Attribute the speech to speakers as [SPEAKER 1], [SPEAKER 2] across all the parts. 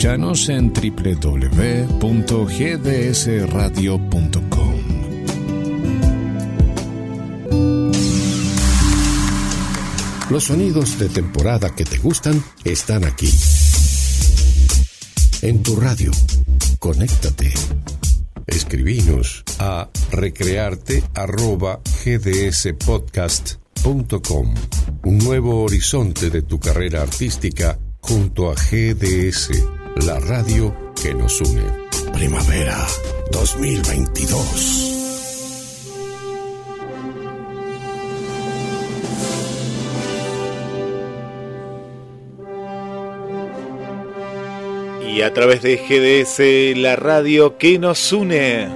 [SPEAKER 1] Escúchanos en www.gdsradio.com. Los sonidos de temporada que te gustan están aquí. En tu radio. Conéctate. Escribinos a recrearte.gdspodcast.com. Un nuevo horizonte de tu carrera artística junto a GDS, la radio que nos une. Primavera 2022.
[SPEAKER 2] Y a través de GDS, la radio que nos une.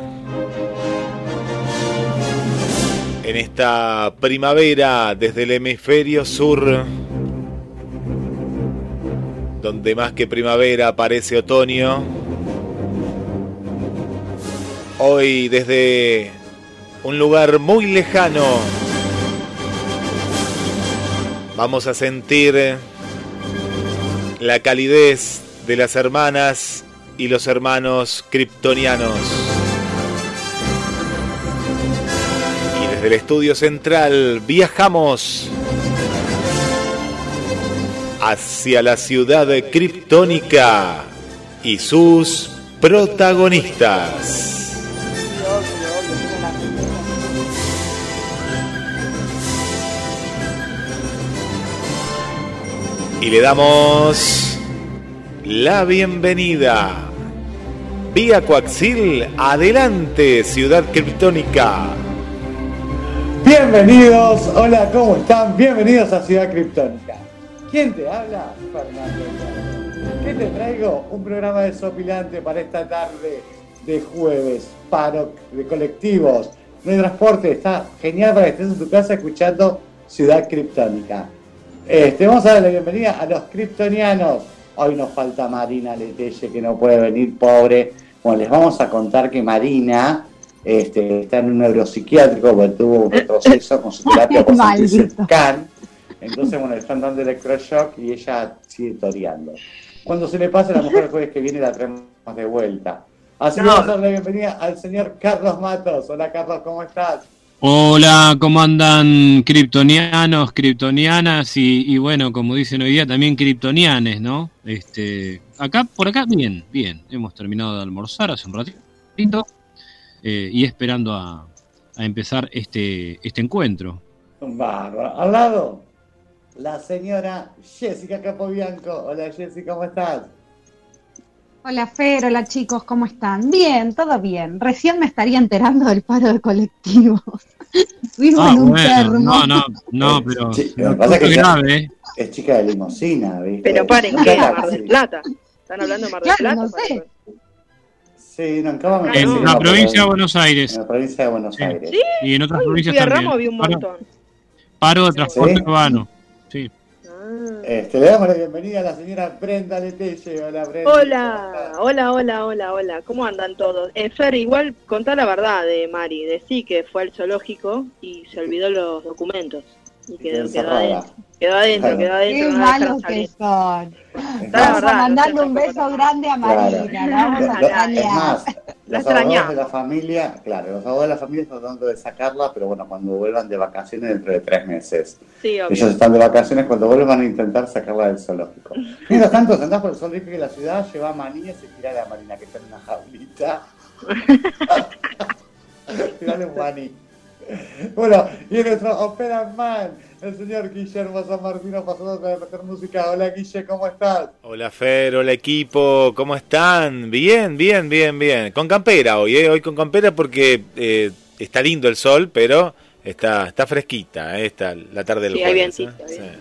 [SPEAKER 2] En esta primavera desde el hemisferio sur, donde más que primavera parece otoño. Hoy desde un lugar muy lejano vamos a sentir la calidez de las hermanas y los hermanos kryptonianos. Y desde el estudio central viajamos hacia la ciudad kryptónica y sus protagonistas. Y le damos la bienvenida. Vía Coaxil, adelante, ciudad criptónica.
[SPEAKER 3] Bienvenidos, hola, ¿cómo están? Bienvenidos a Ciudad Criptónica. ¿Quién te habla? Fernando. ¿Qué te traigo? Un programa desopilante para esta tarde de jueves, paro de colectivos, no hay transporte, está genial para que estés en tu casa escuchando Ciudad Criptónica. Este, vamos a dar la bienvenida a los criptonianos. Hoy nos falta Marina Letelle, que no puede venir, pobre. Bueno, les vamos a contar que Marina este, está en un neuropsiquiátrico porque tuvo un retroceso con su terapia por can. Entonces, bueno, le están dando electroshock y ella sigue toreando. Cuando se le pase, a la mujer el jueves que viene la traemos de vuelta. Así que vamos a darle la bienvenida al señor Carlos Matos. Hola, Carlos, ¿cómo estás?
[SPEAKER 4] Hola, ¿cómo andan kriptonianos, kriptonianas y, y, bueno, como dicen hoy día, también kriptonianes, ¿no? Este, acá, por acá, bien, bien. Hemos terminado de almorzar hace un ratito eh, y esperando a, a, empezar este, este encuentro.
[SPEAKER 3] Bárbaro. Al lado, la señora Jessica Capobianco. Hola, Jessica, ¿cómo estás?
[SPEAKER 5] Hola Fer, hola chicos, ¿cómo están? Bien, todo bien. Recién me estaría enterando del paro de colectivos. Vivo
[SPEAKER 4] ah,
[SPEAKER 5] en un
[SPEAKER 4] bueno,
[SPEAKER 5] termo.
[SPEAKER 4] No, no, no, pero
[SPEAKER 3] Sí, lo que pasa es que
[SPEAKER 4] grave. ¿eh?
[SPEAKER 3] es chica de limosina, ¿viste?
[SPEAKER 6] Pero paren, ¿qué? Mar del. Plata. ¿Están hablando de Mar del
[SPEAKER 5] Claro,
[SPEAKER 6] Plata?
[SPEAKER 5] no sé.
[SPEAKER 3] Sí, no, en Cava
[SPEAKER 4] En la provincia de Buenos
[SPEAKER 3] En
[SPEAKER 4] Aires
[SPEAKER 3] la provincia de Buenos
[SPEAKER 4] Sí.
[SPEAKER 3] Aires.
[SPEAKER 6] ¿Sí?
[SPEAKER 4] y en otras
[SPEAKER 6] Ay,
[SPEAKER 4] provincias también.
[SPEAKER 6] Ramo, vi un
[SPEAKER 4] Paro-
[SPEAKER 6] montón.
[SPEAKER 4] Paro de transporte
[SPEAKER 3] ¿Sí?
[SPEAKER 4] urbano.
[SPEAKER 3] Este, le damos la bienvenida a la señora Brenda Letelle. Hola, Brenda. ¿cómo
[SPEAKER 6] Hola, hola, hola, hola, hola. ¿Cómo andan todos? Eh, Fer, igual contá la verdad de Mari. Decí que fue al zoológico y se olvidó los documentos. Y
[SPEAKER 3] quedó
[SPEAKER 6] quedó, adentro. Quedó adentro,
[SPEAKER 3] Claro.
[SPEAKER 6] quedó adentro.
[SPEAKER 5] Qué malos que son. Vamos a mandarle un beso grande a
[SPEAKER 3] Claro.
[SPEAKER 5] Marina. La vamos a
[SPEAKER 3] es más,
[SPEAKER 6] La
[SPEAKER 3] los abogados de
[SPEAKER 6] extrañamos.
[SPEAKER 3] la familia, claro, los abogados de la familia están tratando de sacarla, pero bueno, cuando vuelvan de vacaciones dentro de tres meses.
[SPEAKER 6] Sí,
[SPEAKER 3] Ellos
[SPEAKER 6] obvio.
[SPEAKER 3] están de vacaciones, cuando vuelvan van a intentar sacarla del zoológico. Mientras tanto, andás por el zoológico que la ciudad lleva a manillas y tira a Marina, que está en una jaulita. Tirale un maní. Bueno, y nuestro Opera Man, el señor Guillermo San Martino, pasando la mejor música. Hola, Guille, ¿cómo estás?
[SPEAKER 2] Hola Fer, hola equipo, ¿cómo están? Bien, bien, bien, bien. Con campera hoy, ¿eh? Hoy con campera porque eh, está lindo el sol, pero está, está fresquita, ¿eh? Está la tarde del
[SPEAKER 6] Sí, hay
[SPEAKER 2] jueves.
[SPEAKER 6] vientito,
[SPEAKER 2] ¿eh? Sí.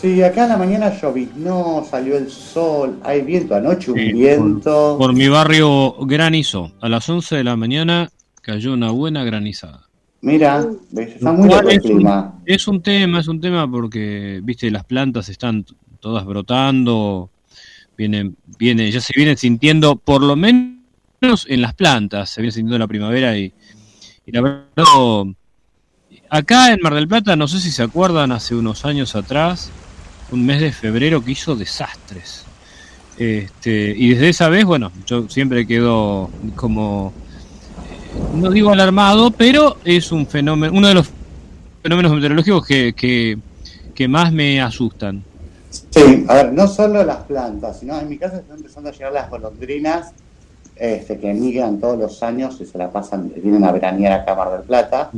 [SPEAKER 3] Sí, acá en la mañana lloviznó, salió el sol, hay viento, anoche un
[SPEAKER 4] Sí,
[SPEAKER 3] viento.
[SPEAKER 4] Por mi barrio granizó. A las 11 de la mañana cayó una buena granizada.
[SPEAKER 3] Mira, ves, está muy
[SPEAKER 4] Cuál
[SPEAKER 3] loco el
[SPEAKER 4] es un-. Es un tema, es un tema porque, viste, las plantas están todas brotando, vienen, viene, ya se vienen sintiendo, por lo menos en las plantas, se viene sintiendo la primavera y, y la verdad, acá en Mar del Plata, no sé si se acuerdan, hace unos años atrás, un mes de febrero que hizo desastres. Este, y desde esa vez, bueno, yo siempre quedo como, no digo alarmado, pero es un fenómeno, uno de los fenómenos meteorológicos que, que, que más me asustan.
[SPEAKER 3] Sí, a ver, no solo las plantas, sino en mi casa están empezando a llegar las golondrinas este, que migran todos los años y se la pasan, vienen a veranear a Cámara del Plata,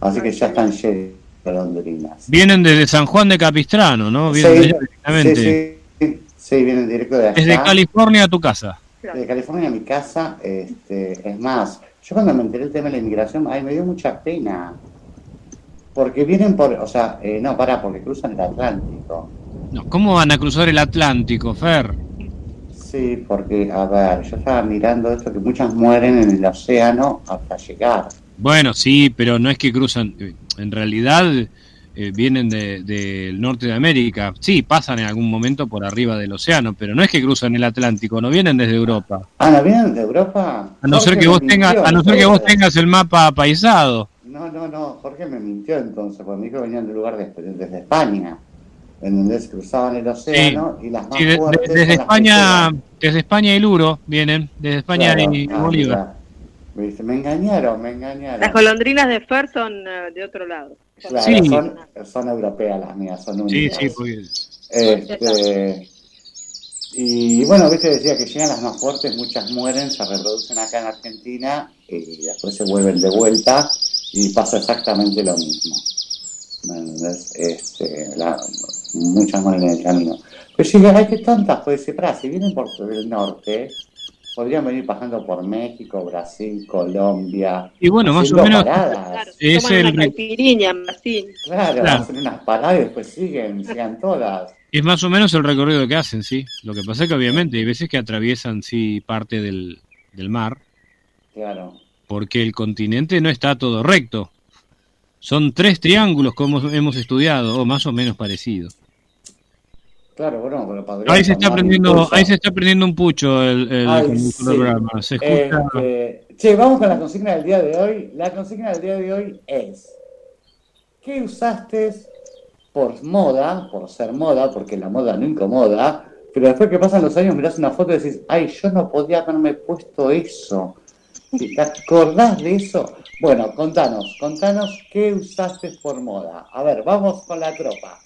[SPEAKER 3] así que ya están llenas de golondrinas.
[SPEAKER 4] Vienen desde San Juan de Capistrano, ¿no? Vienen
[SPEAKER 3] Sí,
[SPEAKER 4] de allá directamente.
[SPEAKER 3] Sí, sí, sí, vienen directo de allá.
[SPEAKER 4] Desde California a tu casa.
[SPEAKER 3] De California a mi casa, este, es más, yo cuando me enteré del tema de la inmigración, ay, me dio mucha pena. Porque vienen por, o sea, eh, no, pará, porque cruzan el Atlántico.
[SPEAKER 4] No, ¿Cómo van a cruzar el Atlántico, Fer?
[SPEAKER 3] Sí, porque, a ver, yo estaba mirando esto, que muchas mueren en el océano hasta llegar.
[SPEAKER 4] Bueno, sí, pero no es que cruzan, eh, en realidad eh, vienen de- del norte de América. Sí, pasan en algún momento por arriba del océano, pero no es que cruzan el Atlántico, no vienen desde Europa.
[SPEAKER 3] Ah, ¿no vienen de Europa?
[SPEAKER 4] A no ser que vos tengas, a no ser que vos tengas el mapa paisado.
[SPEAKER 3] No, no, no, Jorge me mintió entonces, porque me dijo que venían del lugar de, desde España, en donde se cruzaban el océano y las más
[SPEAKER 4] Sí, de- de-
[SPEAKER 3] fuertes
[SPEAKER 4] desde España, desde España y Luro vienen, desde España
[SPEAKER 3] Claro,
[SPEAKER 4] y
[SPEAKER 3] ah,
[SPEAKER 4] Bolívar.
[SPEAKER 3] mira. Me dice, me engañaron, me engañaron.
[SPEAKER 6] Las golondrinas de Fer son eh, de otro lado.
[SPEAKER 3] Claro,
[SPEAKER 4] Sí.
[SPEAKER 3] son, son europeas las mías, son únicas.
[SPEAKER 4] sí,
[SPEAKER 3] Este, y bueno, viste, decía que llegan las más fuertes, muchas mueren, se reproducen acá en Argentina y después se vuelven de vuelta y pasa exactamente lo mismo. ¿Me entendés? Este, la- muchas mueren en el camino. Pero yo digo, ay, qué tontas, puede ser, pará, si vienen por el norte, podrían venir pasando por México, Brasil, Colombia.
[SPEAKER 4] Y bueno, más o menos
[SPEAKER 3] paradas.
[SPEAKER 6] Claro,
[SPEAKER 4] Es el-
[SPEAKER 6] una caipirinha en Brasil.
[SPEAKER 3] Claro,
[SPEAKER 4] Claro.
[SPEAKER 3] hacen unas paradas y después siguen, sigan todas.
[SPEAKER 4] es más o menos el recorrido que hacen, sí. Lo que pasa es que obviamente hay veces que atraviesan sí parte del, del mar,
[SPEAKER 3] Claro.
[SPEAKER 4] porque el continente no está todo recto. Son tres triángulos como hemos estudiado, o más o menos parecidos.
[SPEAKER 3] Claro, bueno, pero podría
[SPEAKER 4] Ahí se está prendiendo, ahí se está prendiendo un pucho el, el
[SPEAKER 3] Ay,
[SPEAKER 4] conductor del
[SPEAKER 3] sí.
[SPEAKER 4] programa. Se escucha.
[SPEAKER 3] Este, che, vamos con la consigna del día de hoy. La consigna del día de hoy es ¿qué usaste por moda, por ser moda, porque la moda no incomoda, pero después que pasan los años mirás una foto y decís, ay, yo no podía haberme puesto eso. ¿Te acordás de eso? Bueno, contanos, contanos qué usaste por moda. A ver, vamos con la tropa.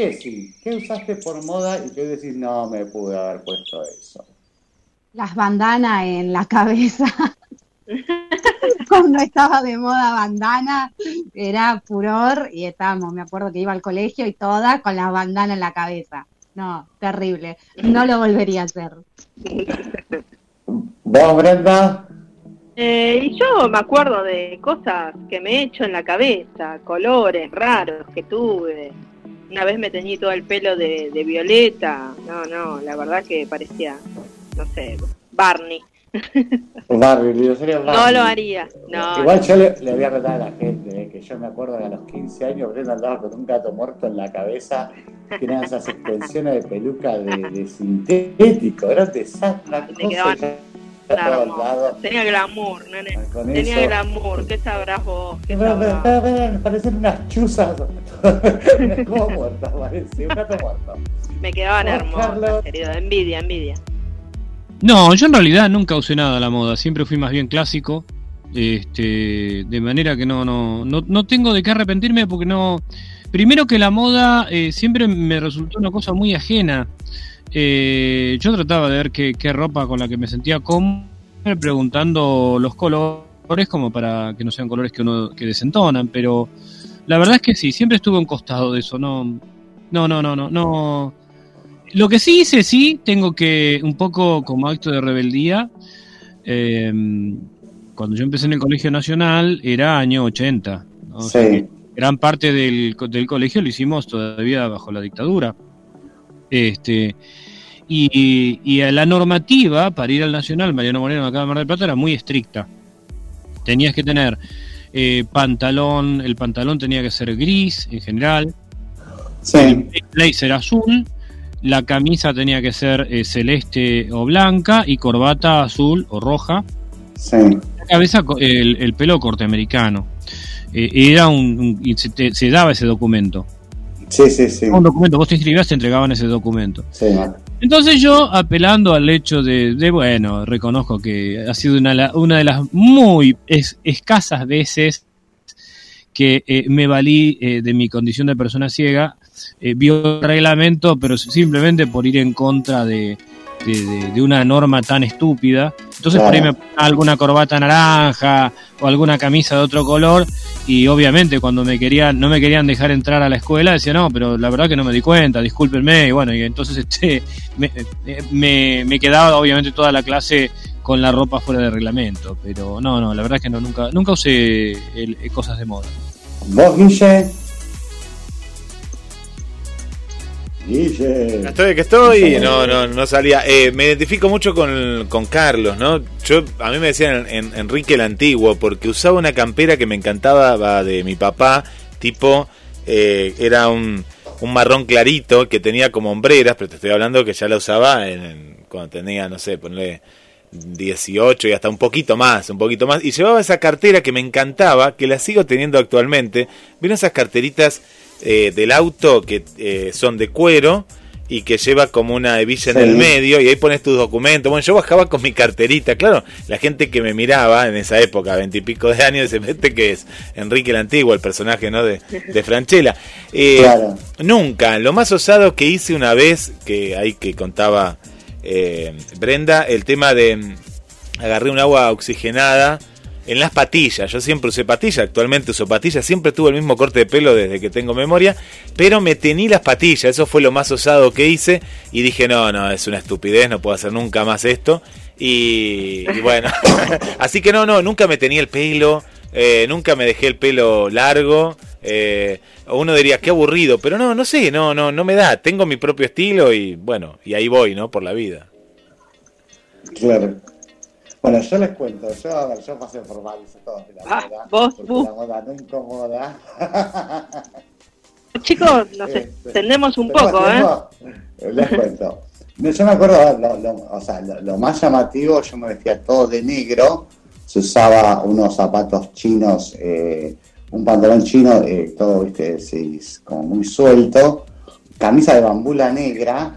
[SPEAKER 3] Jessy, ¿qué usaste por moda y que decís, no me pude haber puesto eso?
[SPEAKER 5] Las bandanas en la cabeza. Cuando estaba de moda bandana, era furor y estábamos, me acuerdo que iba al colegio y toda con la bandana en la cabeza. No, terrible. No lo volvería a hacer.
[SPEAKER 3] ¿Vos, Brenda?
[SPEAKER 6] Eh, y yo me acuerdo de cosas que me he hecho en la cabeza, colores raros que tuve. Una vez me teñí todo el pelo de, de violeta. No, no, la verdad que parecía, no sé, Barney.
[SPEAKER 3] Barbie, sería
[SPEAKER 6] No lo haría. No,
[SPEAKER 3] Igual yo le, le voy a retar a la gente, eh, que yo me acuerdo que a los 15 años Brenda andaba con un gato muerto en la cabeza, que eran esas extensiones de peluca de, de sintético, era un desastre,
[SPEAKER 6] Tenía glamour, nene.
[SPEAKER 3] Con
[SPEAKER 6] Tenía
[SPEAKER 3] eso.
[SPEAKER 6] glamour. ¿Qué sabrás vos? ¿Qué
[SPEAKER 3] Pero, pero,
[SPEAKER 6] sabrás?
[SPEAKER 3] pero, pero, me parecen unas chuzas, como muertas, parece, un gato muerto.
[SPEAKER 6] Me quedaban hermosas,
[SPEAKER 3] Carlos.
[SPEAKER 6] querido. Envidia, envidia.
[SPEAKER 4] No, yo en realidad nunca usé nada a la moda, siempre fui más bien clásico, este, de manera que no, no, no, no tengo de qué arrepentirme porque no, primero que la moda eh, siempre me resultó una cosa muy ajena. Eh, yo trataba de ver qué, qué ropa con la que me sentía cómodo, preguntando los colores como para que no sean colores que uno que desentonan, pero la verdad es que sí, siempre estuve un costado de eso, no, no, no, no, no, no. Lo que sí hice, sí, tengo que, un poco como acto de rebeldía, eh, cuando yo empecé en el Colegio Nacional era año 80. ¿no? O sea,
[SPEAKER 3] Sí,
[SPEAKER 4] gran parte del, del colegio lo hicimos todavía bajo la dictadura. Este, y, y a la normativa para ir al Nacional, Mariano Moreno acá de Mar del Plata, era muy estricta. Tenías que tener eh, pantalón, el pantalón tenía que ser gris en general,
[SPEAKER 3] sí,
[SPEAKER 4] el blazer azul, la camisa tenía que ser eh, celeste o blanca y corbata azul o roja,
[SPEAKER 3] sí.
[SPEAKER 4] la cabeza el, el pelo corte americano. Eh, era un, se, te- se daba ese documento.
[SPEAKER 3] Sí, sí, sí.
[SPEAKER 4] Un documento, vos te inscribías, te entregaban ese documento.
[SPEAKER 3] Sí,
[SPEAKER 4] Entonces yo, apelando al hecho de, de, bueno, reconozco que ha sido una, una de las muy es, escasas veces que eh, me valí eh, de mi condición de persona ciega, eh, vio el reglamento, pero simplemente por ir en contra de, de, de una norma tan estúpida. Entonces por ahí me ponía alguna corbata naranja o alguna camisa de otro color y obviamente cuando me querían no me querían dejar entrar a la escuela decía no pero la verdad que no me di cuenta discúlpenme y bueno y entonces este me, me, me quedaba obviamente toda la clase con la ropa fuera de reglamento pero no no la verdad es que no nunca nunca usé el, cosas de moda.
[SPEAKER 3] Vos Guille Guille.
[SPEAKER 2] Estoy que estoy, no, no, no salía. Eh, me identifico mucho con, con, Carlos, ¿no? Yo, a mí me decían en, Enrique el Antiguo, porque usaba una campera que me encantaba de mi papá, tipo, eh, era un, un, marrón clarito que tenía como hombreras, pero te estoy hablando que ya la usaba en, cuando tenía, no sé, ponle 18 y hasta un poquito más, un poquito más, y llevaba esa cartera que me encantaba, que la sigo teniendo actualmente. ¿Vieron esas carteritas? Eh, del auto que eh, son de cuero y que lleva como una hebilla en el medio y ahí pones tus documentos. Bueno, yo bajaba con mi carterita, claro, la gente que me miraba en esa época, veintipico de años, se mete que es Enrique el Antiguo, el personaje ¿no? de, de Franchella. Eh, Nunca, lo más osado que hice una vez, que ahí que contaba eh, Brenda, el tema de mm, agarré un agua oxigenada en las patillas. Yo siempre usé patillas, actualmente uso patillas, siempre tuve el mismo corte de pelo desde que tengo memoria, pero me tení las patillas, eso fue lo más osado que hice y dije, no, no, es una estupidez, no puedo hacer nunca más esto. Y, bueno, así que no, no, nunca me tenía el pelo, eh, nunca me dejé el pelo largo. Eh, uno diría, qué aburrido, pero no, no sé, no, no, no me da, tengo mi propio estilo y bueno, y ahí voy, ¿no? Por la vida.
[SPEAKER 3] Claro. Bueno, yo les cuento, yo, a ver, yo pasé por varios estados de la
[SPEAKER 6] Ah,
[SPEAKER 3] moda,
[SPEAKER 6] vos,
[SPEAKER 3] porque
[SPEAKER 6] vos.
[SPEAKER 3] la moda no incomoda.
[SPEAKER 6] Chicos, nos
[SPEAKER 3] Este,
[SPEAKER 6] extendemos un
[SPEAKER 3] Tenemos-
[SPEAKER 6] poco, ¿eh?
[SPEAKER 3] Les cuento. Yo me acuerdo, lo, lo- o sea, lo, lo más llamativo, yo me vestía todo de negro, se usaba unos zapatos chinos, eh, un pantalón chino, eh, todo, viste, sí, como muy suelto, camisa de bambula negra,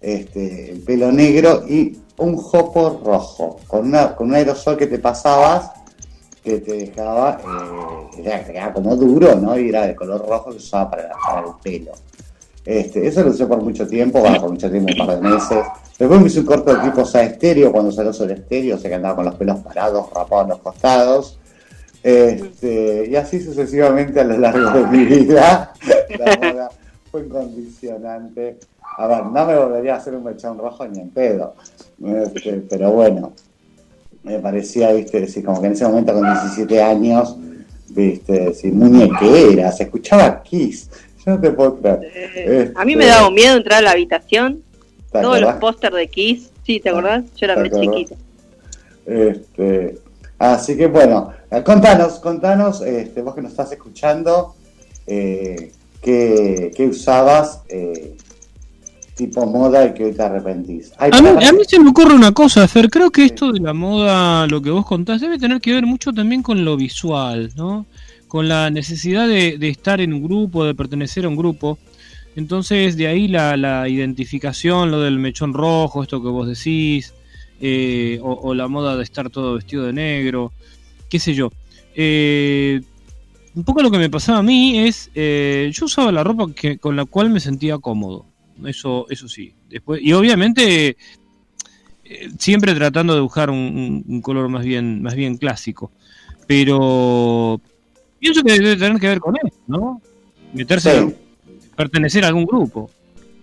[SPEAKER 3] este, el pelo negro y un jopo rojo, con, una, con un aerosol que te pasabas que te dejaba, eh, era, te como duro, ¿no? Y era de color rojo que usaba para, para el pelo. Este, eso lo usé por mucho tiempo, bueno, por mucho tiempo, un par de meses. Después me hice un corto de tipo o sea, estéreo, cuando salió sobre estéreo, o sea que andaba con los pelos parados, rapados en los costados. Este, y así sucesivamente a lo largo de mi vida. La moda fue un condicionante. A ver, no me volvería a hacer un mechón rojo ni en pedo. Este, pero bueno, me parecía, viste, como que en ese momento con 17 años, viste, sí, muñequera, se escuchaba Kiss. Yo no te puedo creer.
[SPEAKER 6] Eh, a mí
[SPEAKER 3] Este,
[SPEAKER 6] me daba un miedo entrar a la habitación,
[SPEAKER 3] ¿te
[SPEAKER 6] todos los pósters de Kiss, sí, ¿te acordás? Yo era
[SPEAKER 3] ¿Te
[SPEAKER 6] muy chiquita.
[SPEAKER 3] Este, así que bueno, eh, contanos, contanos, este, vos que nos estás escuchando, eh, ¿qué, qué usabas eh, tipo moda y que hoy te arrepentís? Ay,
[SPEAKER 4] A mí, a mí se me ocurre una cosa, Fer, creo que esto de la moda, lo que vos contás, debe tener que ver mucho también con lo visual, ¿no? Con la necesidad de, de estar en un grupo, de pertenecer a un grupo. Entonces, de ahí la, la identificación, lo del mechón rojo, esto que vos decís, eh, o, o la moda de estar todo vestido de negro, qué sé yo. Eh, un poco lo que me pasaba a mí es, eh, yo usaba la ropa que, con la cual me sentía cómodo. Eso, eso sí. Después, y obviamente eh, siempre tratando de buscar un, color más bien, más bien clásico. Pero pienso que debe tener que ver con eso, ¿no? Meterse,
[SPEAKER 3] Sí.
[SPEAKER 4] pertenecer a algún grupo.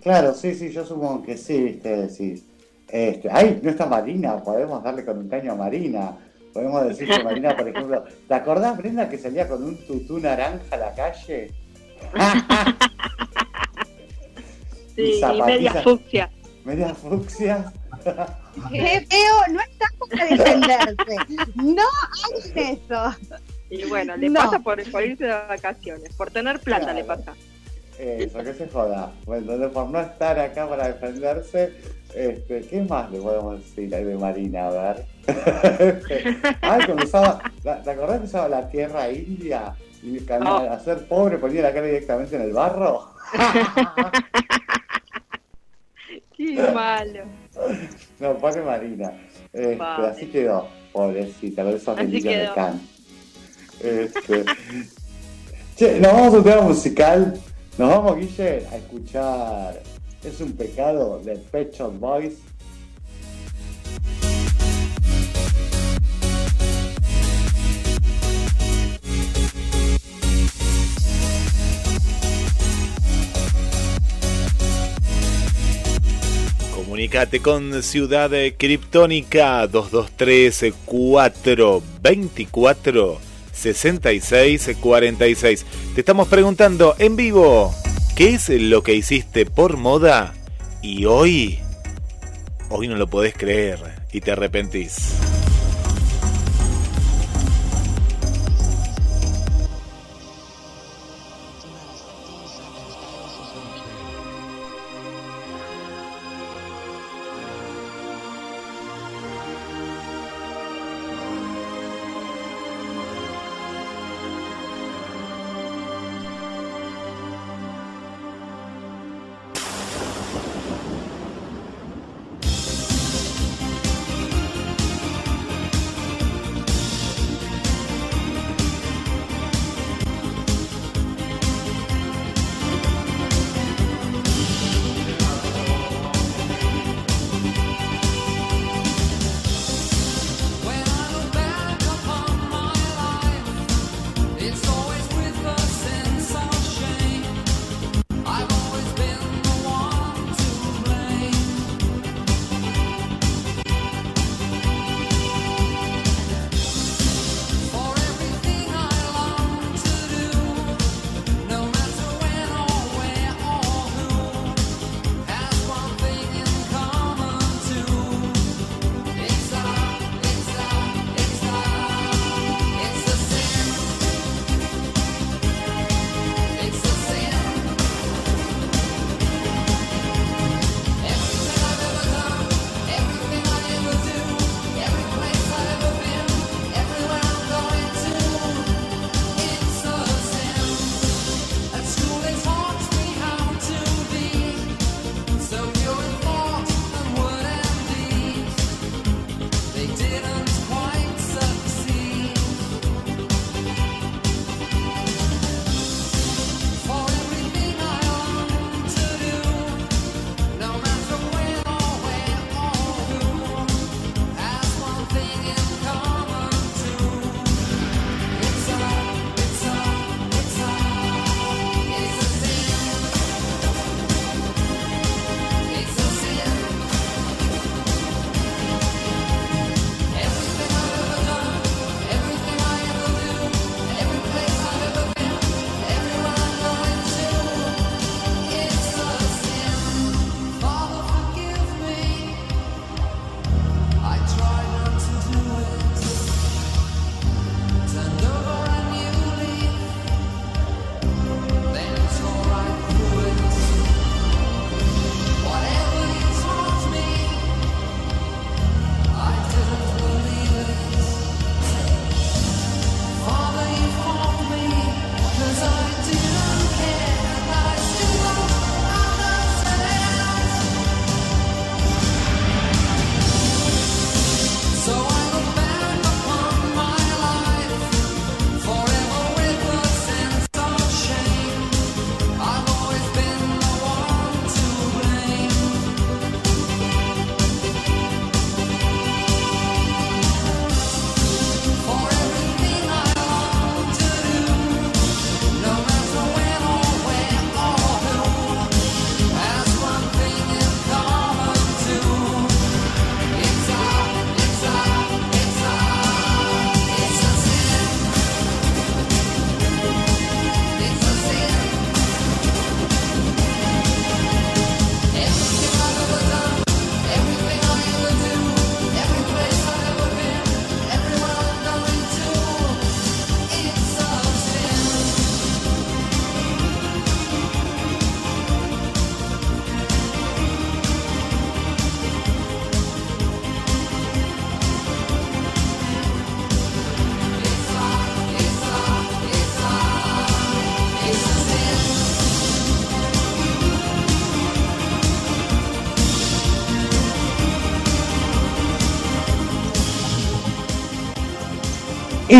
[SPEAKER 3] Claro, sí, sí, yo supongo que sí, viste, decís. Este, ay, no está Marina, podemos darle con un caño a Marina. Podemos decir que Marina, por ejemplo, ¿te acordás, Brenda, que salía con un tutú naranja a la calle?
[SPEAKER 6] Sí,
[SPEAKER 3] Y
[SPEAKER 6] media fucsia.
[SPEAKER 3] Media fucsia.
[SPEAKER 5] Qué feo, no está para defenderse. No hagan eso.
[SPEAKER 6] Y bueno, le
[SPEAKER 5] No.
[SPEAKER 6] pasa por, por irse de vacaciones, por tener plata
[SPEAKER 3] Claro.
[SPEAKER 6] le pasa.
[SPEAKER 3] Eso, que se joda. Bueno, por no estar acá para defenderse, este, ¿qué más le podemos decir ahí de Marina? A ver. Ay, cuando usaba, ¿te acordás que usaba la tierra india? Y cam-
[SPEAKER 6] Oh.
[SPEAKER 3] a ser pobre ponía la cara directamente en el barro.
[SPEAKER 6] Qué malo.
[SPEAKER 3] No, pone Marina. Este,
[SPEAKER 6] Vale.
[SPEAKER 3] Así quedó, pobrecita, con esos
[SPEAKER 6] Así
[SPEAKER 3] de can. Este, che, nos vamos a un tema musical. Nos vamos, Guille, a escuchar Es un pecado de Pet Shop Boys.
[SPEAKER 2] Comunicate con Ciudad Criptónica 223 424 6646. Te estamos preguntando en vivo, ¿qué es lo que hiciste por moda? Y hoy, hoy no lo podés creer y te arrepentís.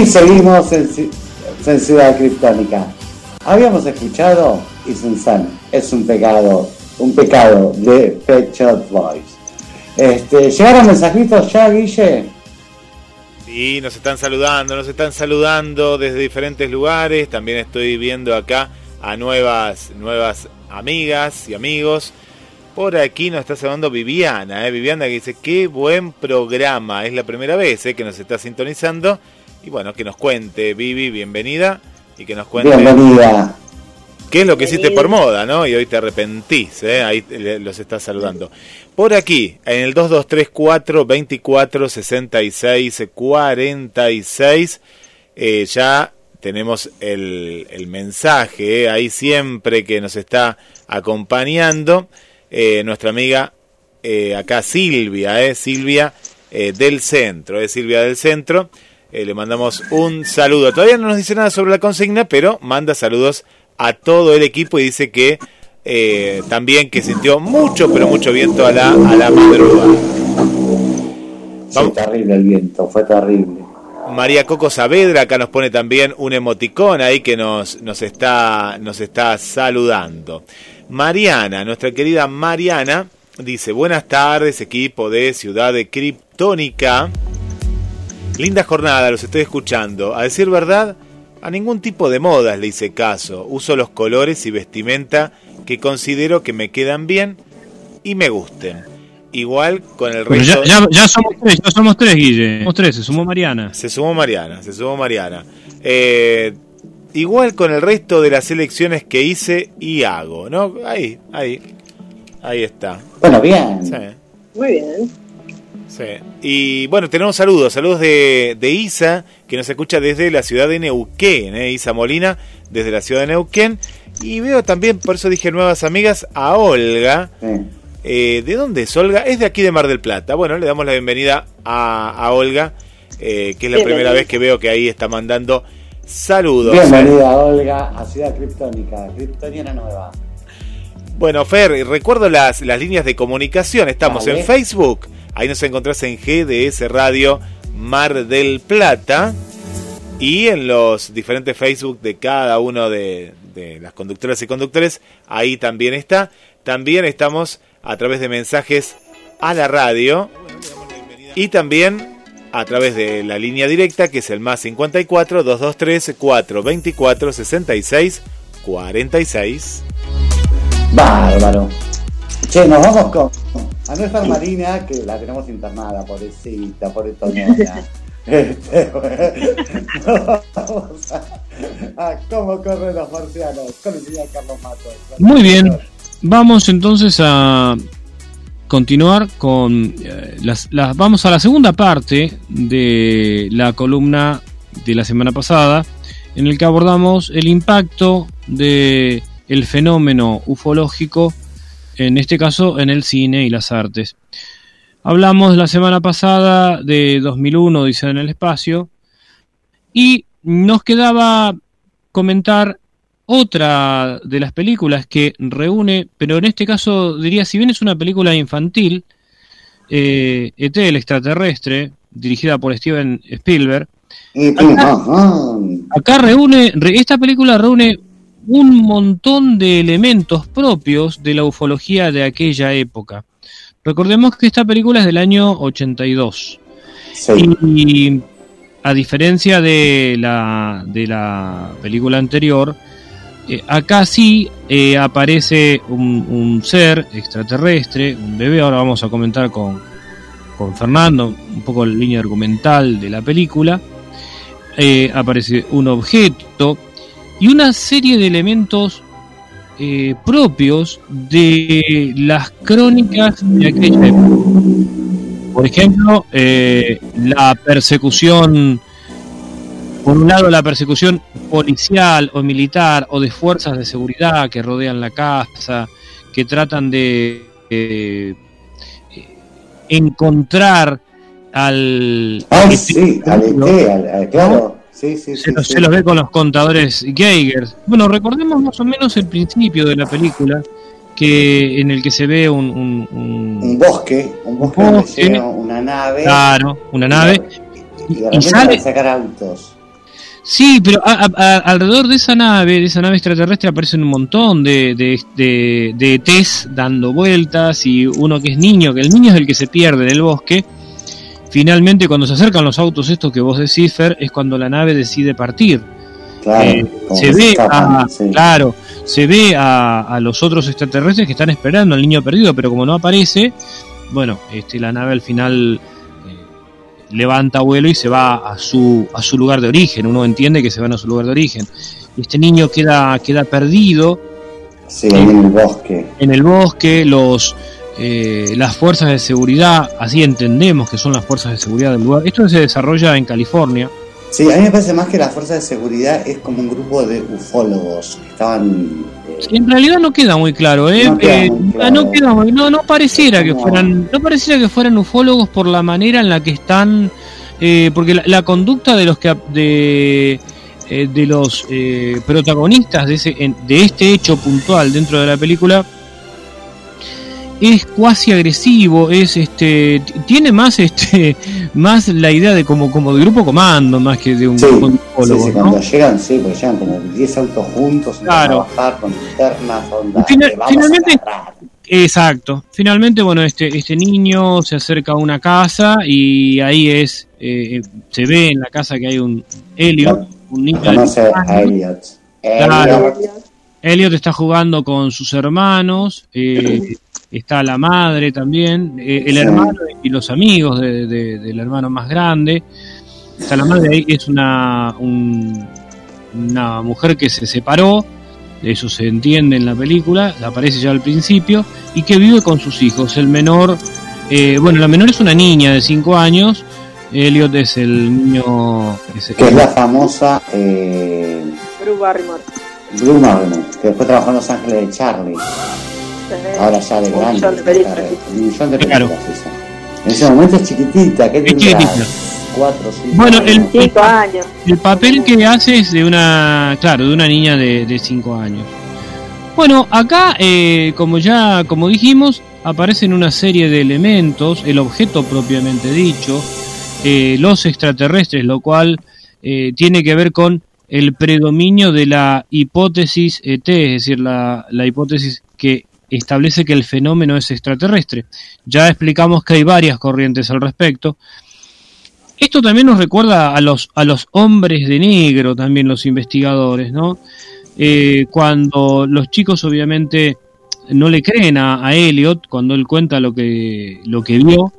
[SPEAKER 7] Y seguimos en, Ci- en Ciudad Criptónica. Habíamos escuchado Is Insane, es un pecado, un pecado de Pet Shop Boys. Este, ¿Llegaron mensajitos ya, Guille?
[SPEAKER 2] Sí, nos están saludando, nos están saludando desde diferentes lugares. También estoy viendo acá a nuevas, nuevas amigas y amigos. Por aquí nos está saludando Viviana, ¿eh? Viviana que dice, qué buen programa. Es la primera vez ¿eh? que nos está sintonizando. Y bueno, que nos cuente, Vivi, bienvenida. Y que nos cuente
[SPEAKER 7] Bienvenida.
[SPEAKER 2] qué es lo que hiciste por moda, ¿no? Y hoy te arrepentís, ¿eh? Ahí le- los estás saludando. Por aquí, en el 2234 24 66 46, eh, ya tenemos el, el mensaje, ¿eh? ahí siempre que nos está acompañando, eh, nuestra amiga eh, acá Silvia, ¿eh? Silvia eh, del centro, ¿eh? Silvia del centro. Eh, le mandamos un saludo. Todavía no nos dice nada sobre la consigna, pero manda saludos a todo el equipo y dice que eh, también que sintió mucho, pero mucho viento a la, a la madrugada. Vamos.
[SPEAKER 7] terrible el viento, fue terrible.
[SPEAKER 2] María Coco Saavedra acá nos pone también un emoticón ahí que nos, nos, está, nos está saludando. Mariana, nuestra querida Mariana, dice, buenas tardes equipo de Ciudad de Criptónica. Linda jornada, los estoy escuchando. A decir verdad, a ningún tipo de modas le hice caso. Uso los colores y vestimenta que considero que me quedan bien y me gusten. Igual con el
[SPEAKER 4] Bueno,
[SPEAKER 2] resto...
[SPEAKER 4] ya, ya, ya somos tres, ya somos tres, Guille. Somos tres, se sumó Mariana.
[SPEAKER 2] Se sumó Mariana, se sumó Mariana. Eh, igual con el resto de las elecciones que hice y hago, ¿no? Ahí, ahí, ahí está.
[SPEAKER 7] Bueno, bien.
[SPEAKER 2] Sí,
[SPEAKER 6] Muy bien.
[SPEAKER 2] Sí. Y bueno, tenemos saludos, saludos de, de Isa, que nos escucha desde la ciudad de Neuquén, ¿eh? Isa Molina, desde la ciudad de Neuquén. Y veo también, por eso dije nuevas amigas, a Olga.
[SPEAKER 7] Sí.
[SPEAKER 2] Eh, ¿De dónde es Olga? Es de aquí de Mar del Plata. Bueno, le damos la bienvenida a, a Olga, eh, que es la
[SPEAKER 6] Bienvenida.
[SPEAKER 2] primera vez que veo que ahí está mandando saludos.
[SPEAKER 7] Bienvenida, Olga, a Ciudad Criptónica, Criptoniana Nueva.
[SPEAKER 2] Bueno, Fer, y recuerdo las, las líneas de comunicación. Estamos en Facebook. Ahí nos encontrás en GDS Radio Mar del Plata. Y en los diferentes Facebook de cada uno de, de las conductoras y conductores. Ahí también está. También estamos a través de mensajes a la radio. Y también a través de la línea directa que es el más 54 223 424 66 46.
[SPEAKER 7] Bárbaro. Che, nos vamos con a nuestra Marina, que la tenemos internada, pobrecita, pobretonona. Este, bueno, vamos a, a cómo corren los marcianos con el señor Carlos Matos.
[SPEAKER 4] Muy bien. Vamos entonces a continuar con eh, las, las- vamos a la segunda parte de la columna de la semana pasada en el que abordamos el impacto de el fenómeno ufológico en este caso en el cine y las artes. Hablamos la semana pasada de 2001 dice en el espacio y nos quedaba comentar otra de las películas que reúne, pero en este caso diría, si bien es una película infantil, eh, ET el extraterrestre, dirigida por Steven Spielberg,
[SPEAKER 7] pam.
[SPEAKER 4] acá reúne, re- esta película reúne un montón de elementos propios de la ufología de aquella época. Recordemos que esta película es del año 82.
[SPEAKER 7] Sí.
[SPEAKER 4] Y a diferencia de la, de la película anterior, eh, acá sí eh, aparece un, un ser extraterrestre, un bebé. Ahora vamos a comentar con, con Fernando un poco la línea argumental de la película. Eh, aparece un objeto y una serie de elementos eh, propios de las crónicas de aquella época. Por ejemplo, eh, la persecución, por un lado la persecución policial o militar o de fuerzas de seguridad que rodean la casa, que tratan de eh, encontrar al...
[SPEAKER 7] Ay, sí, al- claro. Sí, sí,
[SPEAKER 4] se,
[SPEAKER 7] sí.
[SPEAKER 4] los, se los ve con los contadores Geiger. Bueno, recordemos más o menos el principio de la película, que en el que se ve un, un- un-
[SPEAKER 7] Un bosque, un bosque
[SPEAKER 4] bosque.
[SPEAKER 7] una nave.
[SPEAKER 4] claro, una nave,
[SPEAKER 7] Y de
[SPEAKER 4] y sale-
[SPEAKER 7] a sacar autos.
[SPEAKER 4] Sí, pero alrededor de esa nave, de esa nave extraterrestre, aparecen un montón de, de, de, de ETs dando vueltas y uno que es niño, que el niño es el que se pierde en el bosque. Finalmente, cuando se acercan los autos estos que vos decís, Fer, es cuando la nave decide partir.
[SPEAKER 3] Claro,
[SPEAKER 4] Eh, se ve a, claro, se ve a, a los otros extraterrestres que están esperando al niño perdido, pero como no aparece, bueno, este, la nave al final eh, levanta vuelo y se va a su, a su lugar de origen. Uno entiende que se van a su lugar de origen. Y este niño queda, queda perdido
[SPEAKER 3] Sí, ahí en el bosque.
[SPEAKER 4] en el bosque, los, eh, las fuerzas de seguridad, así entendemos que son las fuerzas de seguridad del lugar. Esto se desarrolla en California.
[SPEAKER 3] Sí, a mí me parece más que la fuerza de seguridad es como un grupo de ufólogos que estaban. eh,
[SPEAKER 4] Sí, En realidad no queda muy claro, ¿eh?
[SPEAKER 3] No queda
[SPEAKER 4] Eh,
[SPEAKER 3] muy claro.
[SPEAKER 4] no queda no, no pareciera que fueran, no pareciera que fueran ufólogos por la manera en la que están, eh, porque la, la conducta de los que de de los eh, protagonistas de ese de este hecho puntual dentro de la película es cuasi agresivo, es este tiene más este más la idea de como como de grupo comando más que de un
[SPEAKER 3] Sí,
[SPEAKER 4] grupo de
[SPEAKER 3] sí, sí,
[SPEAKER 4] ¿no?
[SPEAKER 3] cuando llegan, sí, porque llegan como 10 autos juntos,
[SPEAKER 4] Claro.
[SPEAKER 3] van a bajar con linternas, onda.
[SPEAKER 4] Y fina-
[SPEAKER 3] "Te vamos a
[SPEAKER 4] finalmente-
[SPEAKER 3] agarrar".
[SPEAKER 4] Exacto. Finalmente, bueno, este, este niño se acerca a una casa y ahí es, eh, eh, se ve en la casa que hay un Elliot, un niño
[SPEAKER 3] Conoce a. Elliot.
[SPEAKER 4] Claro.
[SPEAKER 3] Elliot.
[SPEAKER 4] Está jugando con sus hermanos, eh, está la madre también, eh, el
[SPEAKER 3] Sí.
[SPEAKER 4] hermano y los amigos de- de- del hermano más grande. Está la madre ahí, que es una, un- una mujer que se separó, eso se entiende en la película, aparece ya al principio, y que vive con sus hijos. El menor, eh, bueno, la menor es una niña de 5 años, Elliot es el niño... es-
[SPEAKER 3] Que es la famosa eh,
[SPEAKER 6] Drew Barrymore.
[SPEAKER 3] Drew Barrymore, que después trabajó en Los Ángeles de Charlie. Ahora ya de
[SPEAKER 6] Un
[SPEAKER 3] grande.
[SPEAKER 6] millón de películas.
[SPEAKER 3] Un millón de
[SPEAKER 4] Claro.
[SPEAKER 3] películas. En ese momento es chiquitita, que
[SPEAKER 4] Es chiquitita.
[SPEAKER 3] Cuatro, cinco
[SPEAKER 4] Bueno,
[SPEAKER 3] años.
[SPEAKER 4] el-
[SPEAKER 6] Cinco años.
[SPEAKER 4] El papel que hace es de una, claro, de una niña de 5 años. Bueno, acá, eh, como ya, como dijimos, aparecen una serie de elementos, el objeto propiamente dicho, eh, los extraterrestres, lo cual eh, tiene que ver con el predominio de la hipótesis ET, es decir, la, la hipótesis que establece que el fenómeno es extraterrestre. Ya explicamos que hay varias corrientes al respecto. Esto también nos recuerda a los, a los hombres de negro, también los investigadores, ¿no? Eh, cuando los chicos obviamente no le creen a, a Elliot cuando él cuenta lo que, lo que vio.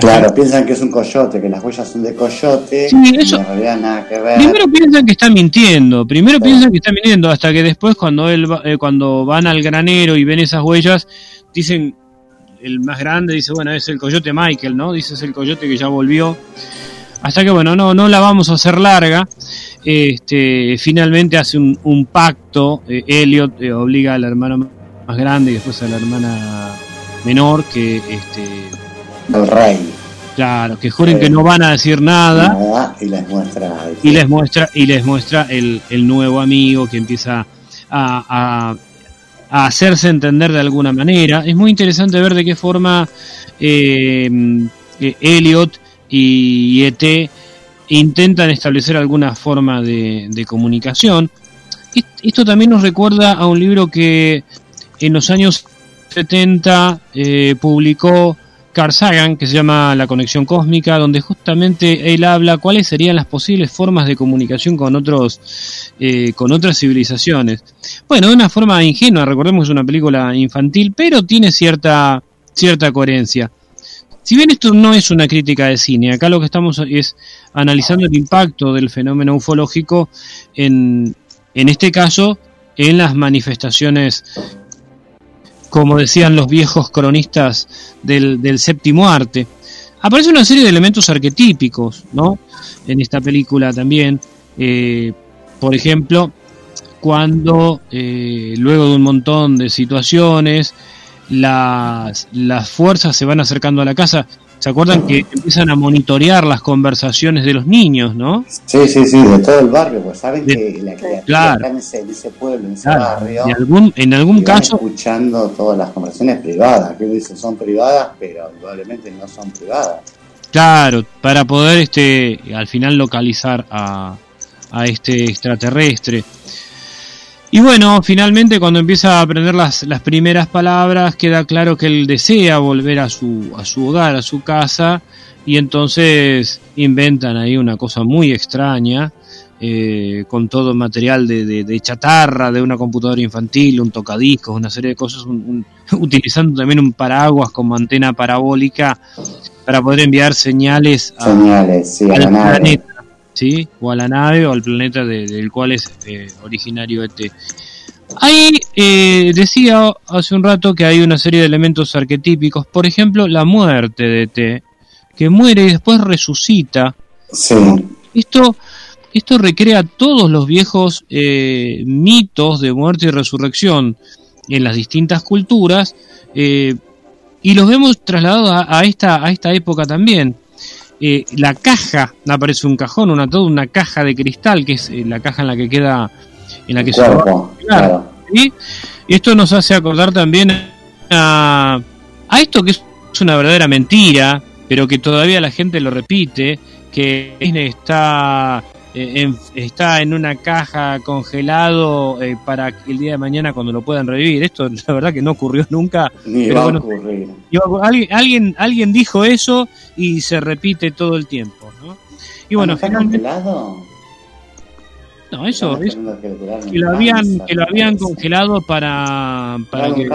[SPEAKER 3] Claro, piensan que es un coyote, que las huellas son de coyote,
[SPEAKER 4] Sí,
[SPEAKER 3] y
[SPEAKER 4] eso-
[SPEAKER 3] en realidad nada que ver.
[SPEAKER 4] Primero piensan que está mintiendo, primero
[SPEAKER 3] Sí.
[SPEAKER 4] piensan que está mintiendo, hasta que después cuando él va- eh, cuando van al granero y ven esas huellas, dicen, el más grande dice, bueno, es el coyote Michael, ¿no? Dice, es el coyote que ya volvió. Hasta que, bueno, no, no la vamos a hacer larga. Este, finalmente hace un, un pacto, eh, Elliot eh, obliga al hermano más grande y después a la hermana menor que, este,
[SPEAKER 3] El rey.
[SPEAKER 4] claro, que juren que no van a decir nada
[SPEAKER 3] Nada, y les muestra. el-
[SPEAKER 4] y les muestra y les muestra el, el nuevo amigo que empieza a, a- a hacerse entender de alguna manera es muy interesante ver de qué forma eh, eh, Elliot y ET intentan establecer alguna forma de, de comunicación Est- esto también nos recuerda a un libro que en los años 70 eh, publicó Carl Sagan, que se llama La Conexión Cósmica, donde justamente él habla cuáles serían las posibles formas de comunicación con otros, eh, con otras civilizaciones. Bueno, de una forma ingenua, recordemos que es una película infantil, pero tiene cierta, cierta coherencia. Si bien esto no es una crítica de cine, acá lo que estamos es analizando el impacto del fenómeno ufológico en, en este caso, en las manifestaciones como decían los viejos cronistas del, séptimo arte. Aparece una serie de elementos arquetípicos, ¿no? En esta película también. Eh, por ejemplo, cuando eh, luego de un montón de situaciones, las fuerzas se van acercando a la casa. ¿Se acuerdan que empiezan a monitorear las conversaciones de los niños, no?
[SPEAKER 3] Sí, sí, sí, de todo el barrio, pues saben
[SPEAKER 4] De-
[SPEAKER 3] que la criatura
[SPEAKER 4] Claro.
[SPEAKER 3] está en ese, en ese pueblo, en ese
[SPEAKER 4] Claro,
[SPEAKER 3] barrio.
[SPEAKER 4] y algún, en algún caso,
[SPEAKER 3] escuchando todas las conversaciones privadas, que dicen son privadas, pero probablemente no son privadas.
[SPEAKER 4] Claro, para poder este al final localizar a, a este extraterrestre. Y bueno, finalmente cuando empieza a aprender las, las primeras palabras, queda claro que él desea volver a su, a su hogar, a su casa, y entonces inventan ahí una cosa muy extraña, eh, con todo material de, de, chatarra, de una computadora infantil, un tocadiscos, una serie de cosas, utilizando también un paraguas como antena parabólica para poder enviar señales,
[SPEAKER 3] a, al
[SPEAKER 4] planeta, ¿sí? o a la nave o al planeta del cual es eh, originario ET. Ahí eh, decía hace un rato que hay una serie de elementos arquetípicos, por ejemplo, la muerte de ET, que muere y después resucita.
[SPEAKER 3] Sí.
[SPEAKER 4] Esto, esto recrea todos los viejos eh, mitos de muerte y resurrección en las distintas culturas y los vemos trasladados a, esta, a esta época también. Eh, la caja, aparece un cajón, una toda una caja de cristal, que es eh, la caja en la que queda, en la que se
[SPEAKER 3] va,
[SPEAKER 4] esto nos hace acordar también a, a esto que es una verdadera mentira, pero que todavía la gente lo repite, que Disney está eh, está en una caja congelado eh, para el día de mañana cuando lo puedan revivir. Esto la verdad que no ocurrió nunca.
[SPEAKER 3] Ni va a ocurrir.
[SPEAKER 4] alguien, alguien, alguien dijo eso y se repite todo el tiempo. ¿no? Y bueno,
[SPEAKER 3] ¿Está congelado?
[SPEAKER 4] No, eso es que lo habían que lo habían congelado para para que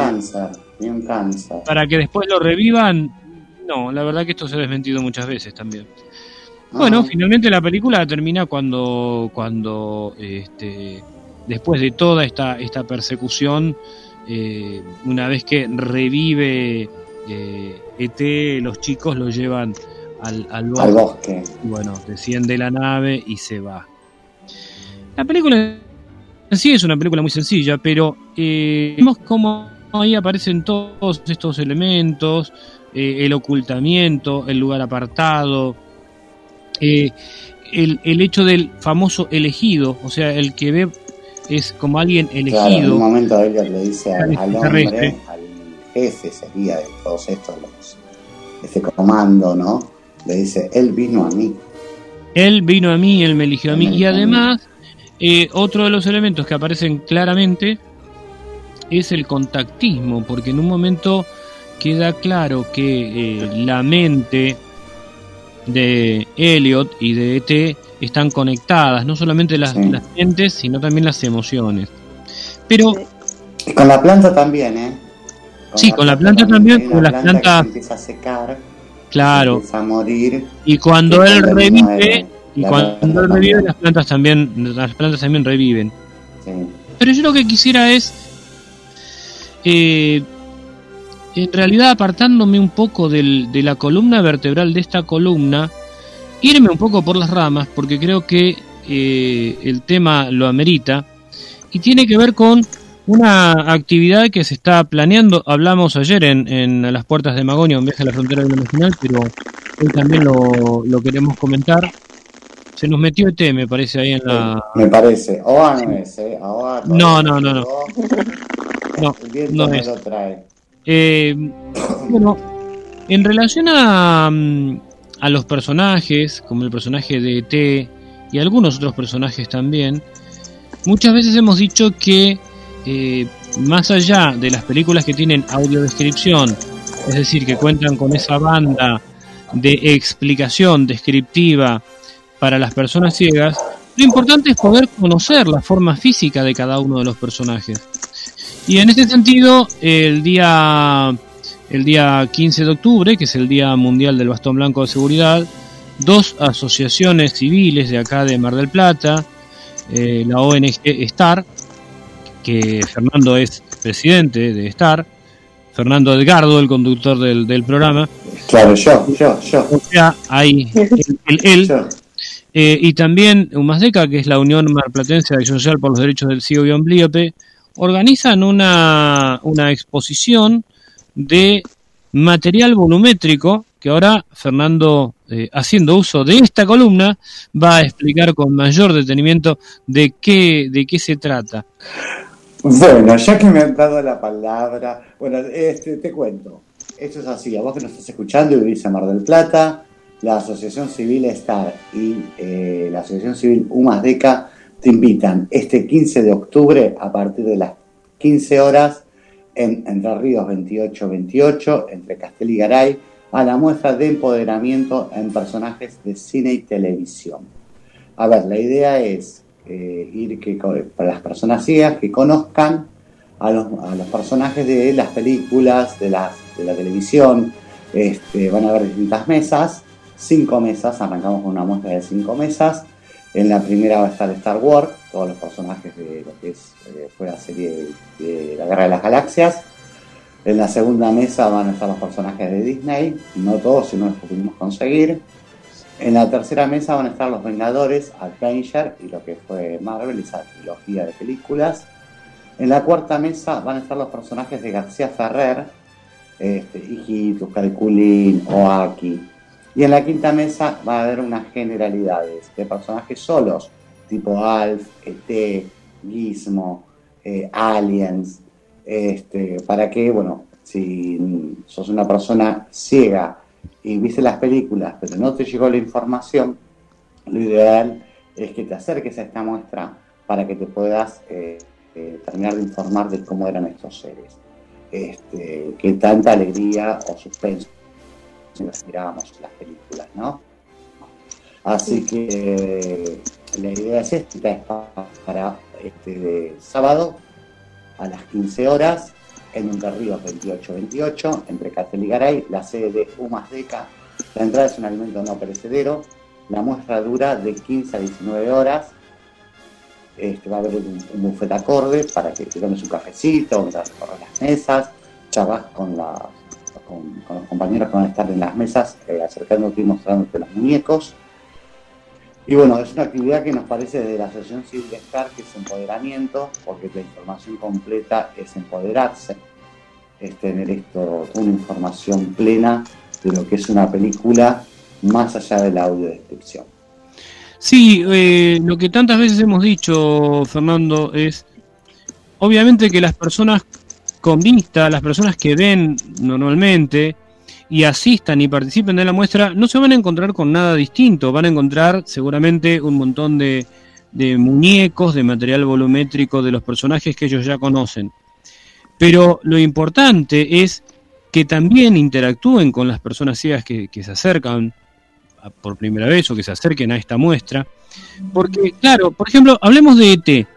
[SPEAKER 4] para que después lo revivan. No, la verdad que esto se ha desmentido muchas veces también. Bueno, finalmente la película termina cuando, cuando este, después de toda esta, esta persecución, eh, una vez que revive eh, ET, los chicos lo llevan al, al
[SPEAKER 3] bosque.
[SPEAKER 4] Bueno, desciende la nave y se va. La película en sí es una película muy sencilla, pero eh, vemos cómo ahí aparecen todos estos elementos, el ocultamiento, el lugar apartado, eh, el, el, hecho del famoso elegido, o sea, el que ve es como alguien elegido. en
[SPEAKER 3] un momento Elliot le dice al, hombre, al jefe sería de todos estos, los, este comando, ¿no? Le dice, él vino a mí.
[SPEAKER 4] Él vino a mí, él me eligió a mí. Y además, eh, otro de los elementos que aparecen claramente es el contactismo, porque en un momento queda claro que eh, la mente de Elliot y de ET están conectadas, no solamente las, mentes, sino también las emociones. Pero...
[SPEAKER 3] con la planta también, ¿eh?
[SPEAKER 4] sí, con la planta también, con las plantas...
[SPEAKER 3] Empieza a secar,
[SPEAKER 4] claro.
[SPEAKER 3] Empieza a morir.
[SPEAKER 4] Y cuando él revive, y cuando él revive, las plantas también, las plantas también reviven. Pero yo lo que quisiera es eh, en realidad apartándome un poco del, de la columna vertebral de esta columna, irme un poco por las ramas, porque creo que eh, el tema lo amerita, y tiene que ver con una actividad que se está planeando, hablamos ayer en, en las puertas de Magonia, un viaje a la frontera de nacional, pero hoy también lo, lo queremos comentar. Se nos metió ET, me parece, ahí en la...
[SPEAKER 3] Me parece. O no es, ¿eh?
[SPEAKER 4] no, no, no, no. No, no es.
[SPEAKER 3] Lo trae.
[SPEAKER 4] Eh, bueno, en relación a, mm, a los personajes, como el personaje de T y algunos otros personajes también, muchas veces hemos dicho que eh, más allá de las películas que tienen audiodescripción, es decir, que cuentan con esa banda de explicación descriptiva para las personas ciegas, lo importante es poder conocer la forma física de cada uno de los personajes. Y en ese sentido, el día, el día 15 de octubre, que es el Día Mundial del Bastón Blanco de Seguridad, dos asociaciones civiles de acá de Mar del Plata, eh, la ONG STAR, que Fernando es presidente de STAR, Fernando Edgardo, el conductor del, del programa.
[SPEAKER 3] Claro, yo, yo, yo.
[SPEAKER 4] O sea, ahí, él. Eh, y también UMASDECA, que es la Unión Marplatense de Acción Social por los Derechos del Ciego y Amblíope, organizan una, una exposición de material volumétrico que ahora Fernando, eh, haciendo uso de esta columna, va a explicar con mayor detenimiento de qué, de qué se trata.
[SPEAKER 3] Bueno, ya que me han dado la palabra, bueno, este, te cuento. Esto es así, a vos que nos estás escuchando y vivís Mar del Plata, la Asociación Civil STAR y eh, la Asociación Civil UMASDECA te invitan este 15 de octubre a partir de las 15 horas en Entre Ríos 2828, entre Castel y Garay, a la muestra de empoderamiento en personajes de cine y televisión. A ver, la idea es eh, ir que para las personas ciegas que conozcan a los, personajes de las películas, de, las, la televisión. Este, van a haber distintas mesas, cinco mesas, arrancamos con una muestra de cinco mesas. En la primera va a estar Star Wars, todos los personajes de lo que es, eh, fue la serie de la Guerra de las Galaxias. En la segunda mesa van a estar los personajes de Disney, no todos, sino los que pudimos conseguir. En la tercera mesa van a estar los Vengadores, Avenger y lo que fue Marvel, esa trilogía de películas. En la cuarta mesa van a estar los personajes de García Ferrer, este, Hijitus, Calculín, Oaki. Y en la quinta mesa va a haber unas generalidades de personajes solos, tipo Alf, ET, Gizmo, eh, Aliens, este, para que, bueno, si sos una persona ciega y viste las películas, pero no te llegó la información, lo ideal es que te acerques a esta muestra para que te puedas eh, eh, terminar de informar de cómo eran estos seres. Este, que tanta alegría o suspenso nos mirábamos las películas, ¿no? Así que la idea es esta, es para este sábado a las 15 horas en un Ríos 2828, entre Castel y Garay, la sede de Umas Deca. La entrada es un alimento no perecedero. La muestra dura de 15 a 19 horas. Este, va a haber un, un buffet acorde para que te tomes un cafecito mientras las mesas, charlas con, con, los compañeros que van a estar en las mesas, eh, acercándote y mostrándote los muñecos. Y bueno, es una actividad que nos parece desde la Asociación Civil Star que es empoderamiento, porque la información completa es empoderarse, es tener esto, una información plena de lo que es una película más allá de la audiodescripción.
[SPEAKER 4] Sí, eh, lo que tantas veces hemos dicho, Fernando, es obviamente que las personas con vista, las personas que ven normalmente y asistan y participen de la muestra, no se van a encontrar con nada distinto, van a encontrar seguramente un montón de, de muñecos, de material volumétrico de los personajes que ellos ya conocen. Pero lo importante es que también interactúen con las personas ciegas que, que se acercan por primera vez o que se acerquen a esta muestra. Porque, claro, por ejemplo, hablemos de ET.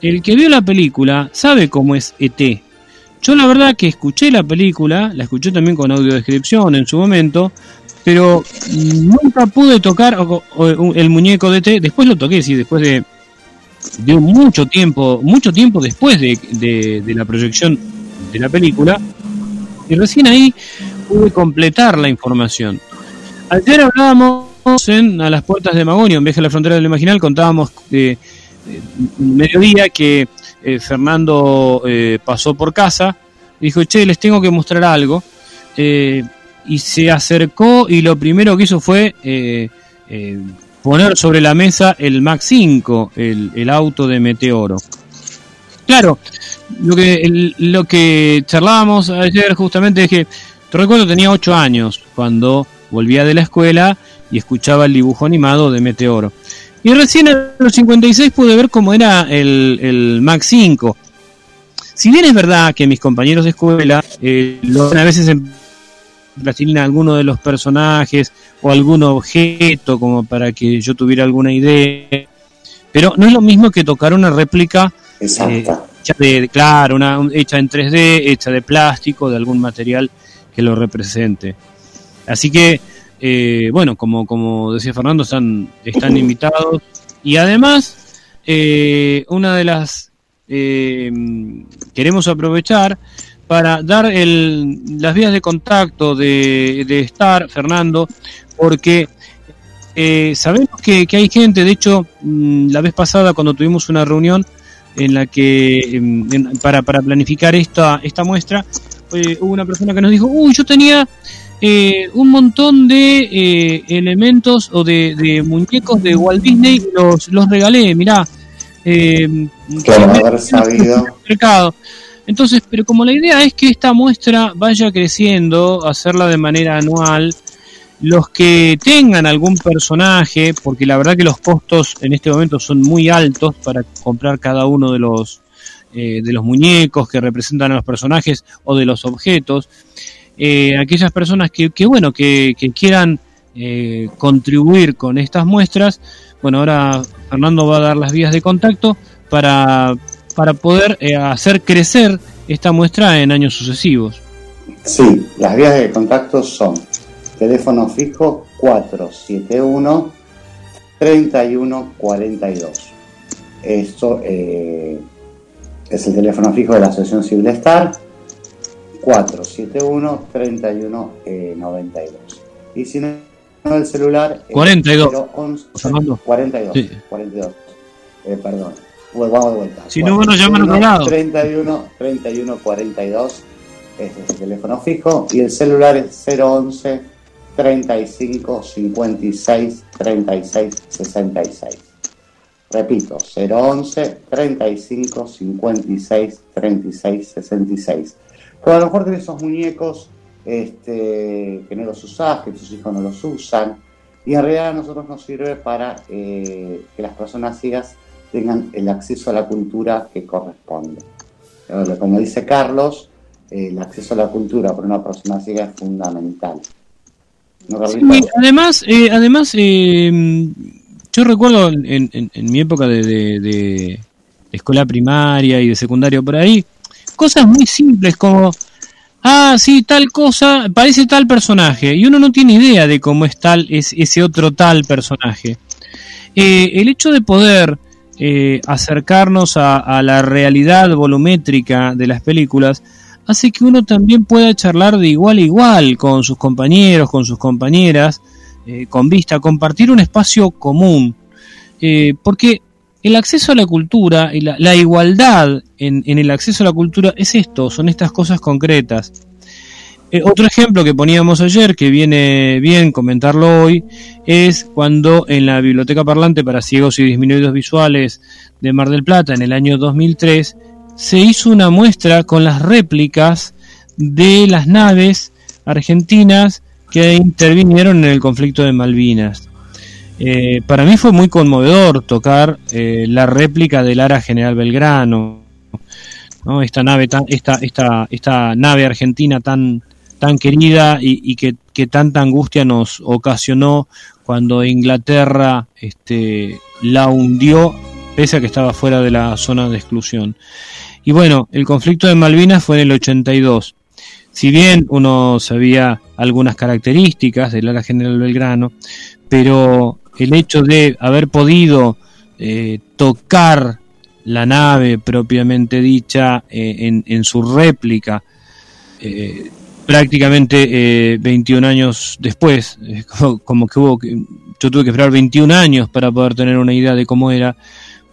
[SPEAKER 4] El que vio la película sabe cómo es ET. Yo la verdad que escuché la película, la escuché también con audiodescripción en su momento, pero nunca pude tocar el muñeco de ET. Después lo toqué, sí, después de, de mucho tiempo, mucho tiempo después de, la proyección de la película. Y recién ahí pude completar la información. Ayer hablábamos en A las puertas de Magonio, en Viaje a la Frontera del Imaginal, contábamos mediodía que eh, Fernando eh, pasó por casa, dijo, che, les tengo que mostrar algo, eh, y se acercó y lo primero que hizo fue poner sobre la mesa el Mac 5, el, el auto de Meteoro. Claro, lo que, lo que charlábamos ayer justamente es que, te recuerdo, tenía 8 años cuando volvía de la escuela y escuchaba el dibujo animado de Meteoro. Y recién en los 56 pude ver cómo era el, el Mac 5. Si bien es verdad que mis compañeros de escuela eh, lo a veces en plastilina alguno de los personajes o algún objeto como para que yo tuviera alguna idea, pero no es lo mismo que tocar una réplica
[SPEAKER 3] eh,
[SPEAKER 4] hecha de, claro, una, hecha en 3D, hecha de plástico, de algún material que lo represente. Así que, eh, bueno, como, como decía Fernando, están, están invitados. Y además, eh, una de las... Eh, queremos aprovechar para dar el, las vías de contacto de, de Star, Fernando, porque sabemos que, hay gente, de hecho, mm, la vez pasada cuando tuvimos una reunión en la que para, para planificar esta, esta muestra, hubo una persona que nos dijo, uy, yo tenía eh, un montón de eh, elementos o de, muñecos de Walt Disney los, los regalé, mirá. Eh,
[SPEAKER 3] haber sabido.
[SPEAKER 4] Entonces, pero como la idea es que esta muestra vaya creciendo, hacerla de manera anual, los que tengan algún personaje, porque la verdad que los costos en este momento son muy altos para comprar cada uno de los eh, de los muñecos que representan a los personajes o de los objetos, eh, aquellas personas que, bueno que, quieran eh, contribuir con estas muestras, bueno ahora Fernando va a dar las vías de contacto para para poder hacer crecer esta muestra en años sucesivos.
[SPEAKER 3] Sí, las vías de contacto son teléfono fijo 471 3142. Esto eh, es el teléfono fijo de la Asociación Civil Star 471 3192. Y si no, el celular
[SPEAKER 4] 42.
[SPEAKER 3] 011, 42. 42. Eh, perdón. vamos de vuelta.
[SPEAKER 4] Si no, bueno, llaman a lado.
[SPEAKER 3] 31 31 42 este es el teléfono fijo y el celular es 011 35 56 36 66. Repito, 011 35 56 36 66. Pero a lo mejor tenés esos muñecos este, que no los usás, que tus hijos no los usan, y en realidad a nosotros nos sirve para eh, que las personas ciegas tengan el acceso a la cultura que corresponde. Como dice Carlos, el acceso a la cultura para una persona ciega es fundamental.
[SPEAKER 4] además, eh, además eh, yo recuerdo en, mi época de, escuela primaria y de secundario por ahí, cosas muy simples como, ah, sí, tal cosa, parece tal personaje, y uno no tiene idea de cómo es tal es ese otro tal personaje. Eh, el hecho de poder acercarnos a la realidad volumétrica de las películas, hace que uno también pueda charlar de igual a igual con sus compañeros, con sus compañeras, eh, con vista, compartir un espacio común. Eh, porque el acceso a la cultura y la, igualdad en, el acceso a la cultura es esto, son estas cosas concretas. Eh, otro ejemplo que poníamos ayer, que viene bien comentarlo hoy, es cuando en la Biblioteca Parlante para Ciegos y Disminuidos Visuales de Mar del Plata, en el año 2003, se hizo una muestra con las réplicas de las naves argentinas que intervinieron en el conflicto de Malvinas. Eh, para mí fue muy conmovedor tocar eh, la réplica del Ara General Belgrano, ¿no? esta nave tan, esta, esta, esta nave argentina tan, tan querida y, que, tanta angustia nos ocasionó cuando Inglaterra este, la hundió pese a que estaba fuera de la zona de exclusión. Y bueno, el conflicto de Malvinas fue en el 82. Si bien uno sabía algunas características del ala general Belgrano, pero el hecho de haber podido eh, tocar la nave propiamente dicha eh, en, su réplica, eh, prácticamente 21 años después, como, que hubo, yo tuve que esperar 21 años para poder tener una idea de cómo era,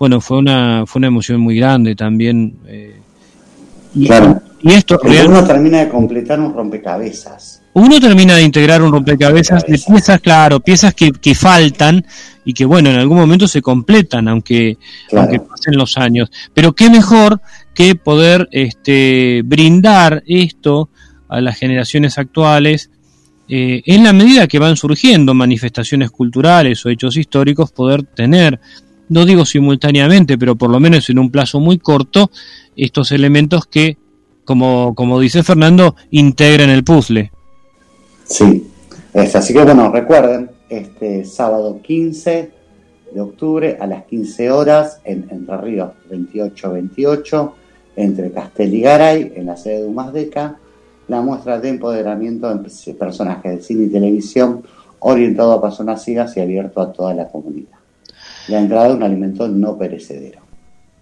[SPEAKER 4] bueno, fue una, fue una emoción muy grande también. Eh,
[SPEAKER 3] claro. Y esto uno termina de completar un rompecabezas.
[SPEAKER 4] Uno termina de integrar un rompecabezas de piezas, claro, piezas que, que, faltan y que, bueno, en algún momento se completan, aunque, aunque pasen los años. Pero qué mejor que poder este, brindar esto a las generaciones actuales eh, en la medida que van surgiendo manifestaciones culturales o hechos históricos, poder tener no digo simultáneamente, pero por lo menos en un plazo muy corto, estos elementos que, como, como dice Fernando, integran el puzzle.
[SPEAKER 3] Sí, es, así que bueno, recuerden, este sábado 15 de octubre a las 15 horas en Entre Ríos 2828, entre Castel y Garay, en la sede de Humasdeca, la muestra de empoderamiento de personajes de cine y televisión orientado a personas ciegas y abierto a toda la comunidad la entrada de un alimento no perecedero.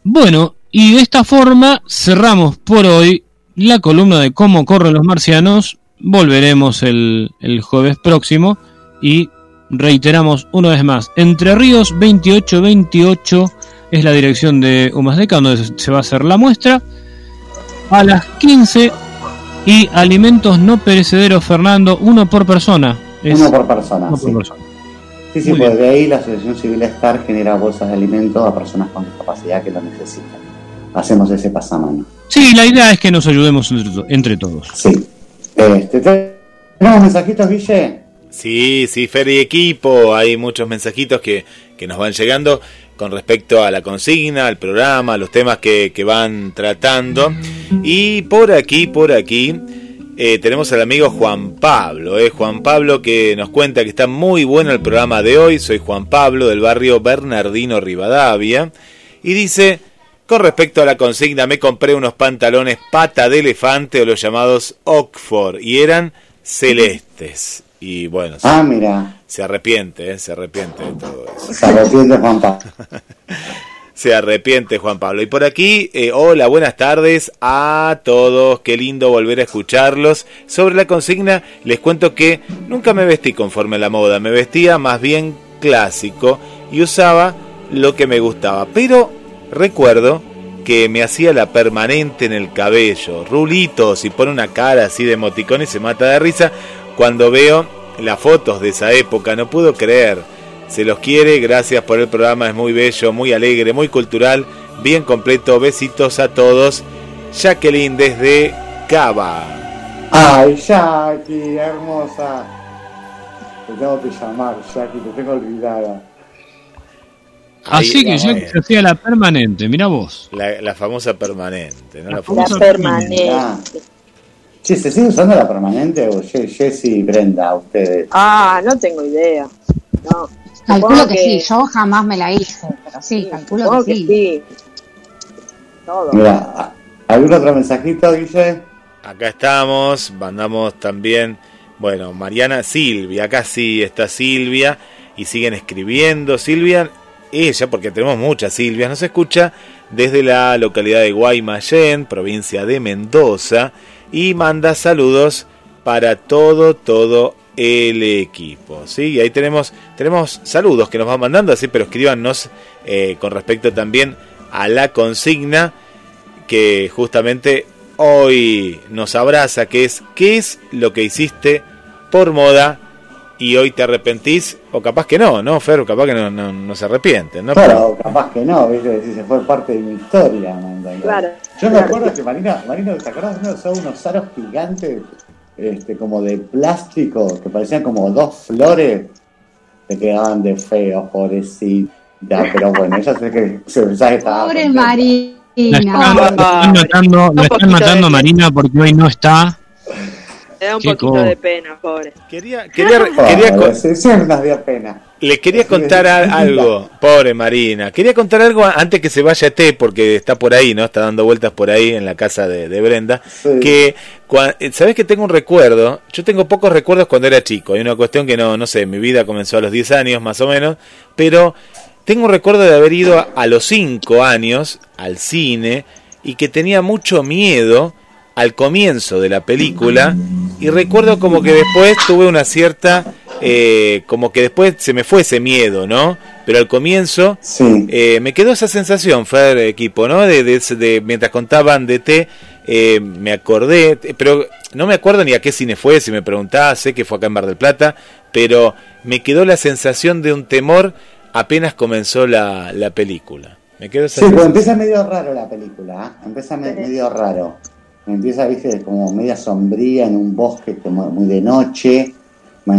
[SPEAKER 4] Bueno, y de esta forma cerramos por hoy la columna de cómo corren los marcianos. Volveremos el, jueves próximo y reiteramos una vez más, Entre Ríos 2828 es la dirección de Humasdeca donde se va a hacer la muestra. A las 15 y alimentos no perecederos, Fernando, uno por persona.
[SPEAKER 3] uno por persona. Uno por persona. Sí, sí, pues de ahí la Asociación Civil Star genera bolsas de alimentos a personas con discapacidad que lo necesitan. Hacemos ese pasamano.
[SPEAKER 4] Sí, la idea es que nos ayudemos entre, todos.
[SPEAKER 3] Sí. Este, ¿Tenemos mensajitos, Guille?
[SPEAKER 2] Sí, sí, Fer y equipo, hay muchos mensajitos que, que nos van llegando con respecto a la consigna, al programa, a los temas que, que van tratando. Y por aquí, por aquí, eh, tenemos al amigo Juan Pablo, eh, Juan Pablo que nos cuenta que está muy bueno el programa de hoy. Soy Juan Pablo del barrio Bernardino Rivadavia. Y dice, con respecto a la consigna, me compré unos pantalones pata de elefante o los llamados Oxford y eran celestes. Y bueno,
[SPEAKER 3] Ah, mira.
[SPEAKER 2] se arrepiente, eh, se arrepiente de todo eso.
[SPEAKER 3] Se arrepiente Juan Pablo.
[SPEAKER 2] Se arrepiente Juan Pablo. Y por aquí, eh, hola, buenas tardes a todos. Qué lindo volver a escucharlos. Sobre la consigna, les cuento que nunca me vestí conforme a la moda. Me vestía más bien clásico y usaba lo que me gustaba. Pero recuerdo que me hacía la permanente en el cabello, rulitos y pone una cara así de emoticón y se mata de risa cuando veo las fotos de esa época. No puedo creer. Se los quiere, gracias por el programa, es muy bello, muy alegre, muy cultural, bien completo. Besitos a todos. Jacqueline desde Cava.
[SPEAKER 7] Ay, Jackie, hermosa. Te tengo que llamar, Jackie, te tengo olvidada.
[SPEAKER 4] Así que yo que hacía la permanente, mira vos.
[SPEAKER 2] la, la famosa permanente, ¿no? La
[SPEAKER 6] La
[SPEAKER 2] famosa-
[SPEAKER 6] permanente.
[SPEAKER 3] Che, ¿se sigue usando la permanente o Jessy y Brenda, ustedes?
[SPEAKER 6] Ah, no tengo idea. No.
[SPEAKER 5] Calculo que, sí, yo jamás me la hice, pero sí, calculo que sí.
[SPEAKER 6] sí. Todo.
[SPEAKER 3] Mira, ¿algún otro mensajito, Guille?
[SPEAKER 2] Acá estamos, mandamos también, bueno, Mariana Silvia, acá sí está Silvia y siguen escribiendo. Silvia, ella, porque tenemos muchas Silvias, nos escucha desde la localidad de Guaymallén, provincia de Mendoza, y manda saludos para todo, todo el equipo. ¿sí? Y ahí tenemos, tenemos saludos que nos van mandando, así, pero escríbanos eh, con respecto también a la consigna que justamente hoy nos abraza, que es ¿qué es lo que hiciste por moda y hoy te arrepentís? O capaz que no, ¿no, Fer? Capaz que no, no, no se arrepienten, ¿no?
[SPEAKER 3] Claro, capaz que no, ¿viste? Si se fue parte de mi historia, Amanda.
[SPEAKER 6] Claro.
[SPEAKER 3] Yo me
[SPEAKER 6] claro.
[SPEAKER 3] acuerdo que Marina, Marina, ¿te acordás? No, son unos aros gigantes, este, como de plástico, que parecían como dos flores, te quedaban de feos, pobrecita. Pero bueno, ella sé que se pensaba que estaba
[SPEAKER 5] Pobre
[SPEAKER 3] contenta.
[SPEAKER 5] Marina.
[SPEAKER 4] La están, matando, la están matando Marina porque hoy no está.
[SPEAKER 6] Me da un poquito de pena, pobre.
[SPEAKER 2] Quería, quería,
[SPEAKER 3] Pobre,
[SPEAKER 2] quería con-
[SPEAKER 3] sí, sí, nos dio pena.
[SPEAKER 2] le quería contar a- algo, pobre Marina. Quería contar algo antes que se vaya T, porque está por ahí, ¿no? Está dando vueltas por ahí en la casa de, de Brenda.
[SPEAKER 3] Sí.
[SPEAKER 2] Que, cua- ¿sabes que tengo un recuerdo? Yo tengo pocos recuerdos cuando era chico. Hay una cuestión que no, no sé, mi vida comenzó a los 10 años más o menos, pero tengo un recuerdo de haber ido a, a los 5 años al cine y que tenía mucho miedo al comienzo de la película y recuerdo como que después tuve una cierta eh, como que después se me fue ese miedo no pero al comienzo
[SPEAKER 3] Sí.
[SPEAKER 2] eh, me quedó esa sensación Fer equipo no de, de, mientras contaban de T eh, me acordé eh, pero no me acuerdo ni a qué cine fue si me preguntás sé que fue acá en Bar del Plata pero me quedó la sensación de un temor apenas comenzó la, la película me quedó esa
[SPEAKER 3] Sí, pero
[SPEAKER 2] sensación.
[SPEAKER 3] empieza medio raro la película, ¿ah? empieza medio raro. Empieza, viste, como media sombría en un bosque como muy de noche.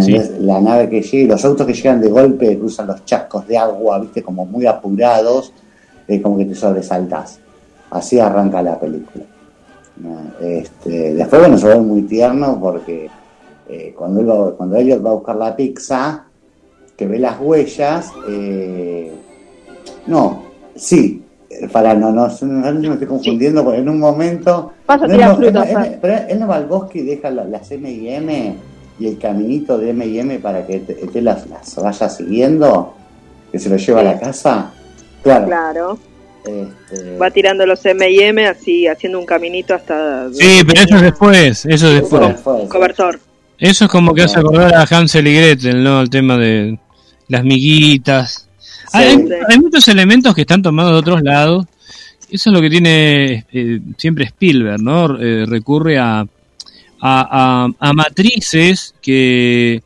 [SPEAKER 4] Sí.
[SPEAKER 3] la nave que llega, los autos que llegan de golpe cruzan los chascos de agua, viste, como muy apurados, eh, como que te sobresaltás. Así arranca la película. Este, después, bueno, se ve muy tierno porque eh, cuando, él va- cuando Elliot va a buscar la pizza, que ve las huellas, eh, no, sí, para no, no, no, no me estoy confundiendo, porque en un momento.
[SPEAKER 6] Vas a
[SPEAKER 3] no,
[SPEAKER 6] tirar
[SPEAKER 3] no,
[SPEAKER 6] frutas,
[SPEAKER 3] él-
[SPEAKER 6] Fer.
[SPEAKER 3] él- pero él no va al bosque y deja la- las M y M y el caminito de M y M para que te, te las, las vaya siguiendo, que se lo lleva a la casa. Claro.
[SPEAKER 6] Claro.
[SPEAKER 3] este,
[SPEAKER 6] Va tirando los M&M así, haciendo un caminito hasta...
[SPEAKER 4] Sí, pero eso es después, eso es después.
[SPEAKER 3] eso.
[SPEAKER 6] Cobertor.
[SPEAKER 4] Eso es como que hace acordar a Hansel y Gretel, ¿no? El tema de las miguitas. Hay,
[SPEAKER 3] Sí.
[SPEAKER 4] hay muchos elementos que están tomados de otros lados. Eso es lo que tiene eh, siempre Spielberg, ¿no? Eh, recurre a, a, a- a matrices que,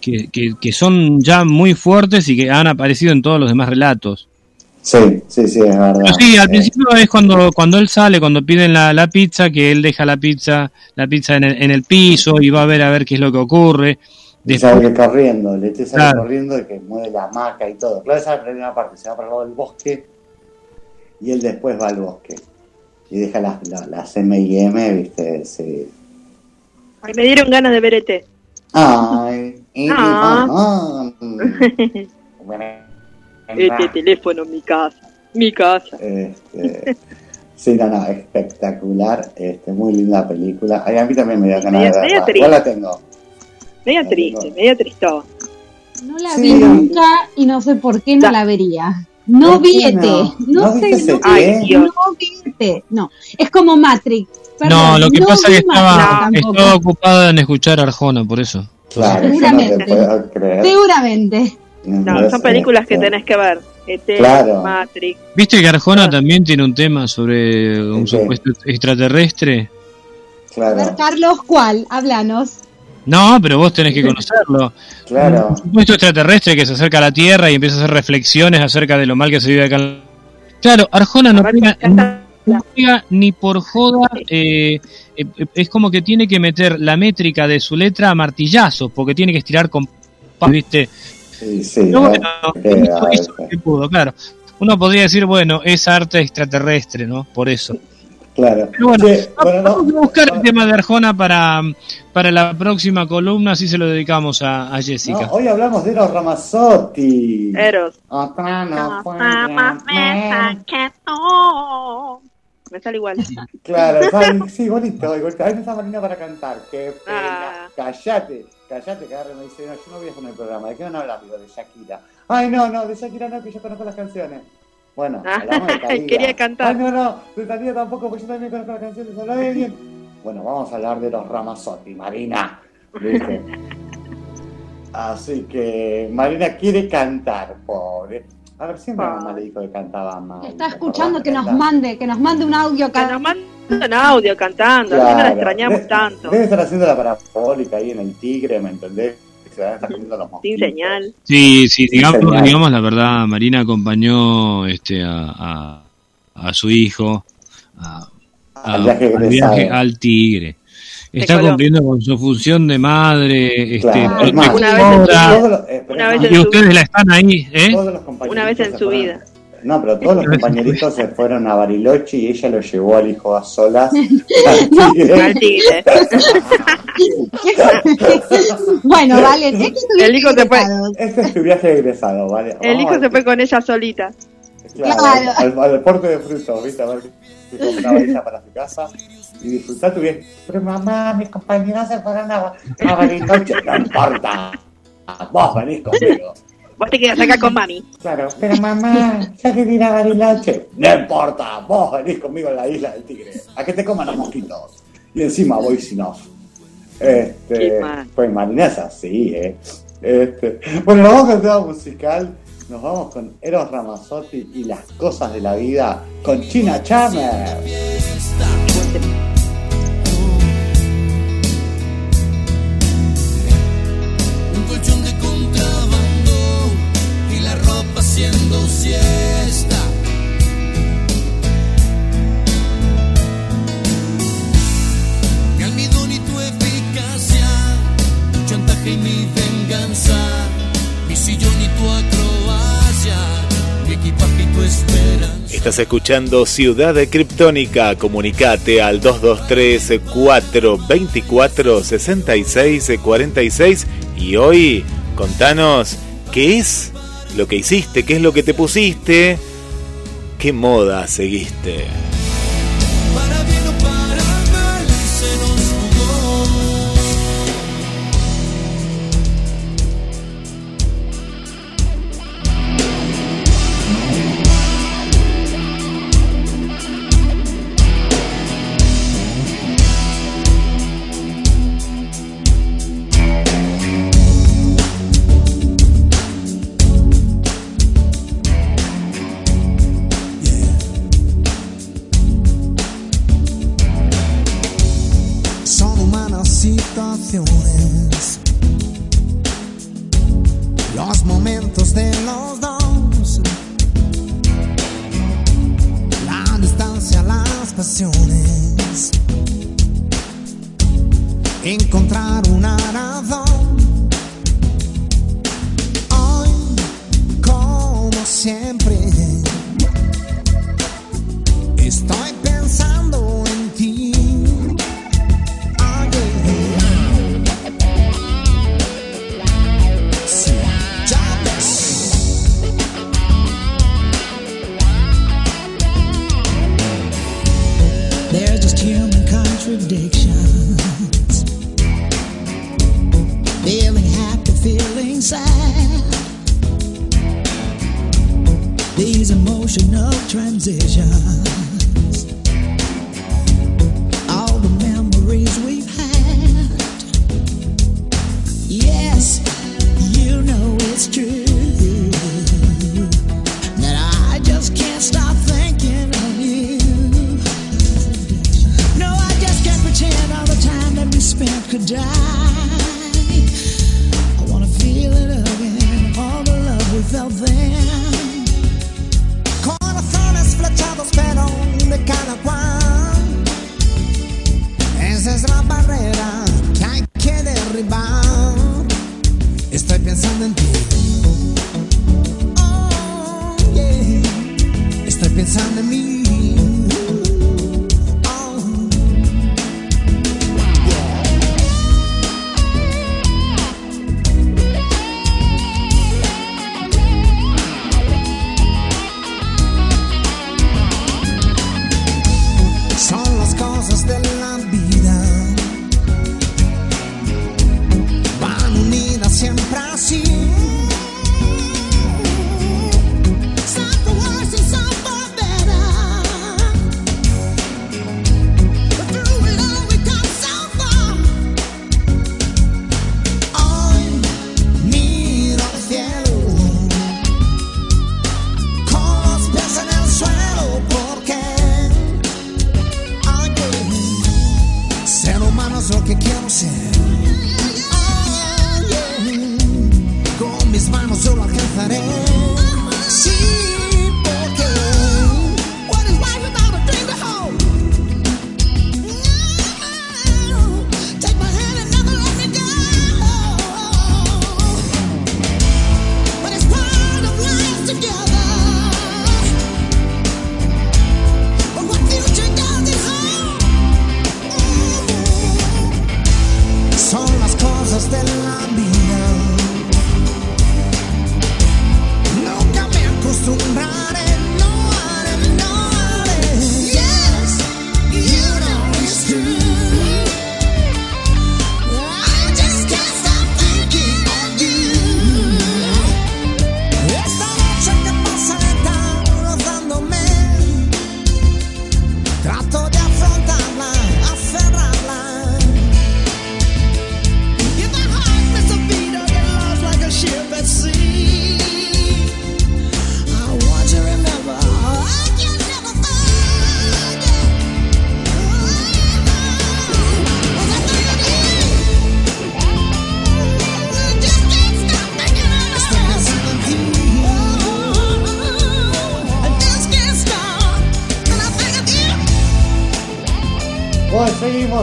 [SPEAKER 4] que, que- que son ya muy fuertes y que han aparecido en todos los demás relatos.
[SPEAKER 3] Sí, sí, sí, es verdad.
[SPEAKER 4] Pero sí, al
[SPEAKER 3] Eh,
[SPEAKER 4] principio es cuando, cuando él sale, cuando piden la, la pizza, que él deja la pizza, la pizza en el, en el piso y va a ver a ver qué es lo que ocurre.
[SPEAKER 3] Y sale corriendo, le sale corriendo y que mueve la hamaca y todo. Claro, esa es la primera parte, se va para el lado del bosque y él después va al bosque. Y deja las, las, M&M, viste, sí.
[SPEAKER 6] Ay, me dieron ganas de ver ET.
[SPEAKER 3] Ay,
[SPEAKER 6] ah. este teléfono, mi casa, mi casa.
[SPEAKER 3] Este, sí, no, no, espectacular, este, muy linda película. Ay, a mí también me dio ganas de verla. Yo la tengo.
[SPEAKER 6] Media triste, media tristón.
[SPEAKER 5] No la vi nunca y no sé por qué no la vería. No viete, no, no, sé, no, Ay, no viete, no, es como Matrix.
[SPEAKER 4] no, lo que pasa es que estaba, estaba ocupada en escuchar Arjona, por eso.
[SPEAKER 3] Claro,
[SPEAKER 5] seguramente. seguramente.
[SPEAKER 6] No, son películas que tenés que ver. ET, Matrix.
[SPEAKER 4] ¿Viste que Arjona también tiene un tema sobre un supuesto extraterrestre?
[SPEAKER 5] Claro. A ver, Carlos, ¿cuál? Háblanos.
[SPEAKER 4] No, pero vos tenés que conocerlo.
[SPEAKER 3] claro.
[SPEAKER 4] Un supuesto extraterrestre que se acerca a la Tierra y empieza a hacer reflexiones acerca de lo mal que se vive acá. Claro, Arjona no pega, ni por joda. Eh, eh, es como que tiene que meter la métrica de su letra a martillazos, porque tiene que estirar con. ¿Viste?
[SPEAKER 3] Sí, sí.
[SPEAKER 4] claro. Uno podría decir, bueno, es arte extraterrestre, ¿no? Por eso.
[SPEAKER 3] Claro.
[SPEAKER 4] bueno, vamos a buscar el tema de Arjona para, para la próxima columna, así se lo dedicamos a, a Jessica.
[SPEAKER 3] hoy hablamos de Eros Ramazzotti.
[SPEAKER 6] Eros. Me sale igual.
[SPEAKER 3] Claro, sí, bonito. Ahí me está Marina para cantar. Qué pena. Ah. Callate, callate, que ahora me dice, no, yo no voy a hacer el programa. ¿De qué van a hablar? Digo, de Shakira. Ay, no, no, de Shakira no, que yo conozco las canciones. Bueno,
[SPEAKER 6] ah, hablamos de Quería cantar.
[SPEAKER 3] Ay, no, no, de Talía tampoco, porque yo también conozco las canciones, habla bien. Bueno, vamos a hablar de los Ramazotti, Marina. ¿viste? Así que Marina quiere cantar, pobre. A ver, siempre mamá le dijo que cantaba mal.
[SPEAKER 5] Está escuchando que nos mande, que nos mande un audio
[SPEAKER 6] Que nos mande un audio cantando, claro. no la extrañamos tanto.
[SPEAKER 3] Debe estar haciendo la parabólica ahí en el tigre, ¿me entendés?
[SPEAKER 6] Sin señal.
[SPEAKER 4] Sí, sí, digamos, digamos la verdad, Marina acompañó este a, a, su hijo al viaje, al Tigre. Está cumpliendo con su función de madre, este,
[SPEAKER 6] una vez en,
[SPEAKER 4] y ustedes la están ahí, ¿eh?
[SPEAKER 6] Una vez en su vida.
[SPEAKER 3] No, pero todos los compañeritos se fueron a Bariloche y ella lo llevó al hijo a solas.
[SPEAKER 6] al tigre.
[SPEAKER 5] bueno, vale.
[SPEAKER 6] el hijo se fue.
[SPEAKER 3] Este es tu viaje egresado, ¿vale?
[SPEAKER 6] El hijo se fue con ella solita.
[SPEAKER 3] Claro, Al, al, porte de frutos, ¿viste? A ver qué compraba ella para su casa y disfrutar tu viaje. Pero mamá, mis compañeros se fueron a, a Bariloche. No importa. Vos venís conmigo.
[SPEAKER 6] Vos te quedas acá con mami.
[SPEAKER 3] Claro, pero mamá, ya que ir a Bariloche. No importa, vos venís conmigo en la isla del tigre. A que te coman los mosquitos. Y encima voy sin off. Este, pues marinesa, sí, eh. Este, bueno, nos vamos con el tema musical. Nos vamos con Eros Ramazzotti y las cosas de la vida con China Chamer.
[SPEAKER 2] Estás escuchando Ciudad de Criptónica. Comunicate al 223 424 6646 y hoy contanos qué es lo que hiciste, qué es lo que te pusiste, qué moda seguiste.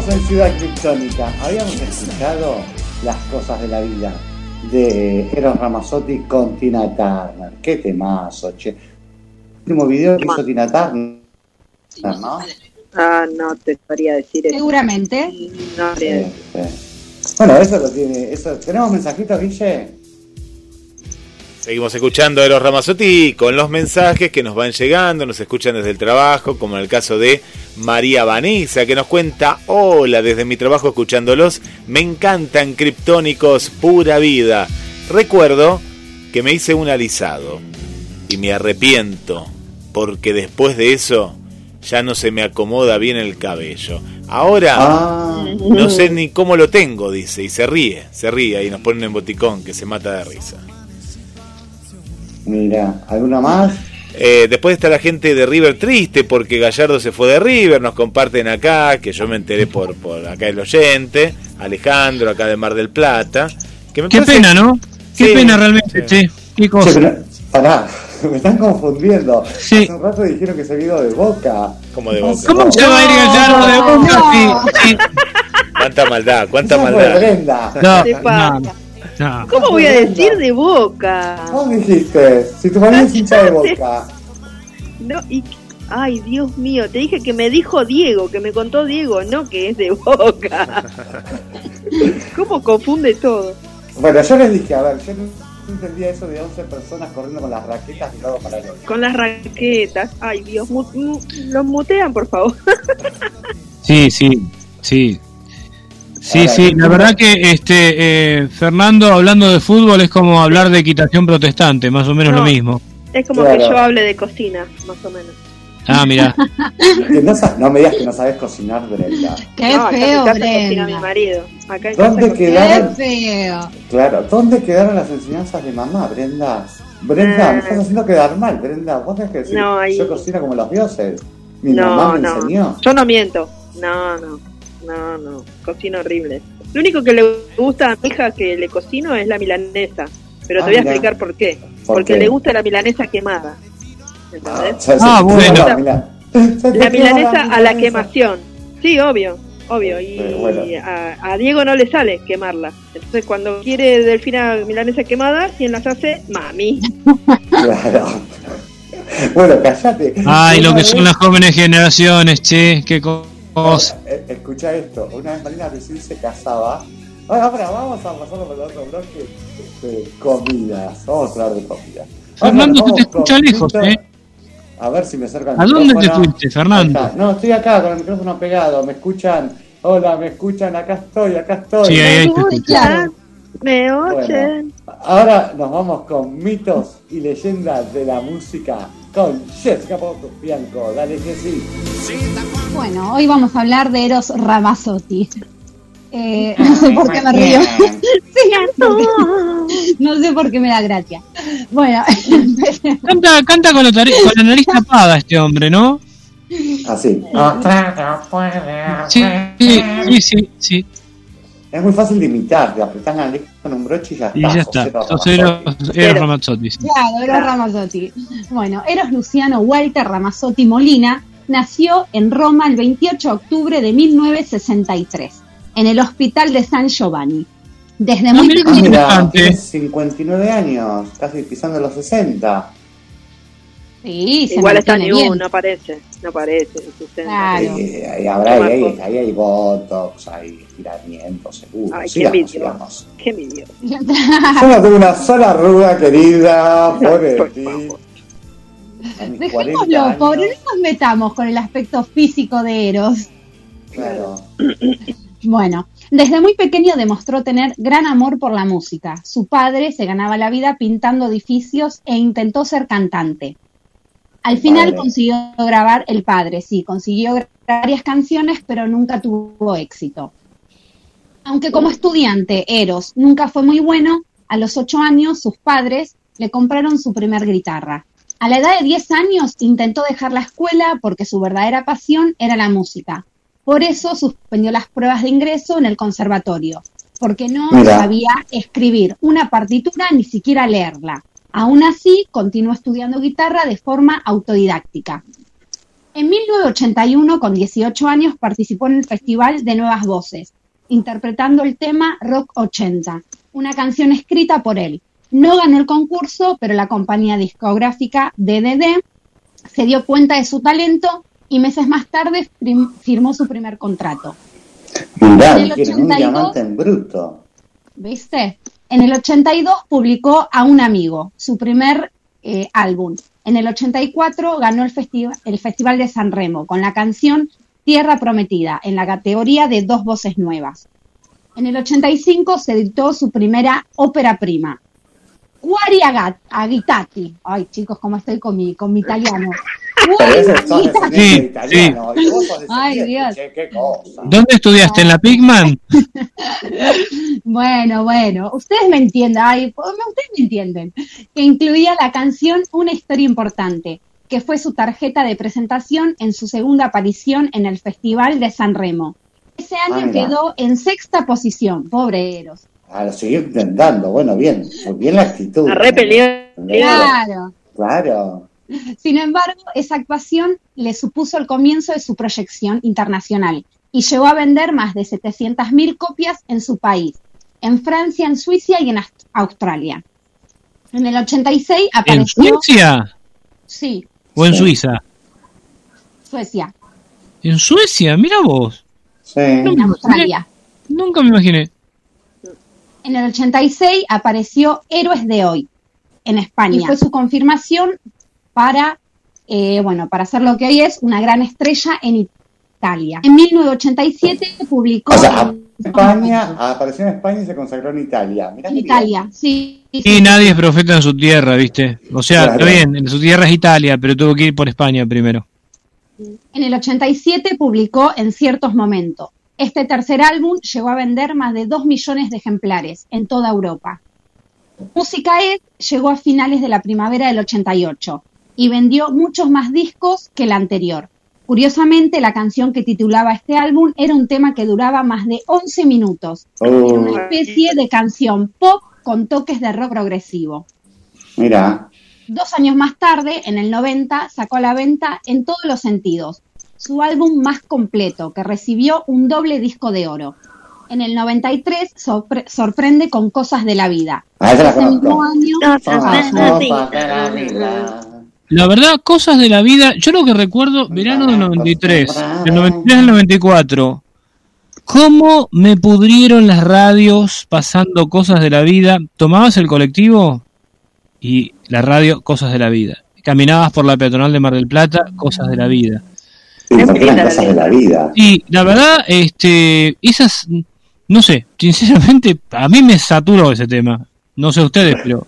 [SPEAKER 8] En
[SPEAKER 3] Ciudad Criptónica. Habíamos escuchado las cosas de la vida de Eros Ramazzotti con Tina Turner. Qué temazo, che. Último video que hizo Tina Turner, ¿no?
[SPEAKER 6] Ah, no te podría decir eso.
[SPEAKER 5] Seguramente.
[SPEAKER 6] No,
[SPEAKER 3] Sí, sí. Bueno, eso lo tiene. Eso. ¿Tenemos mensajitos, Guille?
[SPEAKER 2] Seguimos escuchando a Eros Ramazzotti con los mensajes que nos van llegando, nos escuchan desde el trabajo, como en el caso de María Vanessa, que nos cuenta, hola, desde mi trabajo escuchándolos, me encantan criptónicos, pura vida. Recuerdo que me hice un alisado y me arrepiento, porque después de eso ya no se me acomoda bien el cabello. Ahora
[SPEAKER 3] Ah,
[SPEAKER 2] no sé ni cómo lo tengo, dice, y se ríe, se ríe y nos pone un emoticón que se mata de risa.
[SPEAKER 3] mira, ¿alguna más?
[SPEAKER 2] Eh, después está la gente de River triste porque Gallardo se fue de River, nos comparten acá, que yo me enteré por, por acá el oyente, Alejandro, acá de Mar del Plata. Que me
[SPEAKER 4] Qué
[SPEAKER 2] parece-
[SPEAKER 4] pena, ¿no? Qué
[SPEAKER 2] Sí,
[SPEAKER 4] pena realmente,
[SPEAKER 2] sí.
[SPEAKER 4] che. Qué cosa.
[SPEAKER 3] pero, pará, me están confundiendo.
[SPEAKER 4] Sí.
[SPEAKER 3] Hace un rato dijeron que se vino de boca.
[SPEAKER 2] Como de
[SPEAKER 3] ¿Qué
[SPEAKER 2] Boca.
[SPEAKER 4] ¿Cómo se va a ir Gallardo de boca?
[SPEAKER 5] no.
[SPEAKER 4] Sí, sí.
[SPEAKER 2] Cuánta maldad, cuánta
[SPEAKER 3] Eso
[SPEAKER 2] maldad.
[SPEAKER 3] Brenda.
[SPEAKER 4] No, no, no.
[SPEAKER 6] ¿Cómo voy a decir de boca?
[SPEAKER 3] ¿Cómo dijiste? Si tu marido es hincha de boca.
[SPEAKER 6] No, y ay, Dios mío, te dije que me dijo Diego, que me contó Diego, no que es de boca. ¿Cómo confunde todo?
[SPEAKER 3] Bueno, yo les dije, a ver, yo no entendía eso de 11 personas corriendo con las raquetas de lado para el otro.
[SPEAKER 6] Con las raquetas. Ay, Dios, mu- mu- los mutean, por favor.
[SPEAKER 4] Sí, sí, sí. Sí,
[SPEAKER 3] Ahora,
[SPEAKER 4] sí, la verdad que este eh, Fernando hablando de fútbol es como hablar de equitación protestante, más o menos
[SPEAKER 6] No.
[SPEAKER 4] lo mismo.
[SPEAKER 6] Es como
[SPEAKER 3] Claro.
[SPEAKER 6] que yo hable de cocina, más o menos.
[SPEAKER 4] Ah, mira.
[SPEAKER 3] No, me digas que no sabes cocinar, Brenda.
[SPEAKER 5] Qué
[SPEAKER 6] no, acá
[SPEAKER 5] feo,
[SPEAKER 6] en mi casa cocina mi
[SPEAKER 5] Brenda.
[SPEAKER 6] marido. Acá en casa
[SPEAKER 3] ¿Dónde
[SPEAKER 5] Qué
[SPEAKER 3] quedaron?
[SPEAKER 5] feo.
[SPEAKER 3] Claro, ¿dónde quedaron las enseñanzas de mamá, Brenda? Brenda, me
[SPEAKER 6] Ah.
[SPEAKER 3] estás haciendo quedar mal, Brenda. Vos tenés que decir,
[SPEAKER 6] No, ahí-
[SPEAKER 3] yo cocino como los dioses. Mi
[SPEAKER 6] No,
[SPEAKER 3] mamá me
[SPEAKER 6] no.
[SPEAKER 3] enseñó.
[SPEAKER 6] Yo no miento. No, no. No, no. Cocino horrible. Lo único que le gusta a mi hija que le cocino es la milanesa. Pero
[SPEAKER 3] Ah,
[SPEAKER 6] te voy a
[SPEAKER 3] mirá.
[SPEAKER 6] explicar por qué.
[SPEAKER 3] ¿Por
[SPEAKER 6] Porque
[SPEAKER 3] qué?
[SPEAKER 6] le gusta la milanesa quemada.
[SPEAKER 4] Ah,
[SPEAKER 3] se-
[SPEAKER 4] bueno.
[SPEAKER 3] la
[SPEAKER 6] milanesa a la quemación. Sí, obvio, obvio. Y
[SPEAKER 3] bueno.
[SPEAKER 6] a, a Diego no le sale quemarla. Entonces cuando quiere Delfina milanesa quemada, ¿quién las hace? Mami.
[SPEAKER 3] Claro. Bueno, callate.
[SPEAKER 4] Ay, lo que son
[SPEAKER 3] vez-
[SPEAKER 4] las jóvenes generaciones, che, qué co- cosa.
[SPEAKER 3] Eh, Escucha esto, una vez Marina recién se casaba. Ahora, ahora vamos a pasarlo por el otro bloque de comidas. Vamos a hablar de comida.
[SPEAKER 4] Fernando, se te
[SPEAKER 3] nos
[SPEAKER 4] escucha
[SPEAKER 3] vamos
[SPEAKER 4] lejos, ¿eh?
[SPEAKER 3] A ver si me acercan
[SPEAKER 4] ¿A dónde te fuiste, Fernando?
[SPEAKER 3] No, estoy acá con el micrófono pegado. ¿Me escuchan? Hola, ¿me escuchan? Acá estoy, acá estoy.
[SPEAKER 4] Sí, ahí, ahí te
[SPEAKER 6] Me
[SPEAKER 4] escucho.
[SPEAKER 5] Claro.
[SPEAKER 6] Me
[SPEAKER 3] Bueno,
[SPEAKER 6] oyen.
[SPEAKER 3] ahora nos vamos con mitos y leyendas de la música con Jessica Bianco. Dale que sí.
[SPEAKER 5] Bueno, hoy vamos a hablar de Eros Ramazzotti. Eh, no sé por qué me río. Sí, no sé por qué me da gracia. Bueno,
[SPEAKER 4] Canta, canta con la, con la nariz tapada este hombre, ¿no?
[SPEAKER 3] Así.
[SPEAKER 4] Sí, sí, sí, sí. sí.
[SPEAKER 3] Es muy fácil de imitar. Te apretás la nariz con un broche y ya está.
[SPEAKER 4] Y ya
[SPEAKER 3] sos
[SPEAKER 4] está.
[SPEAKER 3] Eros
[SPEAKER 4] Eros,
[SPEAKER 3] Ramazzotti.
[SPEAKER 4] Eros Ramazzotti. sí.
[SPEAKER 5] claro, Eros Ramazzotti. Bueno, Eros Luciano Walter Ramazzotti Molina nació en Roma el 28 de octubre de 1963, en el Hospital de San Giovanni. Desde
[SPEAKER 4] Ah,
[SPEAKER 5] muy
[SPEAKER 4] mira.
[SPEAKER 3] Ah, tiene 59 años, casi pisando los 60.
[SPEAKER 5] sí, se
[SPEAKER 6] Igual está
[SPEAKER 5] mantiene
[SPEAKER 6] ni
[SPEAKER 5] bien.
[SPEAKER 6] no parece. No parece. 60.
[SPEAKER 5] Claro.
[SPEAKER 3] Eh, ahí, habrá, ahí, hay, ahí hay botox, hay estiramiento, seguro.
[SPEAKER 6] Ay, qué
[SPEAKER 3] sigamos,
[SPEAKER 6] envidia.
[SPEAKER 3] sigamos.
[SPEAKER 6] Qué.
[SPEAKER 3] Yo no tengo una sola arruga, querida, por
[SPEAKER 6] favor.
[SPEAKER 3] A mis
[SPEAKER 5] Dejémoslo,
[SPEAKER 3] 40
[SPEAKER 5] pobre, no nos metamos con el aspecto físico de Eros.
[SPEAKER 3] Claro.
[SPEAKER 5] Bueno, desde muy pequeño demostró tener gran amor por la música. Su padre se ganaba la vida pintando edificios e intentó ser cantante. Al final consiguió grabar el padre, sí, consiguió grabar varias canciones, pero nunca tuvo éxito. Aunque como estudiante Eros nunca fue muy bueno, a los ocho años sus padres le compraron su primer guitarra. A la edad de 10 años intentó dejar la escuela porque su verdadera pasión era la música. Por eso suspendió las pruebas de ingreso en el conservatorio, porque no
[SPEAKER 3] Mira.
[SPEAKER 5] sabía escribir una partitura ni siquiera leerla. Aún así, continuó estudiando guitarra de forma autodidáctica. En 1981, con 18 años, participó en el Festival de Nuevas Voces, interpretando el tema Rock 80, una canción escrita por él. No ganó el concurso, pero la compañía discográfica DDD se dio cuenta de su talento y meses más tarde firmó su primer contrato.
[SPEAKER 3] Mirá,
[SPEAKER 5] En el
[SPEAKER 3] quieren un
[SPEAKER 5] 82.
[SPEAKER 3] diamante en bruto.
[SPEAKER 5] ¿Viste? En el 82 publicó A un amigo, su primer eh, álbum. En el 84 ganó el, festi- el Festival de San Remo con la canción Tierra Prometida en la categoría de dos voces nuevas. En el 85 se editó su primera ópera prima, Cuari Agat- Agitati. Ay, chicos, cómo estoy con mi, con mi italiano.
[SPEAKER 4] Sí,
[SPEAKER 3] italiano. Sos
[SPEAKER 5] Ay, Dios.
[SPEAKER 3] che, qué cosa.
[SPEAKER 4] ¿Dónde estudiaste? ¿En la Pigman?
[SPEAKER 5] Bueno, bueno, ustedes me entienden, ay, ustedes me entienden, que incluía la canción Una historia importante, que fue su tarjeta de presentación en su segunda aparición en el Festival de San Remo. Ese año
[SPEAKER 3] Ah,
[SPEAKER 5] quedó en sexta posición, pobre Eros.
[SPEAKER 3] A lo seguir intentando, bueno, bien, bien la actitud.
[SPEAKER 6] La repelió.
[SPEAKER 5] Claro.
[SPEAKER 3] Claro.
[SPEAKER 5] Sin embargo, esa actuación le supuso el comienzo de su proyección internacional y llegó a vender más de 700.000 copias en su país, en Francia, en Suiza y en Aust- Australia. En el 86
[SPEAKER 4] ¿En
[SPEAKER 5] apareció...
[SPEAKER 4] Suecia?
[SPEAKER 5] Sí,
[SPEAKER 4] ¿O en
[SPEAKER 3] Sí.
[SPEAKER 4] Suiza?
[SPEAKER 5] Suecia,
[SPEAKER 4] ¿En Suecia? Mira vos.
[SPEAKER 3] Sí.
[SPEAKER 5] en Australia.
[SPEAKER 4] Nunca me imaginé.
[SPEAKER 5] En el 86 apareció Héroes de Hoy en España. Y fue su confirmación para, eh, bueno, para hacer lo que hoy es una gran estrella en Italia. En 1987 publicó
[SPEAKER 3] O sea,
[SPEAKER 5] en-
[SPEAKER 3] España, apareció en España y se consagró en Italia. Mirá
[SPEAKER 5] en
[SPEAKER 3] qué
[SPEAKER 5] Italia, sí. sí,
[SPEAKER 4] Y nadie es profeta en su tierra, ¿viste? O sea,
[SPEAKER 3] Claro.
[SPEAKER 4] está bien, en su tierra es Italia, pero tuvo que ir por España primero.
[SPEAKER 5] En el 87 publicó En ciertos momentos. Este tercer álbum llegó a vender más de 2 millones de ejemplares en toda Europa. Música es llegó a finales de la primavera del 88 y vendió muchos más discos que el anterior. Curiosamente, la canción que titulaba este álbum era un tema que duraba más de 11 minutos. Era
[SPEAKER 3] Oh,
[SPEAKER 5] una especie de canción pop con toques de rock progresivo.
[SPEAKER 3] mira.
[SPEAKER 5] Dos años más tarde, en el 90, sacó a la venta en todos los sentidos su álbum más completo, que recibió un doble disco de oro. En el 93 sorpre- sorprende con Cosas de la Vida.
[SPEAKER 3] Ah,
[SPEAKER 5] Ese mismo año, ah.
[SPEAKER 6] La
[SPEAKER 4] verdad, cosas de la vida, yo lo que recuerdo, verano del 93, del 93 al 94, cómo me pudrieron las radios pasando cosas de la vida. Tomabas el colectivo y la radio, cosas de la vida. Caminabas por la peatonal de Mar del Plata, cosas de la vida.
[SPEAKER 3] Sí,
[SPEAKER 6] Es linda la
[SPEAKER 3] de la vida.
[SPEAKER 4] Y la verdad, este, esas, no sé, sinceramente, a mí me saturó ese tema. No sé ustedes, pero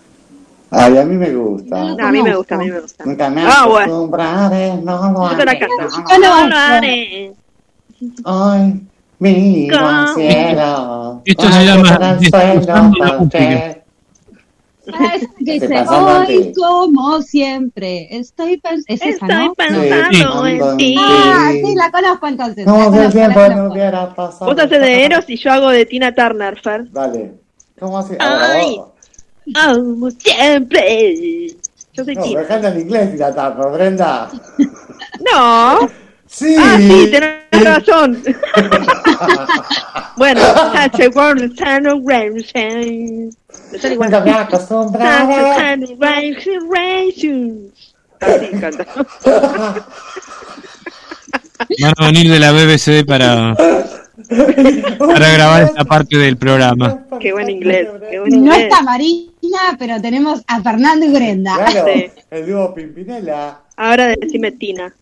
[SPEAKER 3] Ay, a mí me gusta.
[SPEAKER 5] No,
[SPEAKER 6] a mí me gusta, a mí me gusta.
[SPEAKER 3] Nunca me
[SPEAKER 6] Ah, bueno.
[SPEAKER 3] no lo
[SPEAKER 6] Yo te la
[SPEAKER 3] haré.
[SPEAKER 6] canto.
[SPEAKER 5] No.
[SPEAKER 6] No lo haré.
[SPEAKER 3] Ay, al
[SPEAKER 6] Con-
[SPEAKER 3] cielo.
[SPEAKER 4] Esto se llama la
[SPEAKER 3] suelo,
[SPEAKER 5] Ah, que dice, hoy como siempre, estoy pensando... Es esa,
[SPEAKER 6] Estoy
[SPEAKER 5] ¿no?
[SPEAKER 6] pensando
[SPEAKER 3] Sí.
[SPEAKER 6] en ti.
[SPEAKER 5] Ah, sí, la conozco entonces. conozco, la
[SPEAKER 3] tiempo no
[SPEAKER 5] conozco.
[SPEAKER 3] hubiera pasado.
[SPEAKER 6] Vos haces de Eros y yo hago de Tina Turner, Fer.
[SPEAKER 3] Dale. ¿Cómo así?
[SPEAKER 6] Ay. Como siempre. Yo soy
[SPEAKER 3] No,
[SPEAKER 6] Tina.
[SPEAKER 3] pero canta en inglés la tapa, Brenda.
[SPEAKER 6] No.
[SPEAKER 3] Sí.
[SPEAKER 6] Ah, sí, tenés razón. bueno, such a world, kind of rain, Me sale igual.
[SPEAKER 3] Me acostumbraré.
[SPEAKER 6] Así canta.
[SPEAKER 4] van a venir de la BBC para, para grabar esta parte del programa.
[SPEAKER 6] Qué buen inglés, qué buen
[SPEAKER 5] No está Marina, pero tenemos a Fernando y Brenda.
[SPEAKER 3] Claro,
[SPEAKER 6] Sí.
[SPEAKER 3] el dúo Pimpinela.
[SPEAKER 6] Ahora decime Tina.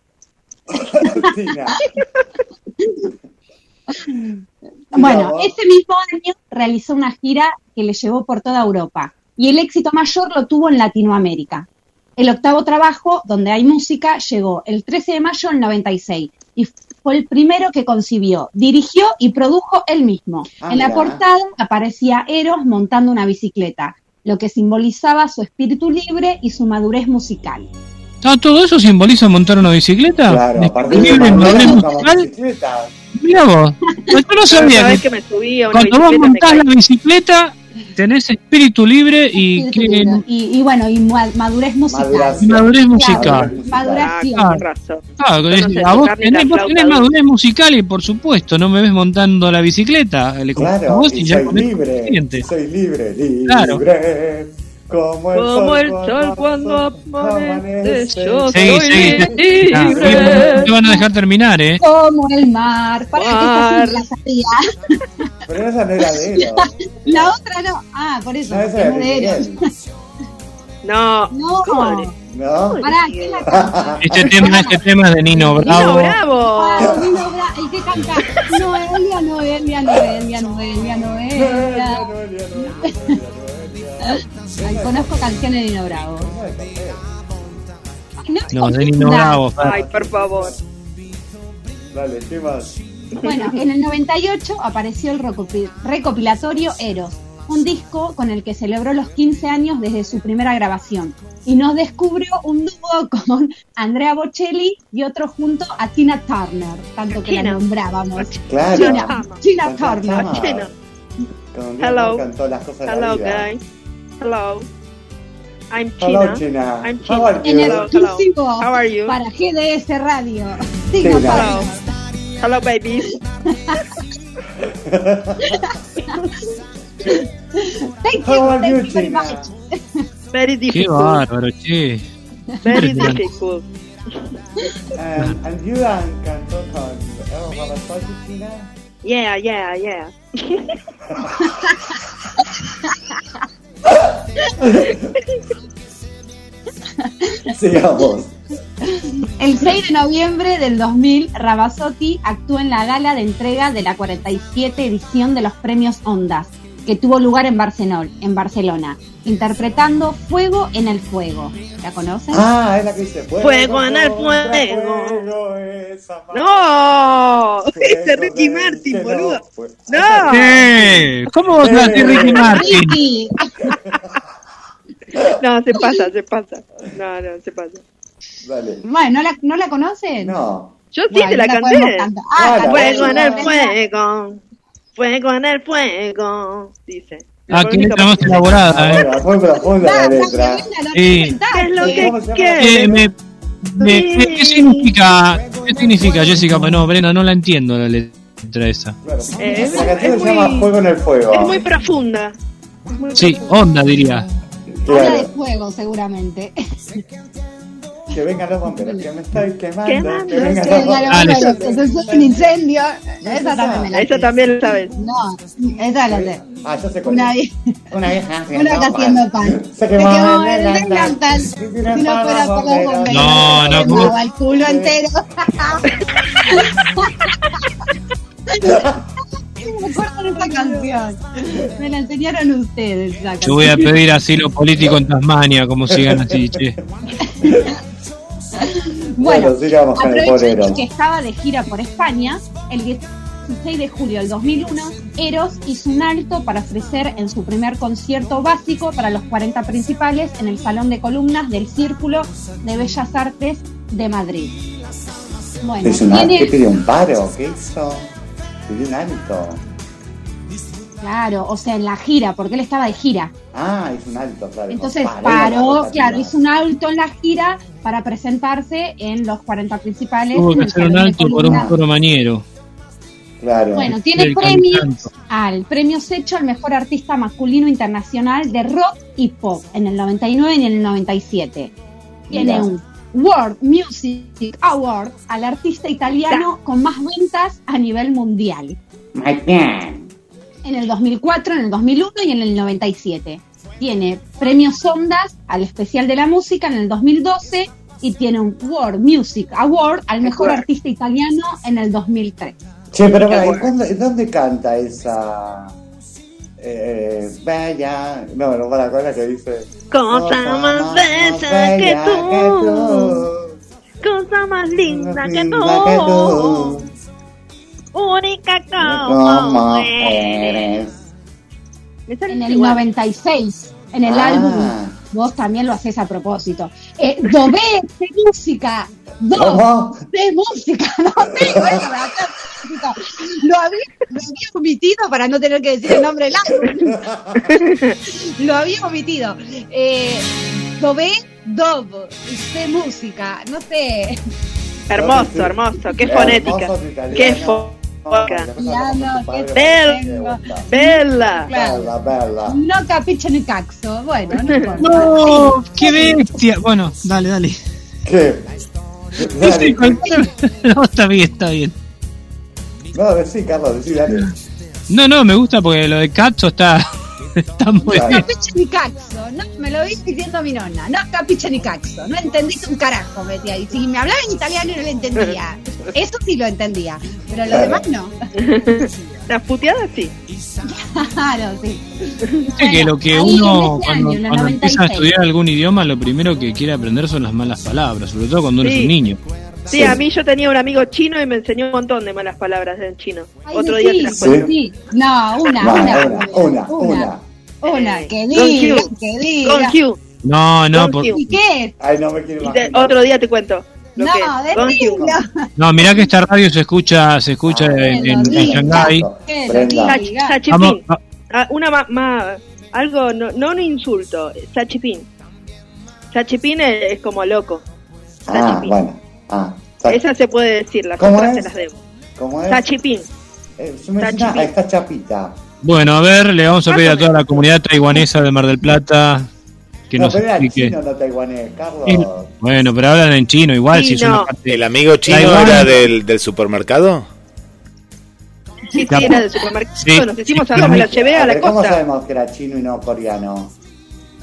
[SPEAKER 5] Bueno, ese mismo año realizó una gira que le llevó por toda Europa y el éxito mayor lo tuvo en Latinoamérica. El octavo trabajo, donde hay música, llegó el 13 de mayo del 96 y fue el primero que concibió, dirigió y produjo él mismo.
[SPEAKER 3] Ah,
[SPEAKER 5] en la
[SPEAKER 3] mira.
[SPEAKER 5] portada aparecía Eros montando una bicicleta, lo que simbolizaba su espíritu libre y su madurez musical.
[SPEAKER 4] Ah, ¿Todo eso simboliza montar una bicicleta?
[SPEAKER 3] Claro, a partir de
[SPEAKER 4] Libre,
[SPEAKER 3] bicicleta.
[SPEAKER 4] Mirá vos, yo no sabía que
[SPEAKER 6] que me subí a una
[SPEAKER 4] cuando vos montás la bicicleta tenés espíritu libre y
[SPEAKER 5] Espíritu
[SPEAKER 4] que
[SPEAKER 5] libre. Y, y bueno, y ma- madurez musical.
[SPEAKER 3] Maduración.
[SPEAKER 4] madurez
[SPEAKER 5] Claro,
[SPEAKER 4] musical.
[SPEAKER 5] maduración.
[SPEAKER 6] Ah, razón.
[SPEAKER 4] Ah,
[SPEAKER 6] no
[SPEAKER 4] vos tenés, vos tenés madurez musical y por supuesto no me ves montando la bicicleta. Le
[SPEAKER 3] Claro,
[SPEAKER 4] vos
[SPEAKER 3] y
[SPEAKER 4] ya
[SPEAKER 3] soy
[SPEAKER 4] con eso es
[SPEAKER 3] libre. Soy libre, libre.
[SPEAKER 4] Claro.
[SPEAKER 6] Como
[SPEAKER 3] Como el sol,
[SPEAKER 6] el sol cuando amanece, yo
[SPEAKER 4] Sí,
[SPEAKER 6] soy
[SPEAKER 4] sí. Ah,
[SPEAKER 6] libre.
[SPEAKER 4] no te van a dejar terminar, ¿eh?
[SPEAKER 5] Como el mar. Para que esta sí la sabía.
[SPEAKER 3] Pero esa no era de él.
[SPEAKER 5] La otra no. Ah, por eso.
[SPEAKER 3] No, esa
[SPEAKER 5] porque
[SPEAKER 3] era
[SPEAKER 5] no
[SPEAKER 3] de.
[SPEAKER 6] No,
[SPEAKER 5] No.
[SPEAKER 6] ¿cómo de-
[SPEAKER 3] ¿No?
[SPEAKER 5] Pará, ¿quién la canta?
[SPEAKER 4] Este tema, este tema es de Nino
[SPEAKER 6] Nino
[SPEAKER 4] Bravo.
[SPEAKER 6] Bravo.
[SPEAKER 5] Ah, Nino Bra- el que canta Noelia, Noelia, Noelia, Noelia, Noelia. Ay, conozco canciones de Nino Bravo.
[SPEAKER 4] No, de Nino. Bravo.
[SPEAKER 6] Ay, por favor.
[SPEAKER 3] Dale, ¿qué más?
[SPEAKER 5] Bueno, en el 98 apareció el recopi- recopilatorio Eros, un disco con el que celebró los 15 años desde su primera grabación y nos descubrió un dúo con Andrea Bocelli y otro junto a Tina Turner, tanto que la
[SPEAKER 6] Tina.
[SPEAKER 5] nombrábamos.
[SPEAKER 3] Claro.
[SPEAKER 5] Tina, Tina
[SPEAKER 3] Con
[SPEAKER 5] Turner.
[SPEAKER 6] Hello.
[SPEAKER 3] cantó las cosas de
[SPEAKER 6] Hello,
[SPEAKER 3] la vida.
[SPEAKER 6] guys. Hello. I'm
[SPEAKER 3] Hello,
[SPEAKER 6] China.
[SPEAKER 3] China.
[SPEAKER 6] I'm
[SPEAKER 3] How
[SPEAKER 6] China.
[SPEAKER 3] are
[SPEAKER 5] En
[SPEAKER 3] you?
[SPEAKER 6] Hello,
[SPEAKER 5] exclusivo
[SPEAKER 6] How are you?
[SPEAKER 5] para GDS Radio.
[SPEAKER 3] Tina.
[SPEAKER 5] Tina
[SPEAKER 6] Hello.
[SPEAKER 5] Turner.
[SPEAKER 6] Hello, babies.
[SPEAKER 5] Thank
[SPEAKER 3] How
[SPEAKER 5] you,
[SPEAKER 3] are you,
[SPEAKER 5] thank you very
[SPEAKER 3] Tina?
[SPEAKER 5] much.
[SPEAKER 6] Very
[SPEAKER 4] Qué
[SPEAKER 6] difficult.
[SPEAKER 4] bárbaro, che.
[SPEAKER 6] Very
[SPEAKER 4] Impresionante.
[SPEAKER 6] difficult.
[SPEAKER 3] And, and you and cantó con Eros Ramazzotti, Tina?
[SPEAKER 6] Yeah, yeah, yeah.
[SPEAKER 3] Sigamos.
[SPEAKER 5] El 6 de noviembre del 2000, Ramazzotti actuó en la gala de entrega de la 47 edición de los premios Ondas, que tuvo lugar en Barcelona, en Barcelona interpretando Fuego en el Fuego. ¿La conocen?
[SPEAKER 7] Ah, es la que dice
[SPEAKER 6] Fuego en el fuego.
[SPEAKER 7] fuego, esa.
[SPEAKER 6] No, ese
[SPEAKER 7] Fuego
[SPEAKER 6] Ricky Martin, boludo. No.
[SPEAKER 4] ¿Qué? ¿Cómo vas a decir Ricky Martin?
[SPEAKER 6] No, se pasa, se pasa. No, no, se pasa.
[SPEAKER 7] Dale.
[SPEAKER 5] Bueno, ¿no la, ¿no la conocen?
[SPEAKER 7] No.
[SPEAKER 6] Yo sí
[SPEAKER 5] Bueno,
[SPEAKER 6] te la
[SPEAKER 5] podemos
[SPEAKER 6] canté.
[SPEAKER 7] Ah, la
[SPEAKER 5] la
[SPEAKER 6] Fuego en el fuego. Fuego en el fuego. Dice.
[SPEAKER 4] Ah, qué letra más elaborada, ¿eh?
[SPEAKER 7] Fue profunda la
[SPEAKER 5] Ah,
[SPEAKER 7] letra.
[SPEAKER 5] está
[SPEAKER 4] Sí.
[SPEAKER 6] ¿Qué es lo
[SPEAKER 7] ¿Cómo se
[SPEAKER 6] que
[SPEAKER 7] llama?
[SPEAKER 4] Eh, me- me- me- ¿Qué significa? ¿Qué significa, Jessica? Pues no, Brenda, no la entiendo la letra esa.
[SPEAKER 7] Claro.
[SPEAKER 6] Eh,
[SPEAKER 7] La canción
[SPEAKER 6] es
[SPEAKER 7] se llama
[SPEAKER 6] muy-
[SPEAKER 7] Fuego en el Fuego.
[SPEAKER 6] Es muy profunda. Es muy
[SPEAKER 4] Sí,
[SPEAKER 6] profunda.
[SPEAKER 4] onda diría.
[SPEAKER 5] Habla de
[SPEAKER 7] Claro.
[SPEAKER 5] fuego, seguramente.
[SPEAKER 7] Que vengan los bomberos, que me estoy quemando.
[SPEAKER 6] Quemando,
[SPEAKER 7] Que vengan los bomberos.
[SPEAKER 5] Que eso es un incendio. Esa también me la
[SPEAKER 6] Eso
[SPEAKER 5] sé.
[SPEAKER 6] también lo sabes.
[SPEAKER 5] No, esa la sé.
[SPEAKER 7] Ah, ya sé cuál
[SPEAKER 5] Una,
[SPEAKER 7] vieja
[SPEAKER 5] una que haciendo pan.
[SPEAKER 7] Se
[SPEAKER 5] Se
[SPEAKER 7] quemó
[SPEAKER 5] el
[SPEAKER 7] el
[SPEAKER 5] delantal.
[SPEAKER 7] Si
[SPEAKER 5] no fuera por los bomberos.
[SPEAKER 4] No, no,
[SPEAKER 5] quemaba el culo entero. Me acuerdo de esa canción. Me la enseñaron ustedes.
[SPEAKER 4] Yo voy a pedir asilo político en Tasmania, como sigan así, che.
[SPEAKER 5] Bueno,
[SPEAKER 7] Bueno, sigamos con el
[SPEAKER 5] aprovechando
[SPEAKER 7] bolero.
[SPEAKER 5] que estaba de gira por España, el 16 de julio del 2001, Eros hizo un alto para ofrecer en su primer concierto básico para los 40 principales en el Salón de Columnas del Círculo de Bellas Artes de Madrid. Bueno,
[SPEAKER 7] ¿Es una,
[SPEAKER 5] tiene-
[SPEAKER 7] ¿Qué pidió un paro? ¿Qué hizo? Pidió un alto.
[SPEAKER 5] claro, o sea, en la gira, porque él estaba de gira.
[SPEAKER 7] Ah, hizo un alto, claro.
[SPEAKER 5] Entonces
[SPEAKER 7] Paró,
[SPEAKER 5] claro, hizo un alto en la gira para presentarse en los 40 principales.
[SPEAKER 4] Tuvo
[SPEAKER 5] en
[SPEAKER 4] que hacer un alto por un
[SPEAKER 5] Columnas.
[SPEAKER 4] coro mañero.
[SPEAKER 7] Claro.
[SPEAKER 5] Bueno, tiene
[SPEAKER 4] El
[SPEAKER 5] premios al premio Secho al mejor artista masculino internacional de rock y pop en el 99 y en el 97. Tiene
[SPEAKER 7] Mira.
[SPEAKER 5] un World Music Award al artista italiano con más ventas a nivel mundial
[SPEAKER 7] My man.
[SPEAKER 5] en el 2004, en el 2001 y en el 97. Tiene premios Ondas al especial de la música en el 2012 y tiene un World Music Award al mejor artista italiano en el 2003.
[SPEAKER 7] Che, pero
[SPEAKER 6] Qué
[SPEAKER 7] pará, ¿y
[SPEAKER 6] bueno.
[SPEAKER 7] cuándo- ¿dónde canta esa? Eh, bella. No, no para la que dice.
[SPEAKER 6] Cosa más bella que tú. Cosa más linda que tú. Única como
[SPEAKER 7] Como
[SPEAKER 6] eres.
[SPEAKER 7] eres.
[SPEAKER 5] En el
[SPEAKER 6] igual.
[SPEAKER 5] 96, en el
[SPEAKER 7] Ah.
[SPEAKER 5] álbum, vos también lo haces a propósito. Eh, Dobé de música, do de música, no tengo eso para hacer música. Lo había, lo había omitido para no tener que decir el nombre del álbum. lo había omitido. Eh, Dobé, Dob, de música, no sé.
[SPEAKER 6] Hermoso, hermoso. Qué fonética. Qué fonética.
[SPEAKER 5] Piano, qué
[SPEAKER 6] Bel-
[SPEAKER 5] tengo.
[SPEAKER 6] Bella.
[SPEAKER 5] Claro.
[SPEAKER 7] Bella, bella.
[SPEAKER 5] No capiche ni caxo. Bueno, no importa.
[SPEAKER 4] ¡No! ¡Qué bestia! Bueno, dale, dale.
[SPEAKER 7] ¿Qué? Dale.
[SPEAKER 4] No, está bien, está bien.
[SPEAKER 7] No, decí, Carlos, decí, dale.
[SPEAKER 4] No, no, me gusta porque lo de Katzo está, está muy bien.
[SPEAKER 5] capiche ni caxo, no, me lo vi diciendo mi nonna, no capiche ni caxo, no entendiste un carajo, metí ahí. Si me hablaba en italiano no lo entendía, eso sí lo entendía, pero lo
[SPEAKER 7] Claro.
[SPEAKER 5] demás no.
[SPEAKER 6] Las puteadas sí.
[SPEAKER 5] Claro, sí.
[SPEAKER 4] Que lo que uno, cuando,
[SPEAKER 5] año,
[SPEAKER 4] empieza a
[SPEAKER 5] 96.
[SPEAKER 4] estudiar algún idioma, lo primero que quiere aprender son las malas palabras, sobre todo cuando uno es
[SPEAKER 6] Sí.
[SPEAKER 4] un niño.
[SPEAKER 6] Sí, a mí yo tenía un amigo chino y me enseñó un montón de malas palabras en chino.
[SPEAKER 5] Ay,
[SPEAKER 6] Otro
[SPEAKER 5] sí,
[SPEAKER 6] día te las
[SPEAKER 7] Sí.
[SPEAKER 6] cuento.
[SPEAKER 5] sí. No, una,
[SPEAKER 7] No,
[SPEAKER 5] una,
[SPEAKER 7] una, una, una.
[SPEAKER 5] Una, que
[SPEAKER 6] Con
[SPEAKER 5] diga, que
[SPEAKER 6] Con
[SPEAKER 5] diga.
[SPEAKER 6] Q.
[SPEAKER 4] No, no, por-.
[SPEAKER 5] ¿Y qué?
[SPEAKER 7] Ay, no me quiero
[SPEAKER 6] te- otro día te cuento. Lo
[SPEAKER 5] No,
[SPEAKER 4] no, mirá que esta radio se escucha, se escucha
[SPEAKER 7] Ah,
[SPEAKER 4] en, en, en. Shanghái.
[SPEAKER 6] Sachipín. Ah, una más, algo, no, no un insulto, Sachipín. Sachipín es, es como loco.
[SPEAKER 7] Ah,
[SPEAKER 6] Sachipín.
[SPEAKER 7] bueno. Ah, sa-
[SPEAKER 6] Esa se puede decir, las
[SPEAKER 7] ¿Cómo
[SPEAKER 6] otras
[SPEAKER 7] es?
[SPEAKER 6] se las debo.
[SPEAKER 7] ¿Cómo es?
[SPEAKER 6] Sachipín.
[SPEAKER 7] Eh,
[SPEAKER 6] está
[SPEAKER 7] chapita.
[SPEAKER 4] bueno, a ver, le vamos a pedir a toda la comunidad taiwanesa de Mar del Plata que
[SPEAKER 7] no,
[SPEAKER 4] nos
[SPEAKER 7] pero era
[SPEAKER 4] explique.
[SPEAKER 7] chino, no taiwanés, Carlos.
[SPEAKER 4] Sí, Bueno, pero hablan en chino igual,
[SPEAKER 6] Sí,
[SPEAKER 4] si es una parte-
[SPEAKER 2] ¿El amigo chino
[SPEAKER 4] Taiwán.
[SPEAKER 2] era del, del supermercado?
[SPEAKER 6] Sí, sí, era del supermercado.
[SPEAKER 4] sí,
[SPEAKER 6] Nos hicimos
[SPEAKER 4] sí,
[SPEAKER 6] algo, me lo llevé a
[SPEAKER 7] A
[SPEAKER 6] la
[SPEAKER 7] ver, ¿Cómo
[SPEAKER 6] costa.
[SPEAKER 7] sabemos que era chino y no coreano?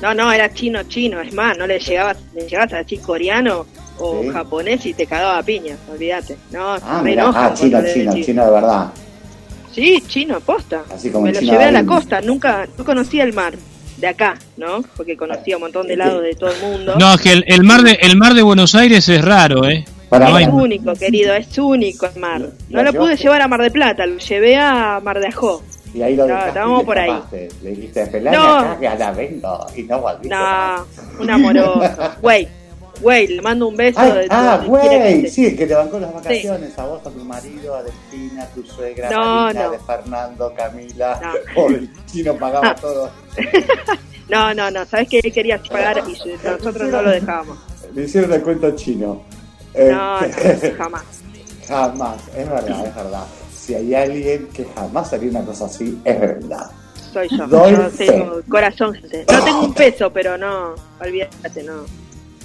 [SPEAKER 6] No, no, era chino, chino. Es más, no le llegabas, le llegabas a decir coreano o
[SPEAKER 3] Sí.
[SPEAKER 6] japonés y te cagaba a piña, olvídate. No,
[SPEAKER 3] Ah,
[SPEAKER 6] me
[SPEAKER 3] ah, chino, chino, chino de verdad.
[SPEAKER 6] Sí, chino, posta.
[SPEAKER 3] Así como
[SPEAKER 6] Me
[SPEAKER 3] el
[SPEAKER 6] lo
[SPEAKER 3] chino
[SPEAKER 6] llevé a la costa, nunca, no conocía el mar de acá, ¿no? Porque conocía un montón de lados de todo el mundo.
[SPEAKER 4] No, es que el, el mar de el mar de Buenos Aires es raro, ¿eh?
[SPEAKER 3] Para,
[SPEAKER 4] No
[SPEAKER 6] es único, querido, es único el mar. No
[SPEAKER 3] ¿La
[SPEAKER 6] lo pude llevar a Mar de Plata, lo llevé a Mar de Ajó.
[SPEAKER 3] Y ahí lo
[SPEAKER 6] No, estábamos por ahí.
[SPEAKER 3] Le dijiste,
[SPEAKER 6] No.
[SPEAKER 3] acá que ahora vengo. Y no volviste más.
[SPEAKER 6] No, un amoroso. Güey, güey, le mando un beso.
[SPEAKER 3] Ay,
[SPEAKER 6] de
[SPEAKER 3] ah, güey, sí, el que te bancó las vacaciones, a vos, a tu marido, a Delfina, a tu suegra,
[SPEAKER 6] No,
[SPEAKER 3] Marina,
[SPEAKER 6] no.
[SPEAKER 3] de Fernando, Camila,
[SPEAKER 6] No.
[SPEAKER 3] El chino pagaba
[SPEAKER 6] Ah.
[SPEAKER 3] todo.
[SPEAKER 6] No, no, no, sabes que él quería pagar y nosotros no lo dejábamos.
[SPEAKER 3] Le hicieron el cuento chino. Eh,
[SPEAKER 6] No, no, jamás.
[SPEAKER 3] jamás, es verdad, es verdad. Si hay alguien que jamás haría una cosa así, es verdad.
[SPEAKER 6] Soy yo.
[SPEAKER 3] Doy
[SPEAKER 6] yo
[SPEAKER 3] fe.
[SPEAKER 6] tengo corazón. No tengo un peso, pero no, olvídate, no.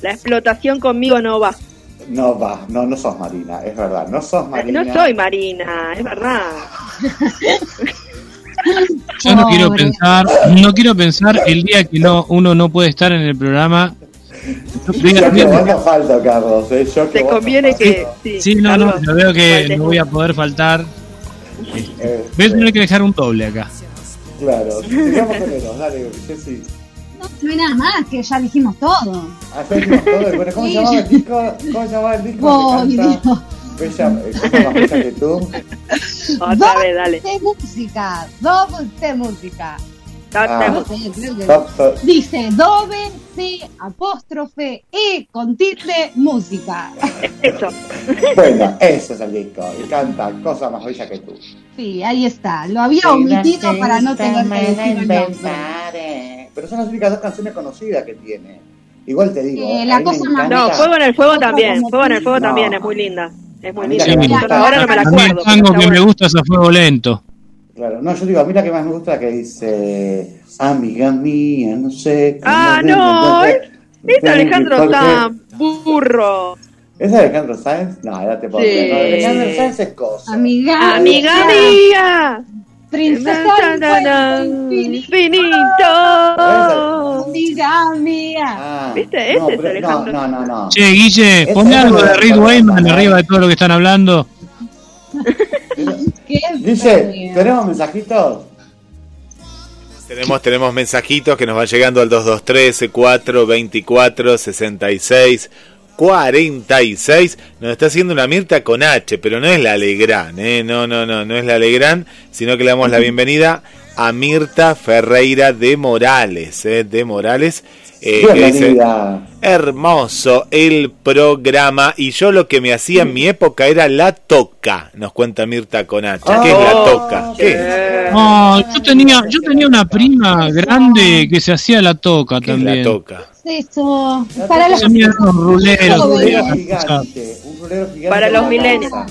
[SPEAKER 6] La explotación conmigo no va.
[SPEAKER 3] No va, no, no sos Marina, es verdad, no sos Marina.
[SPEAKER 6] No soy Marina, es verdad.
[SPEAKER 4] Yo no quiero pensar, no quiero pensar el día que no uno no puede estar en el programa.
[SPEAKER 3] Yo que vos no falto, Carlos. eh, yo que
[SPEAKER 6] Te
[SPEAKER 3] no
[SPEAKER 6] conviene que. Sí,
[SPEAKER 4] Sí, no, no, yo veo que no voy a poder faltar.
[SPEAKER 3] Eh,
[SPEAKER 4] Voy a tener que dejar un doble acá.
[SPEAKER 3] Claro, sigamos con dale, Jessy.
[SPEAKER 5] No, hay nada más, que ya dijimos todo.
[SPEAKER 3] Hacemos todo. Bueno, ¿cómo se
[SPEAKER 5] Sí,
[SPEAKER 3] llamaba el disco? ¿Cómo se llamaba el disco? Canta
[SPEAKER 5] Dios.
[SPEAKER 3] Bella, eh, cosa más bella que tú.
[SPEAKER 6] Otra vez, dale.
[SPEAKER 5] de música, doble de música.
[SPEAKER 3] Ah.
[SPEAKER 5] Dice doble C apóstrofe E con tilde música.
[SPEAKER 6] Eso.
[SPEAKER 3] Bueno, ese es el disco. Y canta Cosa más bella que tú.
[SPEAKER 5] Sí, ahí está. Lo había omitido para no tener que decir el nombre.
[SPEAKER 3] Pero son las únicas dos canciones conocidas que tiene. Igual te digo.
[SPEAKER 5] Eh, la cosa más
[SPEAKER 6] No, Fuego en el Fuego también. Fuego en el Fuego
[SPEAKER 3] No.
[SPEAKER 6] también es muy linda. Es muy linda. ahora no me la
[SPEAKER 4] A mí
[SPEAKER 6] acuerdo.
[SPEAKER 4] el tango que me gusta es a fuego lento.
[SPEAKER 3] Claro, no, yo digo, a mí la que más me gusta es la que dice, amiga mía, no sé. cómo
[SPEAKER 6] Ah, no, es, Alejandro Sanz, burro.
[SPEAKER 3] ¿Es Alejandro Sáenz? No, ya te puedo
[SPEAKER 6] Sí.
[SPEAKER 3] creer. No, Alejandro Sáenz es cosa.
[SPEAKER 5] Amiga,
[SPEAKER 6] Amiga mía,
[SPEAKER 5] princesa infinito.
[SPEAKER 6] infinito.
[SPEAKER 5] Amiga mía.
[SPEAKER 3] Ah,
[SPEAKER 6] ¿Viste?
[SPEAKER 3] no,
[SPEAKER 6] Ese es Alejandro
[SPEAKER 3] No, no, no, no.
[SPEAKER 4] Che, Guille,
[SPEAKER 3] es
[SPEAKER 4] algo
[SPEAKER 3] de Alejandro
[SPEAKER 4] Wayman arriba de todo lo que están hablando.
[SPEAKER 5] Qué
[SPEAKER 3] Dice. ¿tenemos mensajitos?
[SPEAKER 2] Tenemos, tenemos mensajitos que nos van llegando al 223 4 24 66 46. Nos está haciendo una Mirta con H, pero no es la Alegrán, ¿eh? No, no, no, no es la Alegrán, sino que le damos la bienvenida a Mirta Ferreira de Morales, ¿eh? De Morales. eh, que dice. Hermoso el programa y yo lo que me hacía en mi época era la toca, nos cuenta Mirta con H. ¿Qué es la
[SPEAKER 3] Oh,
[SPEAKER 2] toca? ¿Qué es?
[SPEAKER 4] No, yo tenía, yo tenía una prima grande que se hacía la toca
[SPEAKER 2] ¿Qué es la
[SPEAKER 4] también.
[SPEAKER 2] toca?
[SPEAKER 5] Eso. Para los
[SPEAKER 4] Tenía unos ruleros.
[SPEAKER 3] Un rulero
[SPEAKER 5] Jóvenes.
[SPEAKER 3] gigante. Un rulero gigante.
[SPEAKER 6] Para los
[SPEAKER 3] cabeza.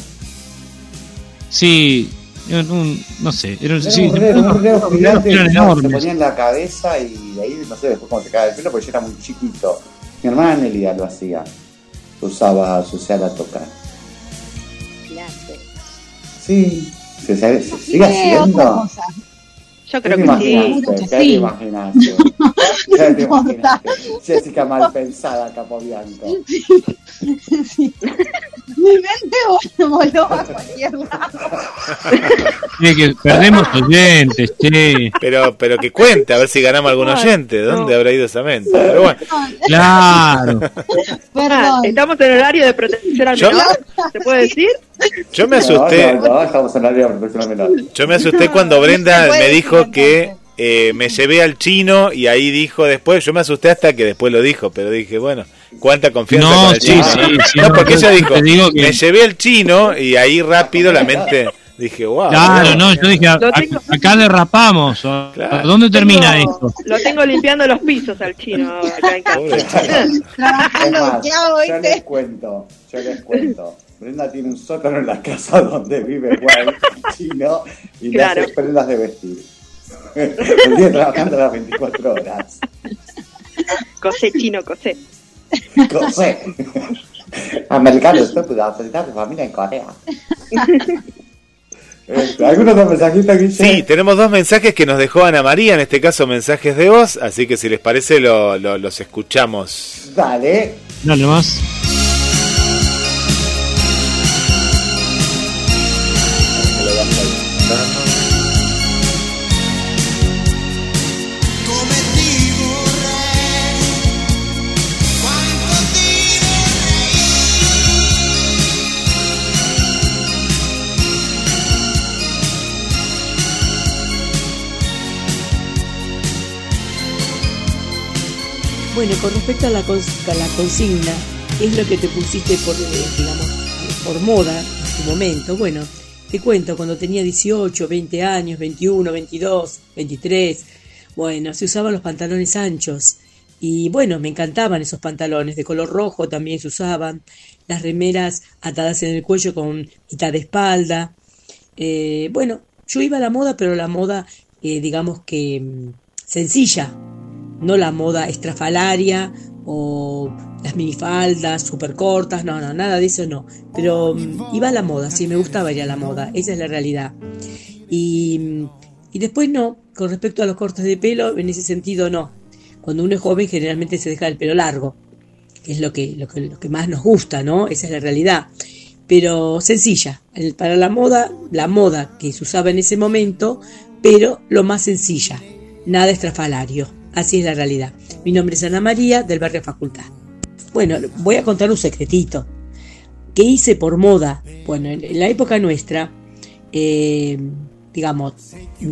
[SPEAKER 4] Sí, un- no sé, era,
[SPEAKER 3] Era
[SPEAKER 4] sí,
[SPEAKER 3] un
[SPEAKER 4] los
[SPEAKER 3] gigante que se ponía en la cabeza y de ahí no sé después cómo te cae el pelo porque yo era muy chiquito. Mi hermana Nelia lo hacía. Usaba, se usaba la toca. Sí, se, se- se sigue haciendo.
[SPEAKER 6] Yo
[SPEAKER 3] ¿Qué
[SPEAKER 6] creo que sí.
[SPEAKER 3] ¿Qué te
[SPEAKER 5] Sí.
[SPEAKER 3] imaginaste? ¿Qué te imaginaste? Jessica mal pensada, Capobianco.
[SPEAKER 5] Sí. Mi mente vol- voló a cualquier lado.
[SPEAKER 4] Sí, que perdemos oyentes, che.
[SPEAKER 2] Pero, pero que cuente, a ver si ganamos algún oyente. ¿Dónde habrá ido esa mente? Pero bueno,
[SPEAKER 4] Claro.
[SPEAKER 6] Ah,
[SPEAKER 5] Perdón.
[SPEAKER 6] ¿Estamos en horario de protección al menor? ¿Se puede decir?
[SPEAKER 2] yo me
[SPEAKER 3] No,
[SPEAKER 2] asusté.
[SPEAKER 3] no, no, estamos en la área profesional menor.
[SPEAKER 2] Yo me asusté cuando Brenda me
[SPEAKER 5] decir
[SPEAKER 2] dijo que eh, me llevé al chino y ahí dijo después, yo me asusté hasta que después lo dijo, pero dije, bueno, cuánta confianza
[SPEAKER 4] No,
[SPEAKER 2] con el
[SPEAKER 4] sí,
[SPEAKER 2] chino.
[SPEAKER 4] sí, sí,
[SPEAKER 2] no, porque ella dijo,
[SPEAKER 4] te digo que-
[SPEAKER 2] me llevé al chino y ahí rápido la mente dije, wow.
[SPEAKER 4] Claro, no, yo dije, a-
[SPEAKER 6] tengo-
[SPEAKER 4] acá derrapamos. ¿o-
[SPEAKER 2] Claro.
[SPEAKER 4] ¿Dónde termina
[SPEAKER 6] Tengo-
[SPEAKER 4] esto?
[SPEAKER 6] Lo tengo limpiando los pisos al chino acá en casa.
[SPEAKER 2] Pobre chino.
[SPEAKER 3] Es
[SPEAKER 5] Trabajando
[SPEAKER 3] más,
[SPEAKER 5] ¿qué hago,
[SPEAKER 3] yo les cuento, yo les cuento. Brenda tiene un sótano en la casa donde vive Juan chino y
[SPEAKER 6] Claro.
[SPEAKER 3] le hace prendas de vestir. El día trabajando las 24 horas.
[SPEAKER 6] Cosé chino, cosé.
[SPEAKER 3] Cosé. Americano, estoy pudiendo visitar tu familia en Corea. Este, ¿Algún otro mensajito, Guille?
[SPEAKER 2] Sí, tenemos dos mensajes que nos dejó Ana María, en este caso mensajes de voz, así que si les parece lo- lo- los escuchamos.
[SPEAKER 3] Dale.
[SPEAKER 4] Dale más.
[SPEAKER 9] Bueno, con respecto a la, la consigna, ¿qué es lo que te pusiste por, eh, por moda en tu momento? Bueno, te cuento, cuando tenía 18, 20 años, 21, 22, 23, bueno, se usaban los pantalones anchos. Y bueno, me encantaban esos pantalones, de color rojo también se usaban, las remeras atadas en el cuello con mitad de espalda. Eh, bueno, yo iba a la moda, pero la moda, eh, digamos que mm, sencilla, no la moda estrafalaria o las minifaldas súper cortas, no, no, nada de eso no. Pero mm, iba a la moda, sí, me gustaba ir a la moda, esa es la realidad. Y, mm, y después no, con respecto a los cortes de pelo, en ese sentido no. Cuando uno es joven generalmente se deja el pelo largo, que es lo que, lo que, lo que más nos gusta, ¿no? Esa es la realidad. Pero sencilla, para la moda, la moda que se usaba en ese momento, pero lo más sencilla, nada estrafalario. Así es la realidad. Mi nombre es Ana María, del barrio Facultad. Bueno, voy a contar un secretito. ¿Qué hice por moda? Bueno, en, la época nuestra, eh, digamos,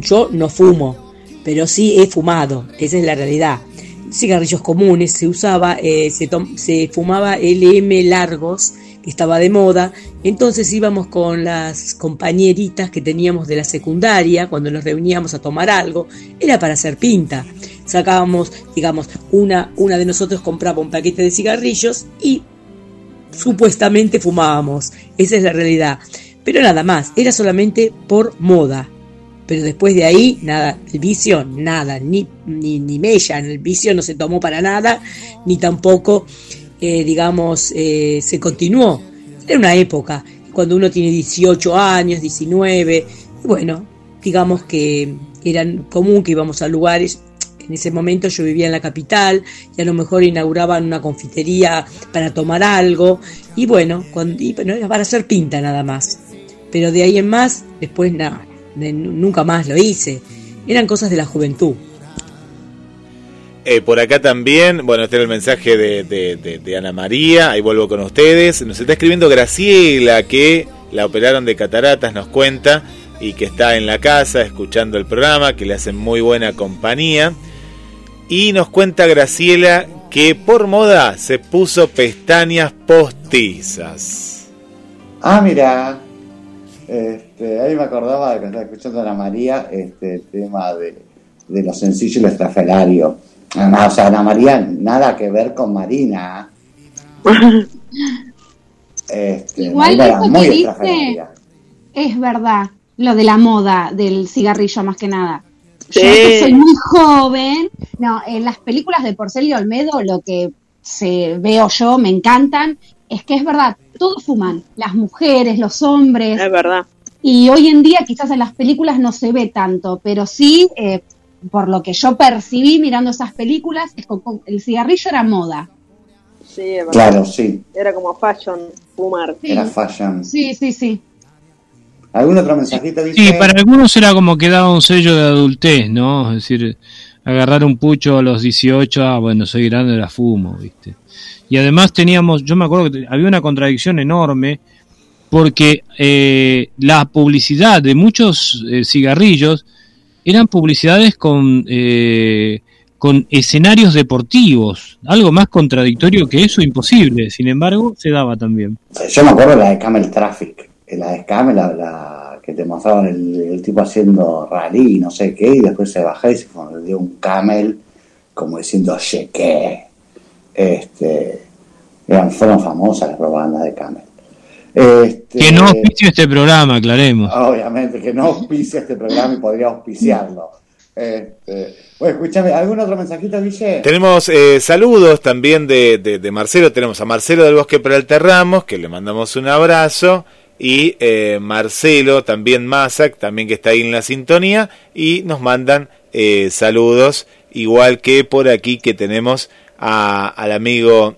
[SPEAKER 9] yo no fumo, pero sí he fumado, esa es la realidad. Cigarrillos comunes, se usaba, eh, se, se fumaba LM largos, que estaba de moda, entonces íbamos con las compañeritas que teníamos de la secundaria, cuando nos reuníamos a tomar algo, era para hacer pinta. Sacábamos, digamos, una, una de nosotros compraba un paquete de cigarrillos y supuestamente fumábamos. Esa es la realidad. Pero nada más, era solamente por moda. Pero después de ahí, nada, el vicio, nada, ni, ni, ni mella, el vicio no se tomó para nada, ni tampoco, eh, digamos, eh, se continuó. Era una época, cuando uno tiene 18 años, 19, bueno, digamos que era común que íbamos a lugares en ese momento yo vivía en la capital y a lo mejor inauguraban una confitería para tomar algo y bueno, cuando, era para hacer pinta nada más. Pero de ahí en más, después nada, nunca más lo hice. Eran cosas de la juventud.
[SPEAKER 2] Eh, por acá también, bueno, este era el mensaje de, de, Ana María, ahí vuelvo con ustedes. Nos está escribiendo Graciela, que la operaron de cataratas, nos cuenta, y que está en la casa escuchando el programa, que le hacen muy buena compañía. Y nos cuenta Graciela que por moda se puso pestañas postizas.
[SPEAKER 3] Ah, mira. Este, ahí me acordaba de que estaba escuchando a Ana María este tema de, de lo sencillo y lo estrafalario. o sea, Ana María, nada que ver con Marina.
[SPEAKER 5] este, Igual eso que dice es verdad, lo de la moda, del cigarrillo más que nada. Yo que soy muy joven, no, en las películas de Porcel y Olmedo lo que se veo yo, me encantan, es que es verdad, todos fuman, las mujeres, los hombres.
[SPEAKER 6] Es verdad.
[SPEAKER 5] Y hoy en día quizás en las películas no se ve tanto, pero sí, eh, por lo que yo percibí mirando esas películas, es como, el cigarrillo era moda.
[SPEAKER 6] Sí,
[SPEAKER 3] Claro, sí.
[SPEAKER 6] Era como fashion, fumar.
[SPEAKER 3] Era fashion.
[SPEAKER 5] Sí, sí, sí.
[SPEAKER 3] ¿Algún otro mensajito?
[SPEAKER 4] Dice? Sí, para algunos era como que daba un sello de adultez, ¿no? Es decir, agarrar un pucho a los 18, ah, bueno, soy grande, la fumo, ¿viste? Y además teníamos, yo me acuerdo que había una contradicción enorme porque eh, la publicidad de muchos eh, cigarrillos eran publicidades con, eh, con escenarios deportivos, algo más contradictorio que eso, imposible, sin embargo, se daba también.
[SPEAKER 3] Yo me acuerdo de la de Camel Traffic, la de Camel, la, que te mostraban el, tipo haciendo rally, no sé qué, y después se bajaba y se dio un Camel, como diciendo, che, ¿qué? Este, eran, fueron famosas las propagandas de Camel.
[SPEAKER 4] Este, que no auspicia este programa, aclaremos.
[SPEAKER 3] Obviamente, que no auspicia este programa y podría auspiciarlo. Este, bueno, escúchame, ¿algún otro mensajito, Guille?
[SPEAKER 2] Tenemos eh, saludos también de, de, Marcelo. Tenemos a Marcelo del Bosque Peralta Ramos, que le mandamos un abrazo. Y eh, Marcelo, también Masac, también que está ahí en la sintonía. Y nos mandan eh, saludos, igual que por aquí que tenemos a, al amigo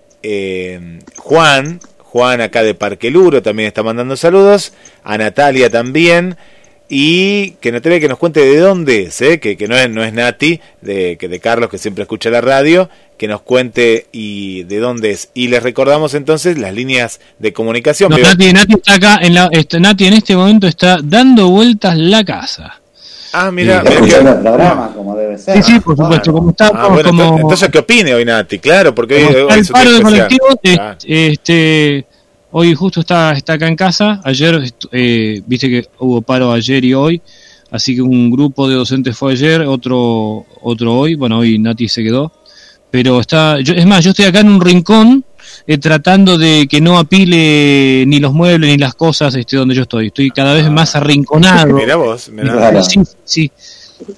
[SPEAKER 2] Juan, Juan acá de Parque Luro también está mandando saludos, a Natalia también, y que Natalia que nos cuente de dónde es, ¿eh? que, que no, es, no es Nati, de, que de Carlos que siempre escucha la radio, que nos cuente y de dónde es. Y les recordamos entonces las líneas de comunicación.
[SPEAKER 4] Nati, Nati, está acá, en la, este, Nati en este momento está dando vueltas la casa.
[SPEAKER 2] Ah, mira,
[SPEAKER 3] escuchando
[SPEAKER 2] que-
[SPEAKER 3] el programa como debe ser.
[SPEAKER 4] Sí, sí, por supuesto, como está,
[SPEAKER 2] Ah, bueno,
[SPEAKER 4] como,
[SPEAKER 2] entonces- entonces, ¿qué opine hoy Nati? Claro, porque hoy,
[SPEAKER 4] el paro de
[SPEAKER 2] Claro.
[SPEAKER 4] este, hoy justo está, está acá en casa, ayer, eh, viste que hubo paro ayer y hoy, así que un grupo de docentes fue ayer, otro, otro hoy, bueno, hoy Nati se quedó, pero está, yo, es más, yo estoy acá en un rincón eh, tratando de que no apile ni los muebles ni las cosas este, donde yo estoy, estoy cada vez más arrinconado.
[SPEAKER 2] Mira vos.
[SPEAKER 3] Claro.
[SPEAKER 4] Sí, sí.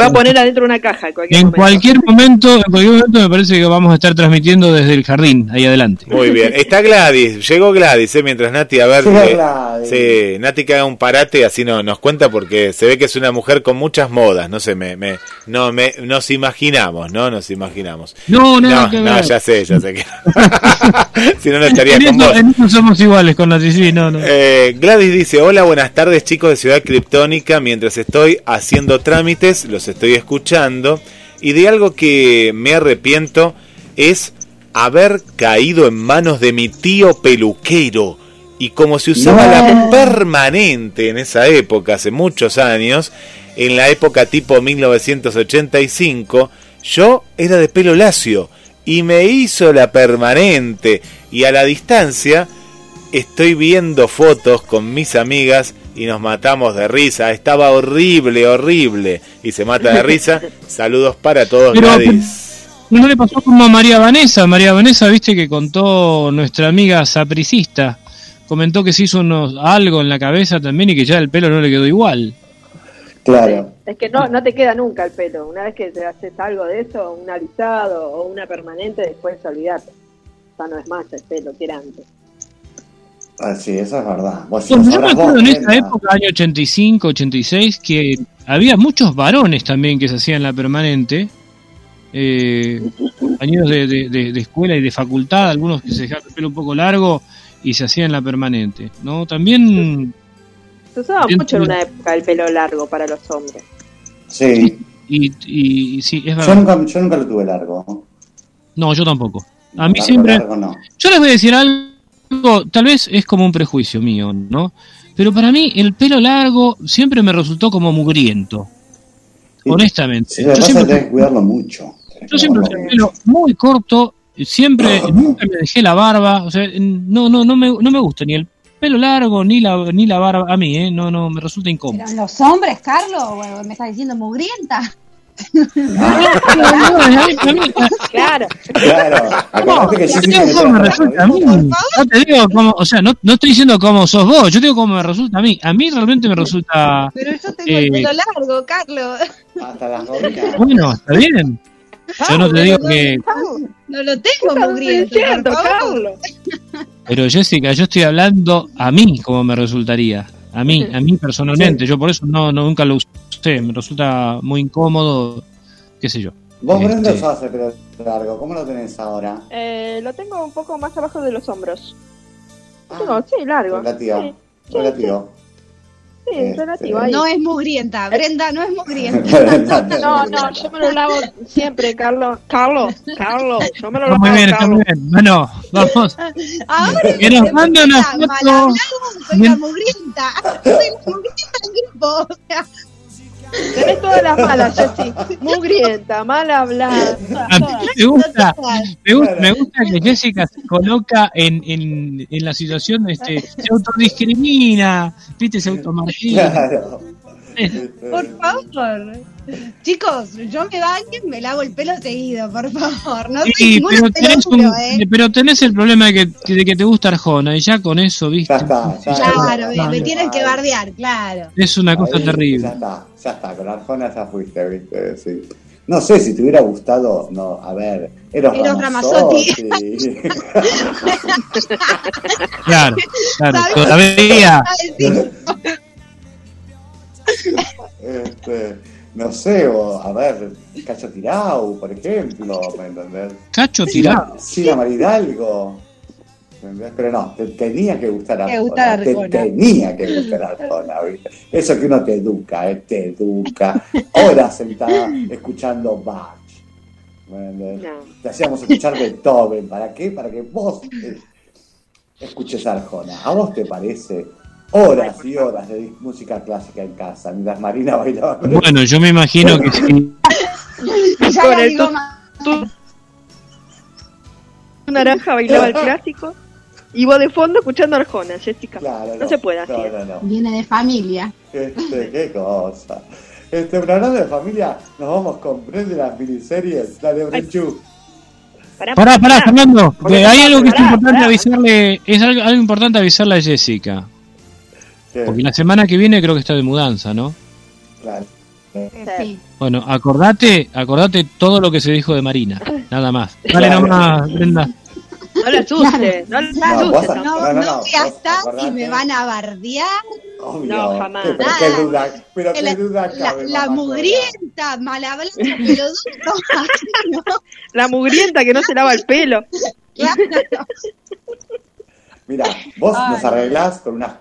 [SPEAKER 6] Va a poner adentro una caja en cualquier
[SPEAKER 4] En
[SPEAKER 6] momento.
[SPEAKER 4] cualquier momento, en cualquier momento me parece que vamos a estar transmitiendo desde el jardín, ahí adelante.
[SPEAKER 2] Muy bien. Está Gladys, llegó Gladys, eh, mientras Nati, a ver.
[SPEAKER 3] Llegó
[SPEAKER 2] eh,
[SPEAKER 3] Gladys.
[SPEAKER 2] sí, Nati que haga un parate, así no, nos cuenta, porque se ve que es una mujer con muchas modas, no sé, me, me, no, me, nos imaginamos, ¿no? Nos imaginamos.
[SPEAKER 4] No, no,
[SPEAKER 2] No,
[SPEAKER 4] que
[SPEAKER 2] no,
[SPEAKER 4] ver.
[SPEAKER 2] ya sé, ya sé que. si no, no estaría
[SPEAKER 4] en,
[SPEAKER 2] con
[SPEAKER 4] eso,
[SPEAKER 2] vos.
[SPEAKER 4] en eso somos iguales con la sí, no, no.
[SPEAKER 2] Eh, Gladys dice, hola, buenas tardes chicos de Ciudad Criptónica, mientras estoy haciendo trámites, los estoy escuchando, y de algo que me arrepiento es haber caído en manos de mi tío peluquero, y como se usaba
[SPEAKER 3] No.
[SPEAKER 2] la permanente en esa época, hace muchos años, en la época tipo 1985, yo era de pelo lacio, y me hizo la permanente, y a la distancia estoy viendo fotos con mis amigas y nos matamos de risa. Estaba horrible, horrible. Y se mata de risa. Saludos para todos,
[SPEAKER 4] Pero-
[SPEAKER 2] Gladys.
[SPEAKER 4] No le pasó como a María Vanessa. María Vanessa, viste que contó nuestra amiga sapricista. Comentó que se hizo unos, algo en la cabeza también y que ya el pelo no le quedó igual.
[SPEAKER 3] Claro.
[SPEAKER 6] Es que no, no te queda nunca el pelo. Una vez que te haces algo de eso, un alisado o una permanente, después olvidate. Ya no es más el pelo que era antes.
[SPEAKER 3] Ah, sí, eso es verdad. Vos
[SPEAKER 4] Bueno,
[SPEAKER 3] lo
[SPEAKER 4] yo me acuerdo
[SPEAKER 3] vos,
[SPEAKER 4] en esa
[SPEAKER 3] Brenda.
[SPEAKER 4] época, año 85, 86, que había muchos varones también que se hacían la permanente. Eh, compañeros de, de- de- de escuela y de facultad, algunos que se dejaban el pelo un poco largo y se hacían la permanente. ¿no? También
[SPEAKER 6] Se usaba mucho en una época el pelo largo para los hombres.
[SPEAKER 3] Sí.
[SPEAKER 4] Y, y, y sí, es
[SPEAKER 3] Yo
[SPEAKER 4] verdad.
[SPEAKER 3] nunca, yo nunca lo tuve largo.
[SPEAKER 4] No, yo tampoco. A mí
[SPEAKER 3] Largo,
[SPEAKER 4] siempre.
[SPEAKER 3] largo no.
[SPEAKER 4] Yo les voy a decir algo, tal vez es como un prejuicio mío, ¿no? Pero para mí el pelo largo siempre me resultó como mugriento.
[SPEAKER 3] Sí.
[SPEAKER 4] Honestamente. Yo siempre,
[SPEAKER 3] tenés que cuidarlo mucho. Tenés
[SPEAKER 4] yo
[SPEAKER 3] que
[SPEAKER 4] siempre usé el pelo muy corto, siempre, nunca me dejé la barba, o sea, no, no, no me, no me gusta ni el pelo largo ni la, ni la barba, a mí, ¿eh? No, no, me resulta incómodo.
[SPEAKER 5] Pero los hombres, Carlos, me estás diciendo mugrienta.
[SPEAKER 4] No, no,
[SPEAKER 6] Claro.
[SPEAKER 3] Claro, que
[SPEAKER 4] Yo digo cómo me resulta a mí. No te digo cómo, o sea, no, no estoy diciendo cómo sos vos, yo digo cómo me resulta a mí. A mí realmente me resulta.
[SPEAKER 10] Pero yo tengo
[SPEAKER 4] Eh,
[SPEAKER 10] el pelo largo, Carlos.
[SPEAKER 3] Hasta las.
[SPEAKER 4] Bueno, está bien. Yo no te digo que.
[SPEAKER 10] No lo tengo mugriento.
[SPEAKER 6] Carlos?
[SPEAKER 4] Pero Jessica, yo estoy hablando a mí cómo me resultaría. A mí, a mí personalmente. Yo por eso no, no nunca lo usé. Me resulta muy incómodo, qué sé yo.
[SPEAKER 3] Vos, Brenda,
[SPEAKER 4] Este-
[SPEAKER 3] usabas el pelo largo. ¿Cómo lo tenés ahora?
[SPEAKER 6] Eh, lo tengo un poco más abajo de los hombros.
[SPEAKER 3] Ah,
[SPEAKER 6] tengo, sí, largo.
[SPEAKER 3] relativo.
[SPEAKER 6] Sí,
[SPEAKER 3] Relativo.
[SPEAKER 6] Sí,
[SPEAKER 3] Este,
[SPEAKER 6] relativo ahí.
[SPEAKER 10] No es mugrienta, Brenda no es mugrienta.
[SPEAKER 6] No, no, yo me lo lavo siempre, Carlos. Carlos, Carlos, yo me lo
[SPEAKER 4] Está
[SPEAKER 6] lavo,
[SPEAKER 4] muy bien, está
[SPEAKER 6] Carlos.
[SPEAKER 4] muy bien. Bueno, vamos.
[SPEAKER 10] Ahora
[SPEAKER 4] Que nos
[SPEAKER 10] que
[SPEAKER 4] mande una foto.
[SPEAKER 10] soy la mugrienta. Soy la mugrienta del grupo. O sea,
[SPEAKER 6] Tenés todas las malas, Jessy. Mugrienta, mal hablada.
[SPEAKER 4] A mí me gusta, me gusta, me gusta que Jessica se coloca en, en, en la situación, este, se autodiscrimina, viste, se automargina.
[SPEAKER 3] Claro.
[SPEAKER 10] Por favor. Chicos, yo me baño y me lavo el pelo seguido, por favor. No
[SPEAKER 4] Sí, pero tenés, un-
[SPEAKER 10] ¿eh?
[SPEAKER 4] pero tenés el problema de que, de que te gusta Arjona y ya con eso, viste,
[SPEAKER 3] Ya está. Ya
[SPEAKER 10] Claro,
[SPEAKER 3] ya
[SPEAKER 10] me, me
[SPEAKER 3] está.
[SPEAKER 10] tienen que bardear, claro.
[SPEAKER 4] es una cosa
[SPEAKER 3] Ahí,
[SPEAKER 4] terrible.
[SPEAKER 3] Ya está, ya está. Con Arjona ya fuiste, viste. Sí. No sé si te hubiera gustado. No, a ver. Eros,
[SPEAKER 10] Eros
[SPEAKER 3] Ramazzotti.
[SPEAKER 4] Claro, claro, todavía.
[SPEAKER 3] Este, no sé, o, a ver, Cacho Tirau, por ejemplo, ¿me entendés?
[SPEAKER 4] Cacho
[SPEAKER 3] Sila,
[SPEAKER 4] tirado.
[SPEAKER 3] Sila Maridalgo. ¿me entendés? Pero no, te tenía que gustar Arjona.
[SPEAKER 10] gustar
[SPEAKER 3] Te
[SPEAKER 10] Arjona.
[SPEAKER 3] tenía que gustar Arjona, ¿viste? Eso que uno te educa, eh, te educa. Horas sentada escuchando Bach.
[SPEAKER 6] No.
[SPEAKER 3] Te hacíamos escuchar Beethoven. ¿Para qué? Para que vos eh, escuches a Arjona. ¿A vos te parece horas y horas de música clásica en casa, mientras Marina bailaba.
[SPEAKER 4] Bueno, yo me imagino que sí.
[SPEAKER 5] Ya
[SPEAKER 6] Con el
[SPEAKER 5] digo
[SPEAKER 6] tu- naranja bailaba el clásico y vos de fondo escuchando Arjona, Jessica.
[SPEAKER 3] Claro,
[SPEAKER 6] no, se puede.
[SPEAKER 3] No, no, no.
[SPEAKER 5] Viene de familia.
[SPEAKER 3] Este, qué cosa. Este, pero hablando de familia, nos vamos con Brenda de las miniseries. Dale, Brenchu.
[SPEAKER 6] Pará,
[SPEAKER 4] Pará, pará, Fernando. Hay algo que es importante
[SPEAKER 6] pará.
[SPEAKER 4] avisarle. Es algo, algo importante avisarle a Jessica. Porque la semana que viene creo que está de mudanza, ¿no?
[SPEAKER 3] Claro.
[SPEAKER 5] Sí.
[SPEAKER 4] Bueno, acordate, acordate todo lo que se dijo de Marina. Nada más. Dale
[SPEAKER 3] Claro.
[SPEAKER 4] nomás, Brenda.
[SPEAKER 6] No le asustes, no le
[SPEAKER 3] No,
[SPEAKER 6] asustes.
[SPEAKER 10] No,
[SPEAKER 3] No, no,
[SPEAKER 10] no,
[SPEAKER 3] no,
[SPEAKER 10] voy a
[SPEAKER 3] vos
[SPEAKER 10] estar y me van a bardear.
[SPEAKER 3] Obvio.
[SPEAKER 6] No, jamás.
[SPEAKER 3] ¿Qué- pero
[SPEAKER 10] Nada.
[SPEAKER 3] qué duda, pero qué
[SPEAKER 10] La,
[SPEAKER 3] duda
[SPEAKER 10] la,
[SPEAKER 3] cabe,
[SPEAKER 10] la mugrienta, malhablada, pelodudo. ¿no?
[SPEAKER 6] La mugrienta que no se lava el pelo.
[SPEAKER 10] Claro.
[SPEAKER 3] Mira, vos
[SPEAKER 10] Ay.
[SPEAKER 3] nos arreglás con unas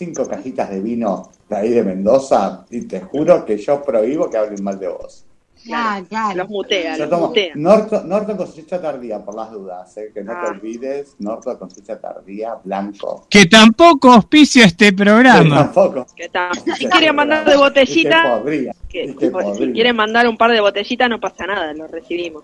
[SPEAKER 3] cinco cajitas de vino de ahí de Mendoza y te juro que yo prohíbo que hablen mal de vos.
[SPEAKER 10] Ah, claro.
[SPEAKER 6] Los mutea,
[SPEAKER 3] Yo
[SPEAKER 6] los
[SPEAKER 3] tomo
[SPEAKER 6] mutea.
[SPEAKER 3] Norton, Norton con cosecha tardía, por las dudas, ¿eh? que no
[SPEAKER 6] Ah.
[SPEAKER 3] te olvides, Norton con cosecha tardía, blanco.
[SPEAKER 4] Que tampoco auspicia este programa.
[SPEAKER 3] tampoco.
[SPEAKER 6] Que está. Si quieren mandar de
[SPEAKER 3] Y que
[SPEAKER 6] botellita,
[SPEAKER 3] podría,
[SPEAKER 6] que-
[SPEAKER 3] y que
[SPEAKER 6] si quieren mandar un par de botellitas no pasa nada, lo recibimos.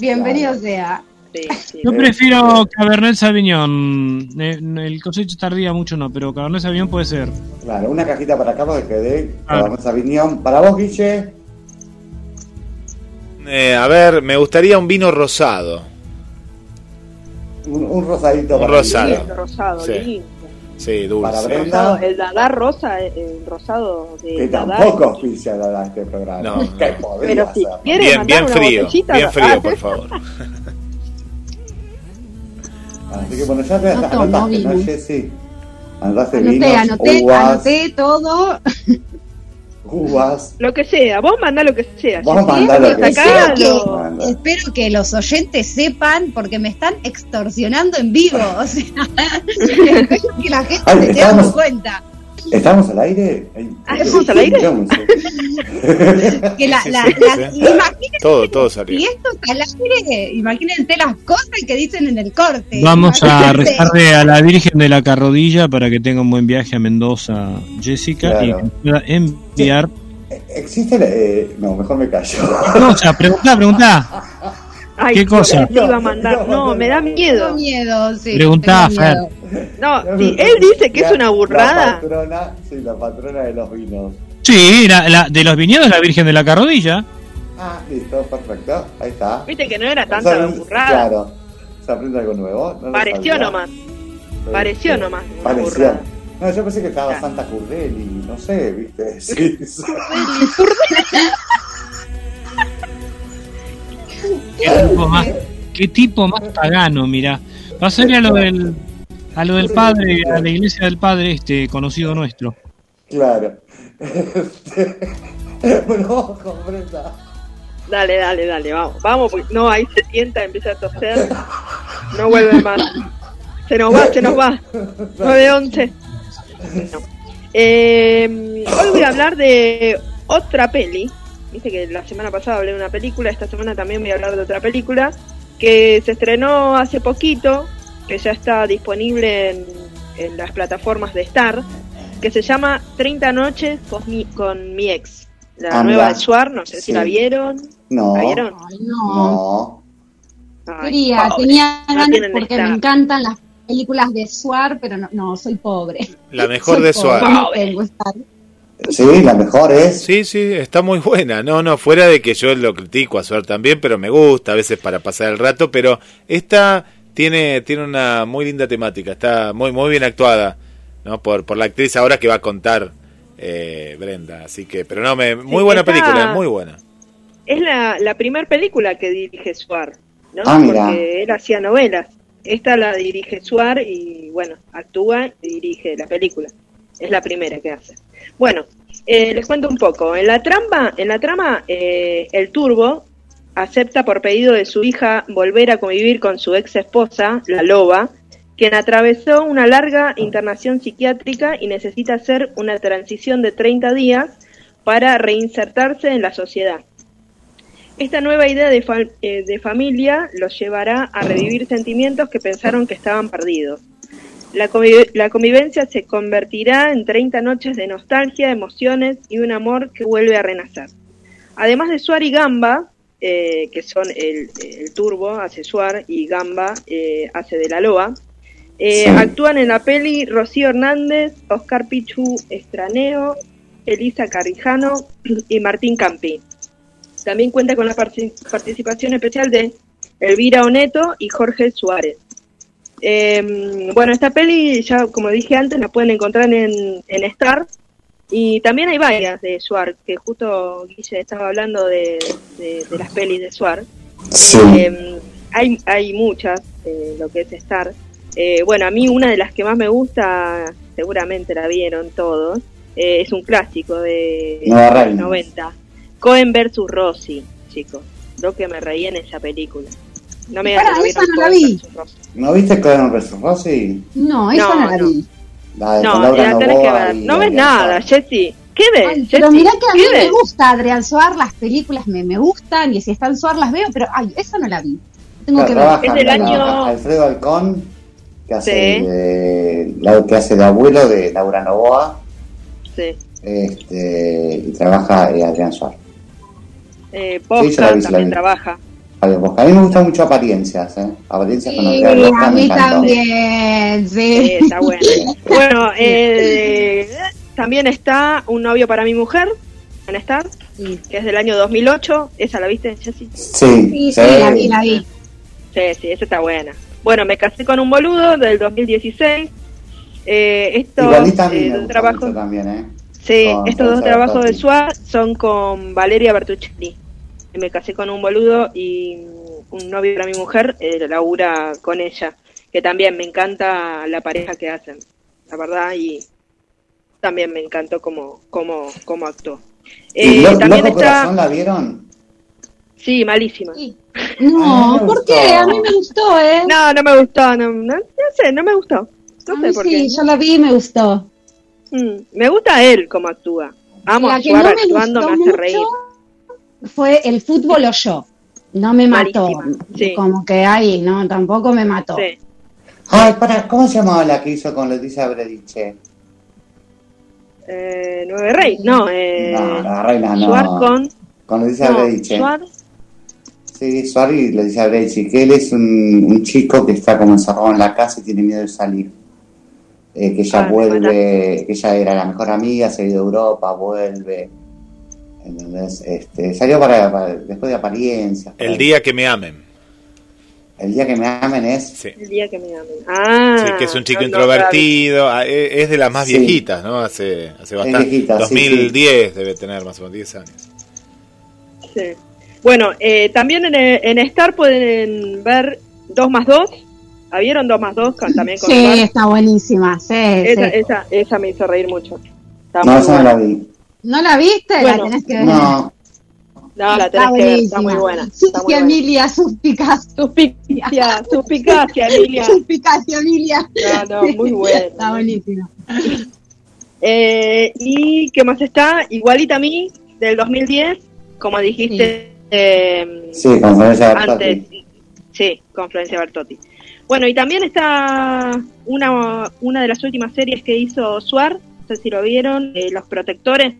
[SPEAKER 10] Bienvenido sea.
[SPEAKER 6] Sí, sí.
[SPEAKER 4] Yo prefiero Cabernet Sauvignon. Eh, El cosecha tardía mucho no, pero Cabernet Sauvignon puede ser.
[SPEAKER 3] Claro, una cajita para acá porque quedé
[SPEAKER 4] Ah.
[SPEAKER 3] esa opinión. Para vos, Guille,
[SPEAKER 2] Eh, a ver, me gustaría un vino rosado.
[SPEAKER 3] un, un rosadito.
[SPEAKER 2] Un
[SPEAKER 3] para
[SPEAKER 2] rosado.
[SPEAKER 6] Rosado,
[SPEAKER 2] Sí.
[SPEAKER 6] lindo.
[SPEAKER 2] Sí,
[SPEAKER 3] Para
[SPEAKER 2] dulce.
[SPEAKER 3] Brenda.
[SPEAKER 6] Rosado, el Dadar rosa, eh, el rosado de
[SPEAKER 3] Que tampoco auspicia la- este programa.
[SPEAKER 2] No,
[SPEAKER 6] Pero si
[SPEAKER 3] ser.
[SPEAKER 6] quieren
[SPEAKER 2] Bien, bien frío,
[SPEAKER 6] botellita,
[SPEAKER 2] bien frío, por favor.
[SPEAKER 3] Así que bueno, ya te
[SPEAKER 5] No
[SPEAKER 3] anotaste, ¿no. Jessy? Anotaste
[SPEAKER 5] Anoté,
[SPEAKER 3] vinos,
[SPEAKER 5] anoté,
[SPEAKER 3] uvas,
[SPEAKER 5] anoté todo.
[SPEAKER 3] uvas.
[SPEAKER 6] Lo que sea, vos mandá lo que sea.
[SPEAKER 3] Vos mandá lo que
[SPEAKER 10] sea.
[SPEAKER 3] Manda.
[SPEAKER 10] Espero que los oyentes sepan porque me están extorsionando en vivo. O sea, espero que la gente
[SPEAKER 3] Ay,
[SPEAKER 10] se esté
[SPEAKER 3] estamos-
[SPEAKER 10] dando cuenta.
[SPEAKER 3] ¿Estamos al aire?
[SPEAKER 6] Ah, ¿estamos al aire?
[SPEAKER 3] no sé.
[SPEAKER 10] Que la,
[SPEAKER 2] Sí,
[SPEAKER 10] la-
[SPEAKER 2] sí,
[SPEAKER 10] la-
[SPEAKER 2] sí.
[SPEAKER 10] imagínense
[SPEAKER 2] Todo, todo salió.
[SPEAKER 10] esto está al aire, imagínense las cosas que dicen en el corte.
[SPEAKER 4] Vamos a
[SPEAKER 10] Imagínense.
[SPEAKER 4] rezarle a la Virgen de la Carrodilla para que tenga un buen viaje a Mendoza, Jessica, y
[SPEAKER 3] Claro.
[SPEAKER 4] que pueda enviar.
[SPEAKER 3] ¿Existe la- eh, No, mejor me callo.
[SPEAKER 4] ¿Qué cosa? Preguntá, preguntá.
[SPEAKER 6] Ay,
[SPEAKER 4] ¿Qué cosa?
[SPEAKER 6] Te iba a mandar. No, me da miedo.
[SPEAKER 10] miedo, sí.
[SPEAKER 4] Preguntá, Fer.
[SPEAKER 6] No, si él dice que es una
[SPEAKER 3] La
[SPEAKER 6] burrada,
[SPEAKER 3] patrona, sí, la patrona de los vinos.
[SPEAKER 4] Sí, la, la- de los viñedos la Virgen de la Carrodilla.
[SPEAKER 3] Ah, listo, perfecto. Ahí está.
[SPEAKER 6] viste que no era
[SPEAKER 3] No
[SPEAKER 6] tanta
[SPEAKER 3] sabía-
[SPEAKER 6] burrada.
[SPEAKER 3] Claro. ¿Se aprende algo nuevo? No lo
[SPEAKER 6] Pareció
[SPEAKER 3] sabía.
[SPEAKER 6] nomás. Pareció
[SPEAKER 3] sí.
[SPEAKER 6] nomás una
[SPEAKER 3] Pareció.
[SPEAKER 6] burrada.
[SPEAKER 3] No, yo pensé que estaba
[SPEAKER 6] Claro.
[SPEAKER 3] Santa Currelli, no sé, viste. Sí, sí.
[SPEAKER 4] Qué tipo más, qué tipo más pagano, mira. Va a ser a lo del, a lo del padre, a la iglesia del padre, este conocido nuestro.
[SPEAKER 3] Claro. con Brenda.
[SPEAKER 6] Dale, dale, dale, vamos. Vamos, porque no, ahí se sienta, empieza a toser. No vuelve más. Se nos va, se nos va. 9-11. No. Eh, hoy voy a hablar de otra peli. Viste que la semana pasada hablé de una película, esta semana también voy a hablar de otra película que se estrenó hace poquito, que ya está disponible en, en las plataformas de Star, que se llama 30 noches con mi, con mi ex. La nueva de Suar, no sé si la vieron.
[SPEAKER 3] No.
[SPEAKER 6] ¿La vieron?
[SPEAKER 5] Ay, no.
[SPEAKER 3] No.
[SPEAKER 6] Ay,
[SPEAKER 5] Quería,
[SPEAKER 6] pobre.
[SPEAKER 5] tenía ganas porque
[SPEAKER 6] Star.
[SPEAKER 5] me encantan las películas de Suar, pero no, no soy pobre.
[SPEAKER 2] La mejor
[SPEAKER 5] Soy
[SPEAKER 2] de Suar.
[SPEAKER 3] Sí, la mejor es.
[SPEAKER 2] Sí, sí, está muy buena. No, no, fuera de que yo lo critico a Suar también, pero me gusta a veces para pasar el rato. Pero esta tiene, tiene una muy linda temática, está muy, muy bien actuada, ¿no? Por, por la actriz ahora que va a contar eh, Brenda. Así que, pero no, me, muy
[SPEAKER 6] Sí,
[SPEAKER 2] buena
[SPEAKER 6] está-
[SPEAKER 2] película, muy buena.
[SPEAKER 6] Es la, la primera película que dirige Suar, ¿no?
[SPEAKER 3] Ah, mira.
[SPEAKER 6] Porque él hacía novelas. Esta la dirige Suar y, bueno, actúa y dirige la película. Es la primera que hace. Bueno, eh, les cuento un poco. En la trama, en la trama eh, el Turbo acepta por pedido de su hija volver a convivir con su ex esposa, la Loba, quien atravesó una larga internación psiquiátrica y necesita hacer una transición de 30 días para reinsertarse en la sociedad. Esta nueva idea de, fa- eh, de familia los llevará a revivir sentimientos que pensaron que estaban perdidos. La, conviv- la convivencia se convertirá en 30 noches de nostalgia, emociones y un amor que vuelve a renacer. Además de Suar y Gamba, eh, que son el, el Turbo, hace Suar, y Gamba eh, hace de la Loa, eh,
[SPEAKER 3] Sí.
[SPEAKER 6] actúan en la peli Rocío Hernández, Oscar Pichu Estraneo, Elisa Carrijano y Martín Campi. También cuenta con la participación especial de Elvira Oneto y Jorge Suárez. Eh, bueno, esta peli, ya como dije antes, la pueden encontrar en, en Star. Y también hay varias de Suar, que justo Guille estaba hablando de, de- de las pelis de Suar.
[SPEAKER 3] Sí.
[SPEAKER 6] Eh, hay, hay muchas, eh, lo que es Star. Eh, bueno, a mí una de las que más me gusta, seguramente la vieron todos, eh, es un clásico de los
[SPEAKER 3] Reina.
[SPEAKER 6] 90. Cohen versus Rossi, chicos. Lo que me reí en esa película. No me no
[SPEAKER 5] esa no la vi.
[SPEAKER 3] ¿No viste Cohen vs. Rossi?
[SPEAKER 5] No, esa
[SPEAKER 6] No,
[SPEAKER 5] no, la vi.
[SPEAKER 3] La de
[SPEAKER 6] No,
[SPEAKER 3] Laura
[SPEAKER 6] la tenés que ver. No ves nada. Jessy. ¿Qué ves?
[SPEAKER 5] Ay, pero mirá que a mí
[SPEAKER 6] ¿Qué
[SPEAKER 5] me gusta Adrián Suar, las películas me, me gustan y si están Suar las veo, pero ay, esa no la vi. Tengo que ver.
[SPEAKER 6] Es del
[SPEAKER 3] con
[SPEAKER 6] año-
[SPEAKER 3] Alfredo Alcón, que hace,
[SPEAKER 6] Sí.
[SPEAKER 3] la- que hace de abuelo de Laura Novoa,
[SPEAKER 6] Sí.
[SPEAKER 3] este, y trabaja eh, Adrián Suárez.
[SPEAKER 6] Eh,
[SPEAKER 3] Sí, sí la
[SPEAKER 6] también trabaja.
[SPEAKER 3] A ver, Bosca. A mí me gustan mucho apariencias, ¿eh? Apariencias con
[SPEAKER 5] Sí,
[SPEAKER 3] Adrián Bosca
[SPEAKER 5] a mí
[SPEAKER 3] encantó.
[SPEAKER 5] también,
[SPEAKER 6] Sí,
[SPEAKER 5] sí.
[SPEAKER 6] está bueno. bueno, eh, también está Un novio para mi mujer, en Star,
[SPEAKER 5] Sí,
[SPEAKER 6] que es del año 2008. ¿Esa la viste, Jessy?
[SPEAKER 3] Sí,
[SPEAKER 5] sí,
[SPEAKER 3] sí.
[SPEAKER 5] la vi, la vi.
[SPEAKER 6] Sí, sí, esa está buena. Bueno, me casé con un boludo del 2016. Eh, estos eh, dos
[SPEAKER 3] gusta
[SPEAKER 6] trabajos,
[SPEAKER 3] también, ¿eh?
[SPEAKER 6] sí,
[SPEAKER 3] con
[SPEAKER 6] estos dos trabajos de. SWAT son con Valeria Bertuccelli. Me casé con un boludo y un novio para mi mujer eh, labura con ella, que también me encanta la pareja que hacen, la verdad, y también me encantó cómo, cómo, cómo actuó.
[SPEAKER 3] ¿Y
[SPEAKER 6] Eh,
[SPEAKER 3] Lo-
[SPEAKER 6] también
[SPEAKER 3] Loco
[SPEAKER 6] está,
[SPEAKER 3] Corazón la vieron?
[SPEAKER 6] sí, malísima.
[SPEAKER 5] Sí.
[SPEAKER 3] A
[SPEAKER 5] No,
[SPEAKER 3] me
[SPEAKER 5] ¿por
[SPEAKER 3] gustó.
[SPEAKER 5] qué? A mí me gustó, ¿eh?
[SPEAKER 6] No, no me gustó, no, no, no sé, no me gustó. No
[SPEAKER 5] A
[SPEAKER 6] sé
[SPEAKER 5] mí
[SPEAKER 6] por
[SPEAKER 5] sí,
[SPEAKER 6] qué.
[SPEAKER 5] yo la vi y me gustó.
[SPEAKER 6] Mm, me gusta él cómo actúa. Amo actuar
[SPEAKER 5] no me
[SPEAKER 6] actuando, me
[SPEAKER 5] gustó
[SPEAKER 6] hace
[SPEAKER 5] mucho
[SPEAKER 6] reír.
[SPEAKER 5] Fue el fútbol o yo. No me mató.
[SPEAKER 6] Sí.
[SPEAKER 5] Como que ahí, no, tampoco me mató.
[SPEAKER 6] Sí.
[SPEAKER 3] Ay, para, ¿cómo se llamaba la que hizo con Leticia Brediche?
[SPEAKER 6] Eh, Nueve Rey, no, eh,
[SPEAKER 3] No, la reina no.
[SPEAKER 6] Suar con.
[SPEAKER 3] Con Leticia
[SPEAKER 6] No,
[SPEAKER 3] Brediche.
[SPEAKER 6] Suar,
[SPEAKER 3] Sí, Suárez y Leticia Brediche, que él es un, un chico que está como encerrado en la casa y tiene miedo de salir. Eh, que ella
[SPEAKER 6] Ah,
[SPEAKER 3] vuelve, que ella era la mejor amiga, se ha ido a Europa, vuelve. ¿Entendés? Este, salió para, para- después de apariencias.
[SPEAKER 2] El
[SPEAKER 3] ahí.
[SPEAKER 2] día que me amen.
[SPEAKER 3] El día que me amen es.
[SPEAKER 2] Sí.
[SPEAKER 6] el día que me amen. Ah,
[SPEAKER 2] Sí, que es un chico
[SPEAKER 6] no, no, claro.
[SPEAKER 2] introvertido, ah, e- es de las más
[SPEAKER 3] Sí.
[SPEAKER 2] viejitas, ¿no? Hace, hace bastante.
[SPEAKER 3] viejita, sí,
[SPEAKER 2] 2010 debe tener más o menos 10 años.
[SPEAKER 6] Sí. Bueno, eh, también en, en Star pueden ver 2 más 2. ¿Ah, ¿Vieron 2 más 2? Con, también con
[SPEAKER 5] Sí,
[SPEAKER 6] Suar.
[SPEAKER 5] está buenísima. Sí,
[SPEAKER 6] Esa,
[SPEAKER 5] sí.
[SPEAKER 6] esa, esa me hizo reír mucho. Está
[SPEAKER 3] No, esa no la vi.
[SPEAKER 5] ¿No la viste?
[SPEAKER 6] Bueno,
[SPEAKER 5] la tenés que ver.
[SPEAKER 3] No,
[SPEAKER 6] No, la
[SPEAKER 5] está
[SPEAKER 6] tenés que ver, está muy buena.
[SPEAKER 5] Emilia, suspicaz.
[SPEAKER 6] Suspicacia, suspicacia, Emilia.
[SPEAKER 5] Suspicacia, Emilia.
[SPEAKER 6] No, no, muy buena.
[SPEAKER 5] Está buenísima.
[SPEAKER 6] Eh, ¿Y qué más está? Igualita a mí, del 2010, como dijiste eh,
[SPEAKER 3] sí, con Florencia
[SPEAKER 6] antes.
[SPEAKER 3] Bertotti.
[SPEAKER 6] Sí, con Florencia Bertotti. Bueno, y también está una, una de las últimas series que hizo Suar, no sé si lo vieron, eh, Los Protectores.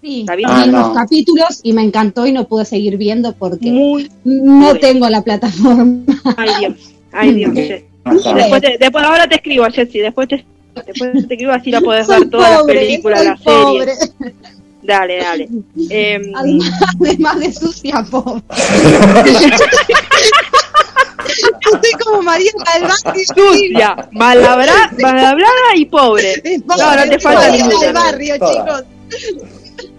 [SPEAKER 5] Sí,
[SPEAKER 6] ¿La
[SPEAKER 5] vi?
[SPEAKER 3] Ah,
[SPEAKER 5] unos
[SPEAKER 3] no.
[SPEAKER 5] capítulos y me encantó y no pude seguir viendo porque
[SPEAKER 6] Muy,
[SPEAKER 5] no
[SPEAKER 6] muy.
[SPEAKER 5] tengo la plataforma.
[SPEAKER 6] ay Dios, ay Dios. Después, te- después ahora te escribo, Jessy, después te, después te escribo así la podés
[SPEAKER 5] Soy
[SPEAKER 6] ver todas las
[SPEAKER 5] pobre,
[SPEAKER 6] películas, las series.
[SPEAKER 5] pobre.
[SPEAKER 6] Dale, dale. Em,
[SPEAKER 5] Además, además de sucia, pobre. Estoy como María del
[SPEAKER 6] sucia, malabra, malabrada y pobre. No, no te falta
[SPEAKER 5] María
[SPEAKER 6] ninguna.
[SPEAKER 5] del barrio, chicos.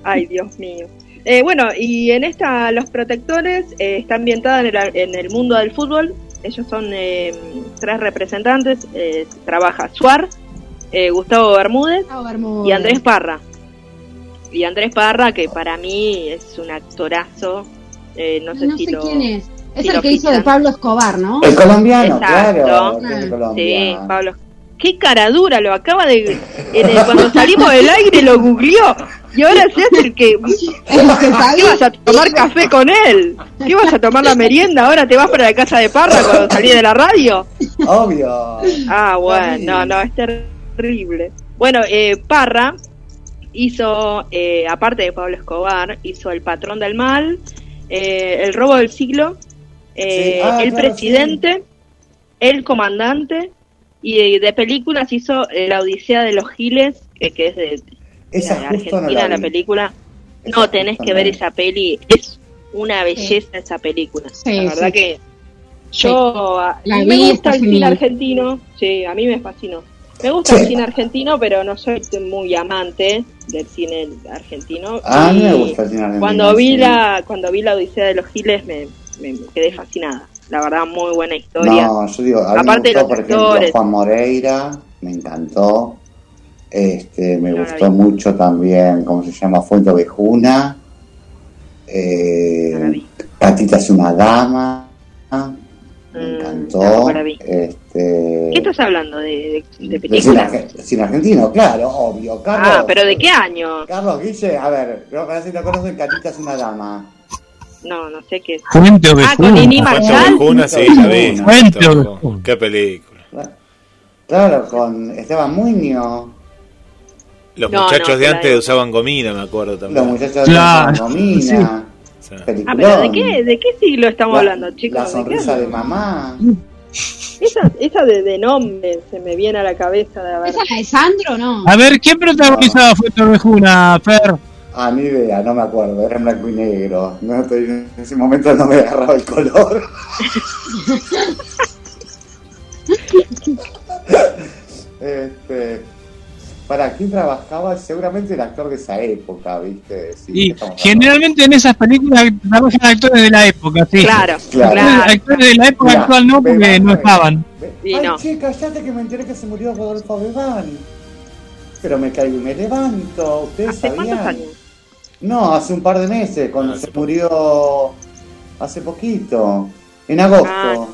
[SPEAKER 6] Ay, Dios mío. Eh, bueno, y en esta, Los Protectores eh, está ambientada en el, en el mundo del fútbol. Ellos son eh, tres representantes. eh, trabaja Suar, eh, Gustavo Bermúdez y Andrés Parra. Y Andrés Parra, que para mí es un actorazo. eh, no sé
[SPEAKER 5] No
[SPEAKER 6] si
[SPEAKER 5] sé
[SPEAKER 6] lo.
[SPEAKER 5] quién es. Es
[SPEAKER 6] si
[SPEAKER 5] el
[SPEAKER 6] lo
[SPEAKER 5] que hizo de. Pablo Escobar, ¿no?
[SPEAKER 3] El colombiano,
[SPEAKER 6] Exacto.
[SPEAKER 3] claro. el
[SPEAKER 6] Sí. Pablo. Qué cara dura, lo acaba de. en el- cuando salimos del aire lo googleó. Y ahora seas el que... ¿Qué vas a tomar café con él? ¿Qué vas a tomar la merienda? ¿Ahora te vas para la casa de Parra cuando salí de la radio?
[SPEAKER 3] Obvio.
[SPEAKER 6] Ah, bueno, no, no, es terrible. Bueno, eh, Parra hizo, eh, aparte de Pablo Escobar, hizo El Patrón del Mal, eh, El Robo del Siglo, eh,
[SPEAKER 3] Sí, ah,
[SPEAKER 6] El
[SPEAKER 3] claro,
[SPEAKER 6] Presidente, El Comandante, y de, de películas hizo La Odisea de los Giles, que, que es de,
[SPEAKER 3] Esa justo no
[SPEAKER 6] Argentina
[SPEAKER 3] la
[SPEAKER 6] la,
[SPEAKER 3] vi.
[SPEAKER 6] película.
[SPEAKER 3] Esa
[SPEAKER 6] No, tenés que ver esa peli, es una belleza esa película.
[SPEAKER 5] Sí,
[SPEAKER 6] la verdad
[SPEAKER 5] sí.
[SPEAKER 6] que yo a-
[SPEAKER 5] La
[SPEAKER 6] me gusta
[SPEAKER 5] está
[SPEAKER 6] el cine argentino, sí, a mí me fascinó. Me gusta
[SPEAKER 3] Sí.
[SPEAKER 6] el cine argentino, pero no soy muy amante del cine argentino.
[SPEAKER 3] A mí me gusta el cine argentino,
[SPEAKER 6] Cuando vi
[SPEAKER 3] sí.
[SPEAKER 6] la cuando vi la Odisea de los Giles me, me- quedé fascinada. La verdad, muy buena historia.
[SPEAKER 3] No, yo digo, a mí
[SPEAKER 6] Aparte
[SPEAKER 3] me
[SPEAKER 6] de
[SPEAKER 3] gustó,
[SPEAKER 6] los
[SPEAKER 3] por ejemplo. Juan Moreira, me encantó. Este, me gustó mucho también, ¿cómo se llama? Fuente Ovejuna. Eh. Catita es una dama. Me
[SPEAKER 6] Mm,
[SPEAKER 3] encantó. Este,
[SPEAKER 6] ¿Qué estás hablando de, de, de
[SPEAKER 3] de cine,
[SPEAKER 6] películas?
[SPEAKER 3] arge- cine argentino, claro, obvio. Carlos,
[SPEAKER 6] Ah, pero ¿de qué año?
[SPEAKER 3] Carlos Guille, a ver, no, para si no conocen, Catita es una dama.
[SPEAKER 6] No, no sé qué es.
[SPEAKER 4] Fuente
[SPEAKER 6] Ah, con Nini
[SPEAKER 4] Ovejuna.
[SPEAKER 2] Fuente
[SPEAKER 6] Marshall.
[SPEAKER 2] Ovejuna, sí, la vi.
[SPEAKER 4] Fuente
[SPEAKER 2] Fuente
[SPEAKER 4] Ovejuna.
[SPEAKER 2] Qué película.
[SPEAKER 3] Claro, con Esteban Muñoz,
[SPEAKER 2] Los
[SPEAKER 6] No,
[SPEAKER 2] muchachos
[SPEAKER 6] no,
[SPEAKER 2] de antes
[SPEAKER 6] de-
[SPEAKER 2] usaban gomina, me acuerdo
[SPEAKER 3] los
[SPEAKER 2] también.
[SPEAKER 3] muchachos
[SPEAKER 4] Claro,
[SPEAKER 3] de Romina,
[SPEAKER 2] Sí.
[SPEAKER 6] Ah,
[SPEAKER 3] peliculón.
[SPEAKER 6] pero ¿de qué, de qué siglo estamos
[SPEAKER 3] La-
[SPEAKER 6] hablando, chicos?
[SPEAKER 3] La
[SPEAKER 6] ¿De qué
[SPEAKER 3] sonrisa de mamá.
[SPEAKER 6] Esa, esa de, de nombre se me viene a la cabeza de haber.
[SPEAKER 5] ¿Esa es la de Sandro o no?
[SPEAKER 4] A ver, ¿quién protagonizaba Fuente Ovejuna, Fer?
[SPEAKER 3] Ah, ni idea, no me acuerdo, era en blanco y negro. No, estoy- en ese momento no me agarraba el color. este, ¿Para quién trabajaba? Seguramente el actor de esa época, ¿viste? Sí,
[SPEAKER 4] Y generalmente en esas películas trabajan actores de la época, sí.
[SPEAKER 6] Claro,
[SPEAKER 3] Claro.
[SPEAKER 6] claro.
[SPEAKER 4] Actores de la época actual no, porque
[SPEAKER 3] Bebán,
[SPEAKER 4] no estaban.
[SPEAKER 6] Sí,
[SPEAKER 3] Ay,
[SPEAKER 6] no.
[SPEAKER 3] che, callate que me enteré que se murió Rodolfo Bebán. Pero me caigo y me levanto. ¿Ustedes
[SPEAKER 6] ¿Hace
[SPEAKER 3] sabían?
[SPEAKER 6] años?
[SPEAKER 3] No, hace un par de meses, cuando se murió hace poquito, en agosto.
[SPEAKER 6] Ah.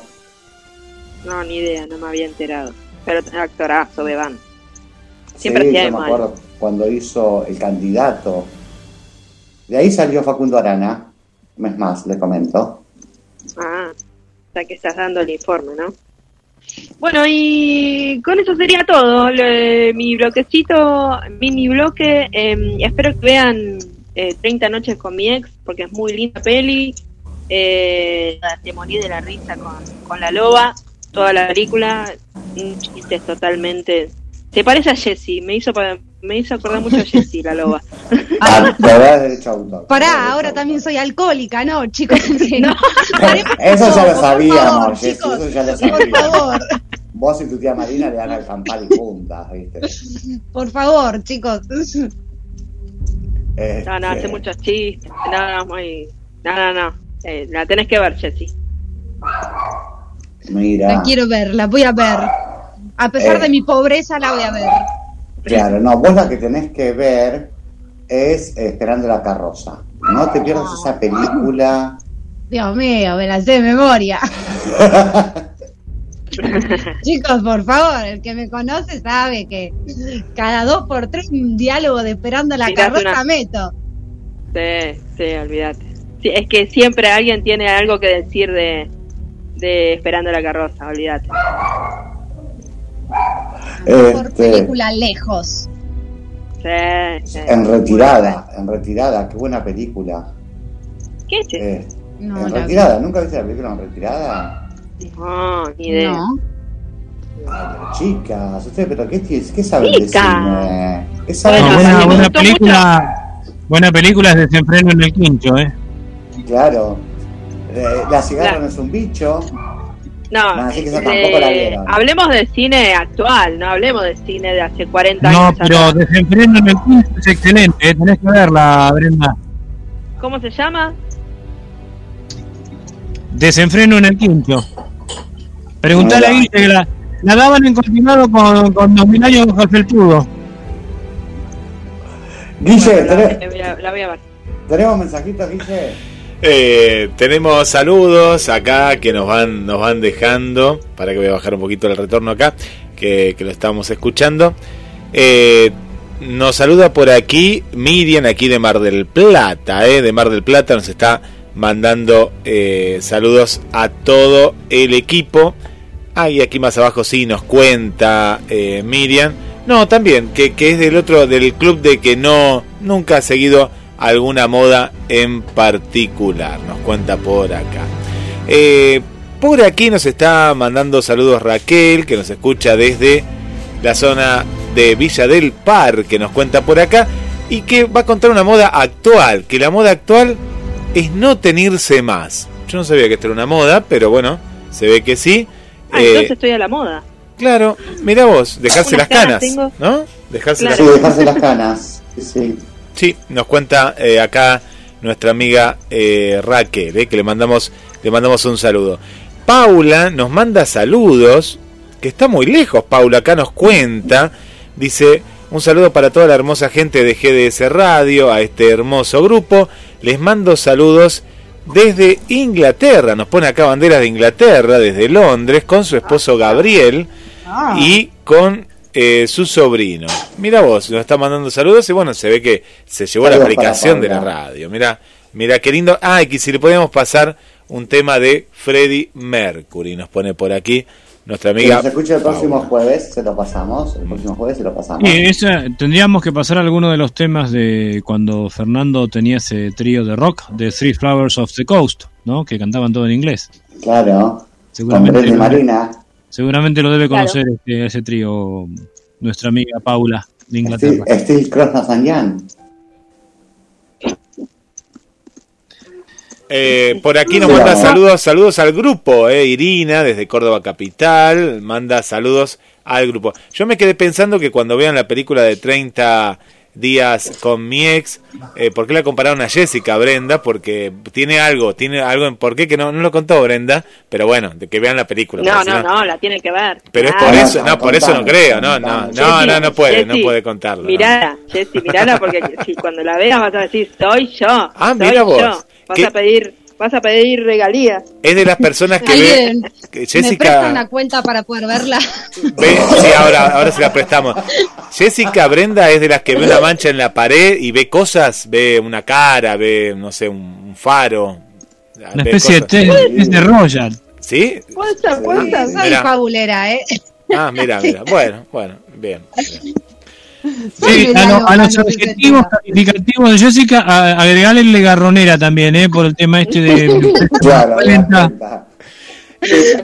[SPEAKER 6] No, ni idea, no me había enterado. Pero actorazo, Beban. Siempre
[SPEAKER 3] sí,
[SPEAKER 6] hacía
[SPEAKER 3] yo
[SPEAKER 6] de
[SPEAKER 3] me
[SPEAKER 6] mal.
[SPEAKER 3] acuerdo cuando hizo El Candidato. De ahí salió Facundo Arana. Un mes más, le comento.
[SPEAKER 6] Ah, o sea que estás dando el informe, ¿no? Bueno, y con eso sería todo. Lo- mi bloquecito, mini bloque. eh, espero que vean eh, 30 noches con mi ex, porque es muy linda peli. Eh, te morí de la risa con, con la loba. Toda la película, un chiste totalmente. Se parece a Jessie, me hizo, me hizo acordar mucho a Jessie, la loba.
[SPEAKER 3] Ah.
[SPEAKER 10] Pará, ahora también soy alcohólica, ¿no, chicos?
[SPEAKER 3] Eso ya lo
[SPEAKER 10] Por
[SPEAKER 3] sabíamos,
[SPEAKER 10] chicos,
[SPEAKER 3] eso ya lo
[SPEAKER 10] Por
[SPEAKER 3] sabíamos.
[SPEAKER 10] favor,
[SPEAKER 3] Vos y tu tía Marina le dan al campal y juntas, ¿viste?
[SPEAKER 10] por favor, chicos.
[SPEAKER 6] No, no, hace
[SPEAKER 3] Este,
[SPEAKER 6] muchos chistes. No, no, muy. No, no, no. Eh, la tenés que ver, Jessie.
[SPEAKER 3] Mira,
[SPEAKER 10] La quiero ver, la voy a ver. A pesar
[SPEAKER 3] Eh.
[SPEAKER 10] de mi pobreza, la voy a ver.
[SPEAKER 3] claro, no, vos la que tenés que ver es Esperando la carroza. No te pierdas esa película.
[SPEAKER 10] Dios mío, me la sé de memoria. Chicos, por favor, el que me conoce sabe que cada dos por tres un diálogo de esperando la carroza
[SPEAKER 6] una-
[SPEAKER 10] meto.
[SPEAKER 6] Sí, sí, olvídate. Sí, es que siempre alguien tiene algo que decir de, de Esperando la carroza, olvídate.
[SPEAKER 10] Por
[SPEAKER 3] Este,
[SPEAKER 10] película lejos.
[SPEAKER 3] En retirada, en retirada, qué buena película.
[SPEAKER 6] ¿Qué es eso?
[SPEAKER 3] Eh,
[SPEAKER 10] No,
[SPEAKER 3] en retirada, ¿nunca viste la película en retirada?
[SPEAKER 6] No, ni idea.
[SPEAKER 10] no.
[SPEAKER 3] Ay, pero chicas, ustedes, pero ¿qué, qué saben de cine? ¿Qué saben
[SPEAKER 6] Bueno,
[SPEAKER 3] de
[SPEAKER 4] buena,
[SPEAKER 3] cine?
[SPEAKER 4] buena película. Buena película es Desenfreno en el Quincho, ¿eh?
[SPEAKER 3] Claro. Eh, la cigarra no es un bicho.
[SPEAKER 6] No,
[SPEAKER 3] No, así que esa tampoco la vieron.
[SPEAKER 6] hablemos de cine actual, no hablemos de cine de hace 40
[SPEAKER 4] No,
[SPEAKER 6] años.
[SPEAKER 4] pero
[SPEAKER 6] atrás.
[SPEAKER 4] Desenfreno en el Quincho es excelente, ¿eh? tenés que verla, Brenda.
[SPEAKER 6] ¿Cómo se llama?
[SPEAKER 4] Desenfreno en el Quincho. Preguntale a. Guille que la, la daban en continuado con, con 2000 años bajo el felpudo.
[SPEAKER 3] Guille,
[SPEAKER 6] la,
[SPEAKER 3] ¿tenés-
[SPEAKER 6] voy a, la voy a ver.
[SPEAKER 3] ¿tenemos mensajitos, Guille?
[SPEAKER 2] Eh, tenemos saludos acá que nos van, nos van dejando, para que voy a bajar un poquito el retorno acá, que, lo estamos escuchando. Eh, nos saluda por aquí Miriam, aquí de Mar del Plata, ¿eh? de Mar del Plata, nos está mandando saludos a todo el equipo. Ah, y aquí más abajo sí nos cuenta Miriam. No, también, que, que es del otro, del club de que no, nunca ha seguido alguna moda en particular. Nos cuenta por acá. Eh, por aquí nos está mandando saludos Raquel, que nos escucha desde la zona de Villa del Par, que nos cuenta por acá, y que va a contar una moda actual, que la moda actual es no tenerse más. Yo no sabía que esto era una moda, pero bueno, se ve que sí.
[SPEAKER 6] Ah,
[SPEAKER 2] Eh,
[SPEAKER 6] entonces estoy a la moda.
[SPEAKER 2] Claro, mira vos, dejarse
[SPEAKER 6] Unas
[SPEAKER 2] las
[SPEAKER 6] canas.
[SPEAKER 2] ¿no? Dejarse
[SPEAKER 6] Claro.
[SPEAKER 3] Sí,
[SPEAKER 2] las
[SPEAKER 3] dejarse las canas. Sí, sí.
[SPEAKER 2] Sí, nos cuenta eh, acá nuestra amiga eh, Raquel, eh, que le mandamos, le mandamos un saludo. Paula nos manda saludos, que está muy lejos, Paula, acá nos cuenta, dice, un saludo para toda la hermosa gente de GDS Radio, a este hermoso grupo, les mando saludos desde Inglaterra, nos pone acá banderas de Inglaterra, desde Londres, con su esposo Gabriel y con eh, su sobrino. Mira vos, nos está mandando saludos y bueno, se ve que se llevó la
[SPEAKER 3] Saludos
[SPEAKER 2] aplicación de la radio. Mira, mira qué lindo. Ah, y que si le podemos pasar un tema de Freddie Mercury, nos pone por aquí nuestra amiga.
[SPEAKER 3] nos escuche el próximo
[SPEAKER 2] Paula.
[SPEAKER 3] jueves, se lo pasamos. El próximo jueves se lo pasamos.
[SPEAKER 4] Esa- tendríamos que pasar alguno de los temas de cuando Fernando tenía ese trío de rock de Three Flowers of the Coast, ¿no? Que cantaban todo en inglés.
[SPEAKER 3] Claro. Con
[SPEAKER 4] Seguramente, lo,
[SPEAKER 3] Marina.
[SPEAKER 4] Seguramente lo debe
[SPEAKER 6] Claro.
[SPEAKER 4] conocer este- ese trío nuestra amiga Paula de
[SPEAKER 3] Steve,
[SPEAKER 4] Inglaterra.
[SPEAKER 3] Steve Crosnasan
[SPEAKER 2] Eh, por aquí nos manda saludos, saludos al grupo, eh, Irina, desde Córdoba Capital, manda saludos al grupo. Yo me quedé pensando que cuando vean la película de 30 días con mi ex, eh, ¿por qué la compararon a Jessica, Brenda? Porque tiene algo, tiene algo en por qué que no, no lo contó Brenda, pero bueno, de que vean la película.
[SPEAKER 6] No, no, no, la tiene que ver.
[SPEAKER 2] Pero es
[SPEAKER 6] Claro.
[SPEAKER 2] por
[SPEAKER 3] Ah,
[SPEAKER 2] eso,
[SPEAKER 3] no,
[SPEAKER 2] no, por eso no creo, no, no, no, no, no puede, no puede contarlo. no.
[SPEAKER 6] Mirala, Jessy, mirala porque si cuando la veas vas a decir, soy yo.
[SPEAKER 2] Ah,
[SPEAKER 6] soy
[SPEAKER 2] mira vos.
[SPEAKER 6] yo. Vas
[SPEAKER 2] ¿Qué?
[SPEAKER 6] a pedir, vas a pedir regalías.
[SPEAKER 2] Es de las personas que ve, que
[SPEAKER 10] me presta
[SPEAKER 2] Jessica,
[SPEAKER 10] una cuenta para poder verla.
[SPEAKER 2] Ve, sí, ahora, ahora se la prestamos. Jessica Brenda es de las que ve una mancha en la pared y ve cosas, ve una cara, ve, no sé, un, un faro.
[SPEAKER 4] Una especie de
[SPEAKER 2] cosas.
[SPEAKER 4] té de Royal.
[SPEAKER 2] ¿Sí?
[SPEAKER 6] ¿Puede ser, puede ser?
[SPEAKER 10] Soy fabulera, ¿eh?
[SPEAKER 2] Ah, mira, mira. Bueno, bueno, bien. bien.
[SPEAKER 4] Sí, a, lo- a los adjetivos calificativos de Jessica, a- agregale garronera también, ¿eh? Por el tema este de...
[SPEAKER 3] Claro.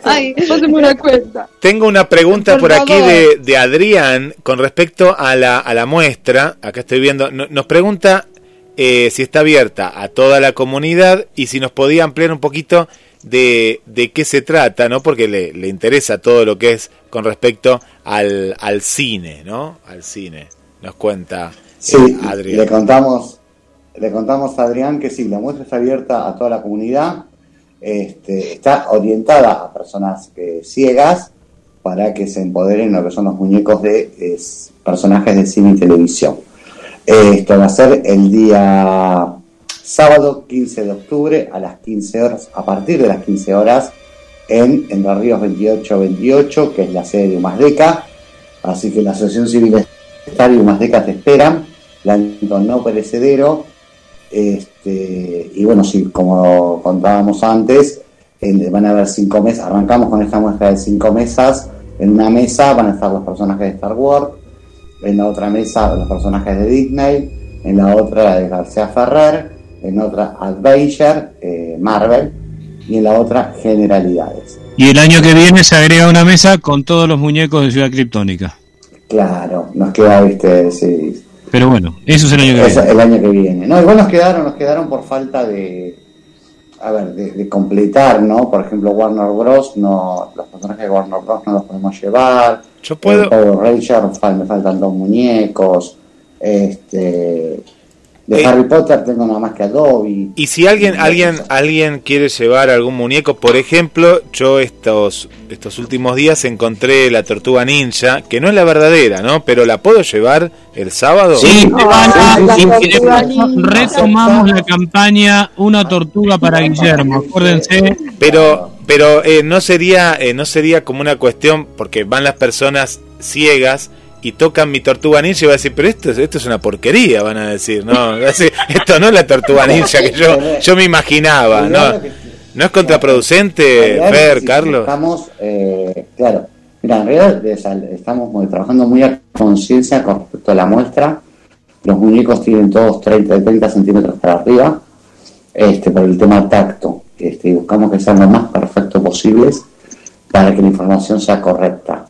[SPEAKER 10] Ay,
[SPEAKER 6] una cuenta.
[SPEAKER 2] Tengo una pregunta por,
[SPEAKER 10] Por
[SPEAKER 2] aquí de, de Adrián con respecto a la, a la muestra. Acá estoy viendo. no- Nos pregunta eh, si está abierta a toda la comunidad y si nos podía ampliar un poquito de, de qué se trata, ¿no? Porque le, le interesa todo lo que es con respecto al, al cine, ¿no? Al cine. Nos cuenta eh,
[SPEAKER 3] Sí, le
[SPEAKER 2] Adrián.
[SPEAKER 3] contamos, le contamos a Adrián que sí, la muestra está abierta a toda la comunidad, este, está orientada a personas eh, ciegas para que se empoderen en lo que son los muñecos de es, personajes de cine y televisión. Eh, esto va a ser el día sábado 15 de octubre a las 15 horas, a partir de las 15 horas, en Entre Ríos 2828, que es la sede de Humasdeca. Así que la Asociación Civil Estadio y Humasdeca te esperan, blanco no perecedero. Este, y bueno, sí, como contábamos antes, van a haber cinco mesas. Arrancamos con esta muestra de cinco mesas. En una mesa van a estar los personajes de Star Wars, en la otra mesa los personajes de Disney, en la otra la de García Ferrer, en otra Adventure, eh, Marvel, y en la otra Generalidades.
[SPEAKER 4] Y el año que viene se agrega una mesa con todos los muñecos de Ciudad Kryptónica.
[SPEAKER 3] Claro, nos queda, viste, sí,
[SPEAKER 4] Pero bueno, eso es el año que
[SPEAKER 3] Eso,
[SPEAKER 4] viene.
[SPEAKER 3] el año que viene. No, igual nos quedaron, nos quedaron por falta de, a ver, de, de completar, ¿no? Por ejemplo, Warner Bros. no, los personajes de Warner Bros. no los podemos llevar.
[SPEAKER 2] Yo puedo.
[SPEAKER 3] En Power Rangers fal- me faltan dos muñecos. Este, de
[SPEAKER 2] Eh.
[SPEAKER 3] Harry Potter tengo nada más que a Dobby.
[SPEAKER 2] Y si alguien, alguien, alguien quiere llevar algún muñeco, por ejemplo, yo estos, estos últimos días encontré la tortuga ninja, que no es la verdadera, ¿no? Pero la puedo llevar el sábado.
[SPEAKER 4] Sí,
[SPEAKER 6] Ah, la ninja.
[SPEAKER 4] retomamos la campaña Una tortuga para Guillermo. Acuérdense,
[SPEAKER 2] Pero, pero eh, no sería, eh, no sería como una cuestión, porque van las personas ciegas y tocan mi tortuga ninja y va a decir, pero esto, es- esto es una porquería, van a decir, no, esto no es la tortuga ninja que yo, yo me imaginaba, no, no es contraproducente, Fer, Carlos.
[SPEAKER 3] Estamos, eh, claro, mira, en realidad estamos trabajando muy a conciencia con respecto a la muestra. Los muñecos tienen todos 30, de 30 centímetros para arriba, este, por el tema tacto. Este, buscamos que sean lo más perfectos posibles para que la información sea correcta.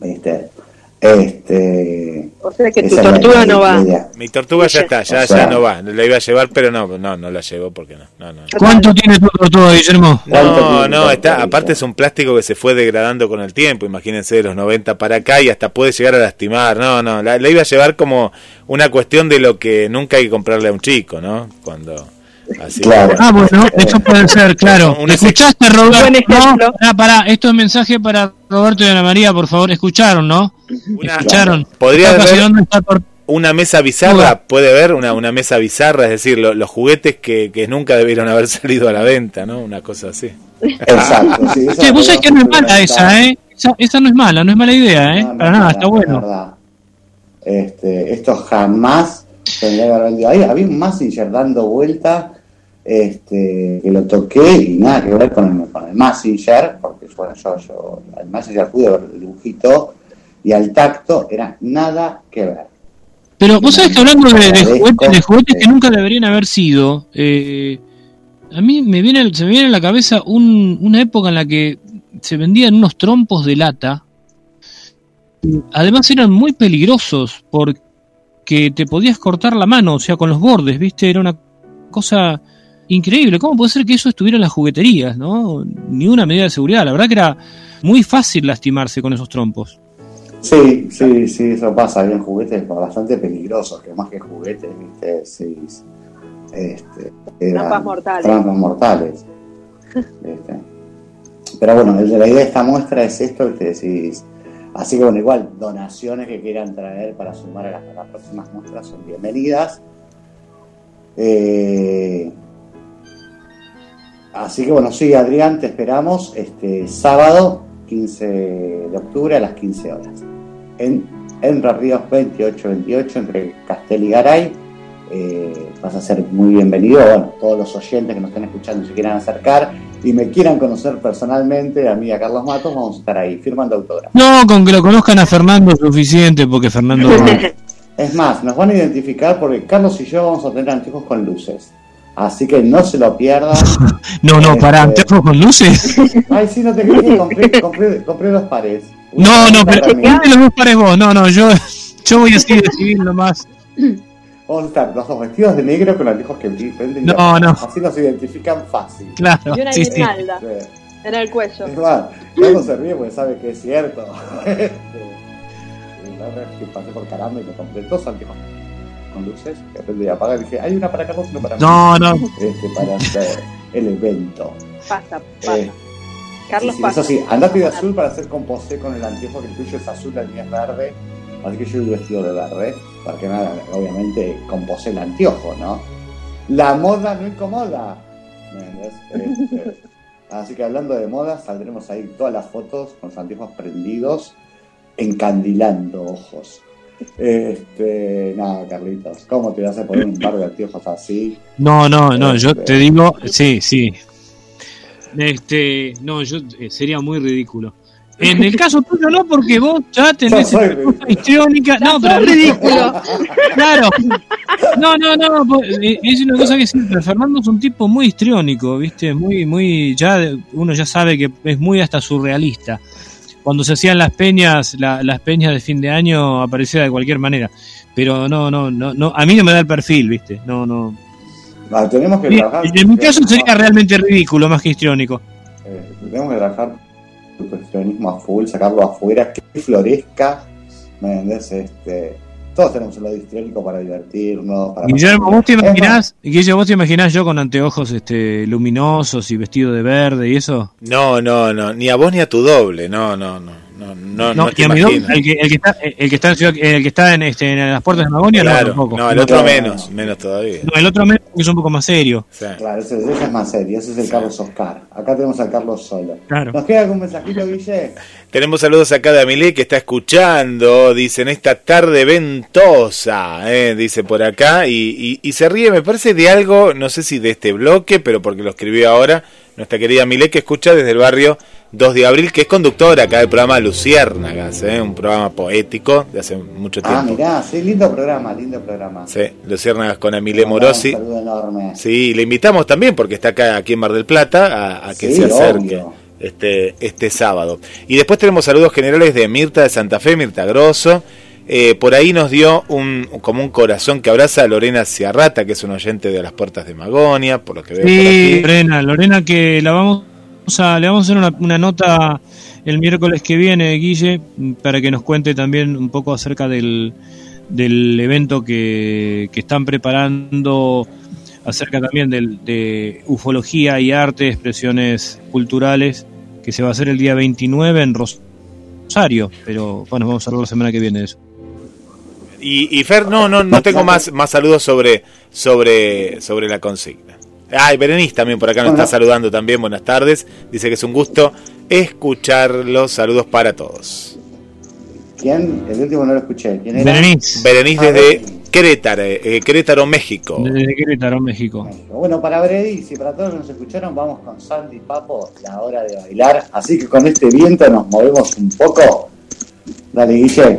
[SPEAKER 3] Este, este,
[SPEAKER 6] O sea que tu tortuga no va.
[SPEAKER 3] idea.
[SPEAKER 2] Mi tortuga ya está, ya,
[SPEAKER 3] O sea-
[SPEAKER 2] ya no va, la iba a llevar, pero no, no, no la llevo porque no, no, no.
[SPEAKER 4] ¿Cuánto tiene tu tortuga, Guillermo?
[SPEAKER 2] No, no, está, aparte es un plástico que se fue degradando con el tiempo, imagínense de los 90 para acá y hasta puede llegar a lastimar, no, no, la, la iba a llevar como una cuestión de lo que nunca hay que comprarle a un chico, ¿no? Cuando así.
[SPEAKER 4] Ah, bueno, eso puede ser, claro. ¿Escuchaste, Roberto? No, ah, pará, esto es mensaje para Roberto y Ana María, por favor, escucharon, ¿no? Escucharon.
[SPEAKER 2] Podría una mesa bizarra, puede haber una, una mesa bizarra, es decir, lo- los juguetes que, que nunca debieron haber salido a la venta, ¿no? Una cosa así.
[SPEAKER 3] Exacto, sí, lo
[SPEAKER 4] vos sabés que no es mala esa, ¿eh? Esa, esa no es mala, no es mala idea, ¿eh?
[SPEAKER 3] No, no,
[SPEAKER 4] Para nada,
[SPEAKER 3] no,
[SPEAKER 4] está
[SPEAKER 3] no,
[SPEAKER 4] bueno.
[SPEAKER 3] Este, esto jamás tendría que haber vendido. Ahí había un Massinger dando vuelta este, que lo toqué y nada que ver con el, con el Massinger, porque bueno, yo, yo al Massinger pude ver el dibujito y al tacto era nada que ver.
[SPEAKER 4] Pero vos sabés que hablando de, juguetes, de juguetes que nunca deberían haber sido, eh, a mí me viene, se me viene a la cabeza un- una época en la que se vendían unos trompos de lata. Además eran muy peligrosos porque te podías cortar la mano, o sea, con los bordes, ¿viste? Era una cosa increíble. ¿Cómo puede ser que eso estuviera en las jugueterías, no? Ni una medida de seguridad. La verdad que era muy fácil lastimarse con esos trompos.
[SPEAKER 3] Sí, sí, sí, eso pasa. Habían juguetes bastante peligrosos, que más que juguetes, ¿viste? Sí, sí. Este, eran
[SPEAKER 6] Trampas mortales.
[SPEAKER 3] Trampas mortales. ¿viste? Pero bueno, la idea de esta muestra es esto que te decís. Así que bueno, igual, donaciones que quieran traer para sumar a las, próximas muestras son bienvenidas. Eh, así que bueno, sí, Adrián, te esperamos este sábado 15 de octubre a las 15 horas. En Entre Ríos 2828, entre Castel y Garay. Eh, vas a ser muy bienvenido. Bueno, todos los oyentes que nos estén escuchando se quieran acercar y me quieran conocer personalmente, a mí y a Carlos Matos, vamos a estar ahí firmando autógrafos.
[SPEAKER 4] No, con que lo conozcan a Fernando es suficiente, porque Fernando...
[SPEAKER 3] Es más, nos van a identificar porque Carlos y yo vamos a tener anteojos con luces. Así que no se lo pierdan.
[SPEAKER 4] No, no, para
[SPEAKER 3] Este,
[SPEAKER 4] anteojos con luces.
[SPEAKER 3] Ay, sí, no te crees, compré, compré, compré dos pares.
[SPEAKER 4] No, no, pero
[SPEAKER 3] Para
[SPEAKER 4] los dos pares vos. No, no, yo, yo voy así de civil nomás.
[SPEAKER 3] Vamos a estar los dos vestidos de negro con anteojos que prenden.
[SPEAKER 4] No, no.
[SPEAKER 3] Así nos identifican fácil.
[SPEAKER 4] Claro,
[SPEAKER 6] Y una
[SPEAKER 4] sí,
[SPEAKER 6] guirnalda
[SPEAKER 3] Sí.
[SPEAKER 6] en el cuello.
[SPEAKER 3] Es más, Carlos se ríe porque sabe que es cierto. Este, y la otra vez que pasé por caramba y me compré dos anteojos con luces, que aprendí a apagar y dije, hay una para Carlos y una para mí.
[SPEAKER 4] No, no.
[SPEAKER 3] Este, para hacer el evento.
[SPEAKER 6] Pasa, pasa.
[SPEAKER 3] Eh,
[SPEAKER 6] Carlos
[SPEAKER 3] sí, sí,
[SPEAKER 6] pasa.
[SPEAKER 3] Eso sí, andate de azul para hacer composé con el anteojo que el tuyo es azul, el mío es verde. Así que yo voy vestido de verde, porque nada, obviamente composé el anteojo, ¿no? La moda no incomoda. ¿me entendés? Este, así que hablando de moda, saldremos ahí todas las fotos con los anteojos prendidos, encandilando ojos. Este, nada, Carlitos, ¿cómo te vas a poner un par de anteojos así?
[SPEAKER 4] No, no, no, yo te digo, sí, sí. Este, no, yo eh, sería muy ridículo. En el caso tuyo no, porque vos ya tenés cosa histriónica. No, pero
[SPEAKER 6] ridículo.
[SPEAKER 4] Claro. No, no, no, eh, es una cosa que siempre. Fernando es un tipo muy histriónico, ¿viste? Muy, muy. ya Uno ya sabe que es muy hasta surrealista. Cuando se hacían las peñas, la- las peñas de fin de año aparecía de cualquier manera. Pero no, no, no, no, a mí no me da el perfil, ¿viste? No, no.
[SPEAKER 3] Ah, tenemos que
[SPEAKER 4] En
[SPEAKER 3] trabajar.
[SPEAKER 4] en mi caso sería realmente ridículo más que histriónico.
[SPEAKER 3] Eh, tenemos que trabajar tu cuestionismo a full, sacarlo afuera, que florezca. ¿Me entendés? Este, todos tenemos un lado histriónico para divertirnos. Para
[SPEAKER 4] Guillermo, ¿vos te imaginás, Guillermo, vos te imaginás yo con anteojos este, luminosos y vestido de verde y eso?
[SPEAKER 2] No, no, no, ni a vos ni a tu doble, no, no, no, no, no,
[SPEAKER 4] No,
[SPEAKER 2] no
[SPEAKER 4] el que, el que está, el que está en Ciudad- el que está en, este, en las puertas de Magonia, no,
[SPEAKER 2] Claro,
[SPEAKER 4] tampoco.
[SPEAKER 2] no, el otro menos, menos todavía.
[SPEAKER 4] No, el otro menos, es un poco más serio.
[SPEAKER 2] Sí.
[SPEAKER 11] Claro, ese, ese es más serio, ese es el Carlos Oscar. Acá tenemos al Carlos solo.
[SPEAKER 4] Claro.
[SPEAKER 11] ¿Nos queda algún mensajito, Guille?
[SPEAKER 2] Tenemos saludos acá de Amilé que está escuchando, dice en esta tarde ventosa, eh, dice por acá, y, y- y se ríe, me parece, de algo, no sé si de este bloque, pero porque lo escribió ahora nuestra querida Milé que escucha desde el barrio 2 de abril, que es conductora acá del programa Luciérnagas, eh, un programa poético de hace mucho
[SPEAKER 11] Ah,
[SPEAKER 2] tiempo.
[SPEAKER 11] mirá, sí, lindo programa, lindo programa.
[SPEAKER 2] Sí, Luciérnagas con Amilé
[SPEAKER 11] Le mandamos
[SPEAKER 2] Morosi.
[SPEAKER 11] Un saludo enorme.
[SPEAKER 2] Sí, le invitamos también porque está acá aquí en Mar del Plata a, a que
[SPEAKER 11] Sí,
[SPEAKER 2] se acerque
[SPEAKER 11] obvio.
[SPEAKER 2] este este sábado. Y después tenemos saludos generales de Mirta de Santa Fe, Mirta Grosso. Eh, por ahí nos dio un como un corazón que abraza a Lorena Ciarrata, que es un oyente de las puertas de Magonia, por lo que veo por
[SPEAKER 4] Sí,
[SPEAKER 2] aquí.
[SPEAKER 4] Lorena, Lorena que la vamos a, le vamos a hacer una, una nota el miércoles que viene, Guille, para que nos cuente también un poco acerca del, del evento que, que están preparando acerca también del, de ufología y arte, expresiones culturales, que se va a hacer el día 29 en Rosario, pero bueno, vamos a hablar la semana que viene de eso.
[SPEAKER 2] Y, y Fer, no, no, no tengo más, más saludos sobre, sobre, sobre la consigna. Ay, Berenice también por acá nos
[SPEAKER 11] Bueno.
[SPEAKER 2] está saludando también. Buenas tardes. Dice que es un gusto escucharlos. Saludos para todos.
[SPEAKER 11] ¿Quién? El último no lo escuché. ¿Quién era?
[SPEAKER 4] Berenice,
[SPEAKER 2] Berenice
[SPEAKER 11] Ah,
[SPEAKER 2] desde
[SPEAKER 11] Berenice.
[SPEAKER 2] Querétaro, eh, Querétaro, México.
[SPEAKER 4] desde Querétaro, México.
[SPEAKER 11] Bueno, para Berenice y para todos los que nos escucharon, vamos con Sandy Papo, la hora de bailar. Así que con este viento nos movemos un poco. Dale, Guille.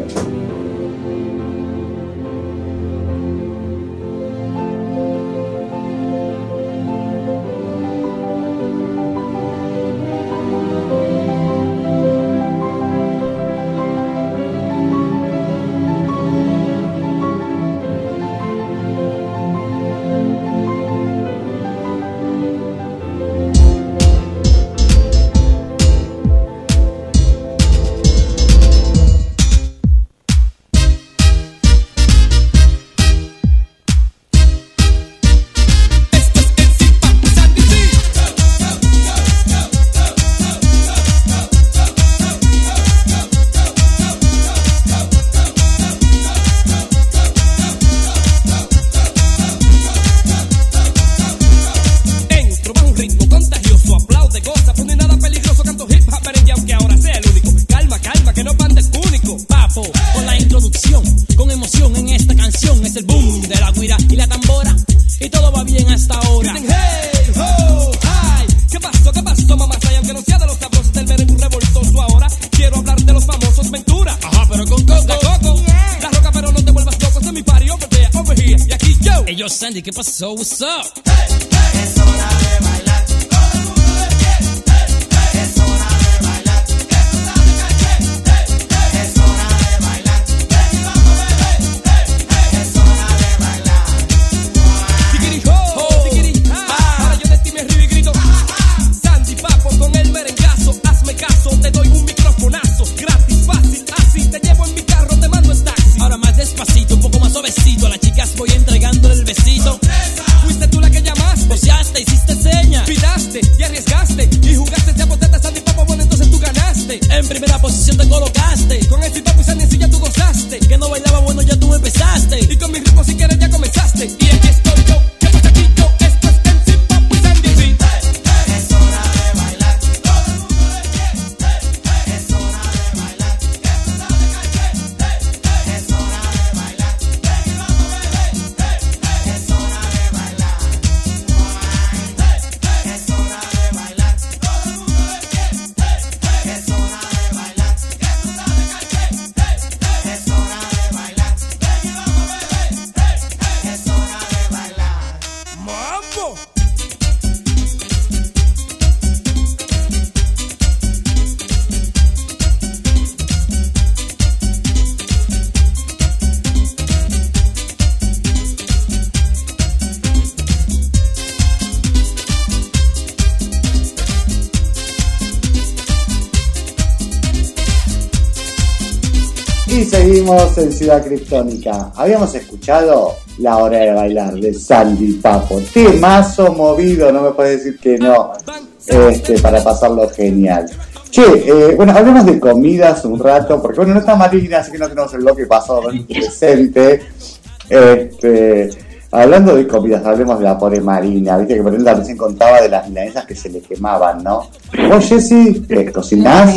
[SPEAKER 11] Ciudad Criptónica. Habíamos escuchado La Hora de Bailar de Sandy Papo. Temazo movido, no me puedes decir que no. Este, para pasarlo genial.
[SPEAKER 3] Che, eh, bueno, hablemos de comidas un rato, porque bueno, no está Marina, así que no tenemos el bloque pasado presente. Este, hablando de comidas, hablemos de la pobre Marina. Viste que por ejemplo recién contaba de las milanesas que se le quemaban, ¿no? ¿Vos, Jessy, cocinás?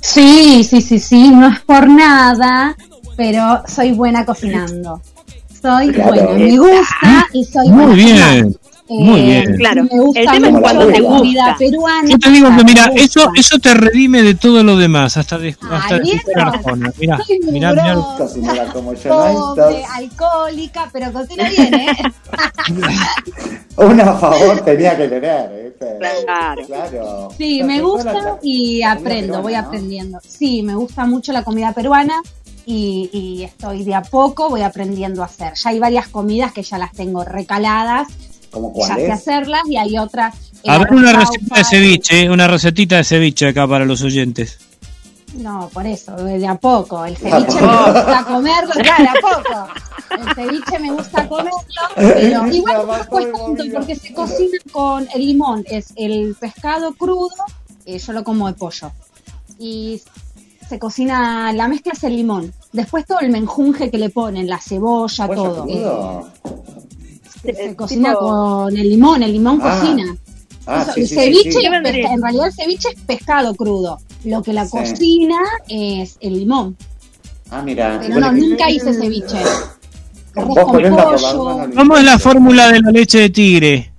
[SPEAKER 5] Sí, sí, sí, sí, no es por nada, pero soy buena cocinando. Soy
[SPEAKER 3] Claro.
[SPEAKER 5] buena, me gusta y soy
[SPEAKER 4] Muy
[SPEAKER 5] buena
[SPEAKER 4] bien,
[SPEAKER 5] cocinando.
[SPEAKER 4] muy
[SPEAKER 5] Eh,
[SPEAKER 4] bien.
[SPEAKER 6] Claro,
[SPEAKER 5] Me gusta
[SPEAKER 6] el tema es
[SPEAKER 5] mucho
[SPEAKER 6] cuando
[SPEAKER 5] la
[SPEAKER 6] te
[SPEAKER 5] comida
[SPEAKER 6] gusta.
[SPEAKER 5] peruana.
[SPEAKER 4] Yo te digo que mira, eso, eso te redime de todo lo demás, hasta de, hasta de. Mirá,
[SPEAKER 5] Soy
[SPEAKER 4] mirá, mirá.
[SPEAKER 5] mugrosa,
[SPEAKER 3] Cocinera como yo,
[SPEAKER 5] pobre, alcohólica, pero cocino bien, ¿eh?
[SPEAKER 3] Una favor tenía que tener, ¿viste?
[SPEAKER 6] Claro.
[SPEAKER 3] Claro.
[SPEAKER 5] Sí, me gusta y aprendo,
[SPEAKER 3] peruana,
[SPEAKER 5] voy
[SPEAKER 3] ¿no?
[SPEAKER 5] aprendiendo. Sí, me gusta mucho la comida peruana y, y estoy de a poco, voy aprendiendo a hacer. Ya hay varias comidas que ya las tengo recaladas,
[SPEAKER 3] ¿Cómo
[SPEAKER 5] ya sé hacerlas y hay otras. el
[SPEAKER 4] A ver
[SPEAKER 5] arroz
[SPEAKER 4] una receta de ceviche, una recetita de ceviche acá para los oyentes.
[SPEAKER 5] No, por eso, de a poco. El ceviche me gusta comerlo, claro, de a poco. El ceviche me gusta comerlo, pero igual me cuesta tanto porque se cocina con el limón, es el pescado crudo, eh, yo lo como de pollo. Y se cocina, la mezcla es el limón. Después todo el menjunje que le ponen, la cebolla,
[SPEAKER 3] ¿Pollo
[SPEAKER 5] todo. Eh, se
[SPEAKER 6] Eh,
[SPEAKER 5] cocina
[SPEAKER 6] tipo-
[SPEAKER 5] con el limón, el limón
[SPEAKER 3] Ah.
[SPEAKER 5] cocina.
[SPEAKER 3] Ah,
[SPEAKER 5] Eso,
[SPEAKER 3] sí,
[SPEAKER 5] el
[SPEAKER 3] sí,
[SPEAKER 5] ceviche, en realidad el ceviche es pescado crudo. Lo que la
[SPEAKER 3] Sí.
[SPEAKER 5] cocina es el limón.
[SPEAKER 3] Ah, mira.
[SPEAKER 5] Pero
[SPEAKER 3] Bueno,
[SPEAKER 5] no,
[SPEAKER 3] que-
[SPEAKER 5] nunca hice ceviche. Arroz con pollo.
[SPEAKER 4] ¿Cómo es la fórmula de la leche de tigre?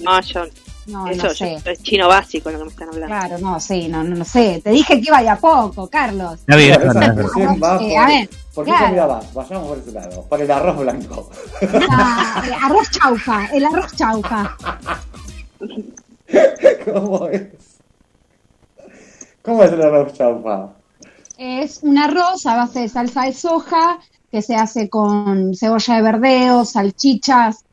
[SPEAKER 6] No, yo,
[SPEAKER 5] No,
[SPEAKER 6] eso
[SPEAKER 5] no
[SPEAKER 6] yo-
[SPEAKER 5] sé.
[SPEAKER 6] es chino básico lo que me están hablando.
[SPEAKER 5] Claro, no, sí, no, no, no sé. Te dije que iba de a poco, Carlos.
[SPEAKER 4] Está bien,
[SPEAKER 3] Esa
[SPEAKER 4] es verdad.
[SPEAKER 3] expresión va
[SPEAKER 5] Eh,
[SPEAKER 3] por-
[SPEAKER 5] a ver,
[SPEAKER 3] ¿Por qué
[SPEAKER 5] claro.
[SPEAKER 3] comida vas? Vayamos por ese lado. Por el arroz blanco.
[SPEAKER 5] Ah, eh, arroz chaufa, el arroz chaufa.
[SPEAKER 3] ¿Cómo es? ¿Cómo es el arroz chaufa?
[SPEAKER 5] Es un arroz a base de salsa de soja que se hace con cebolla de verdeo, salchichas,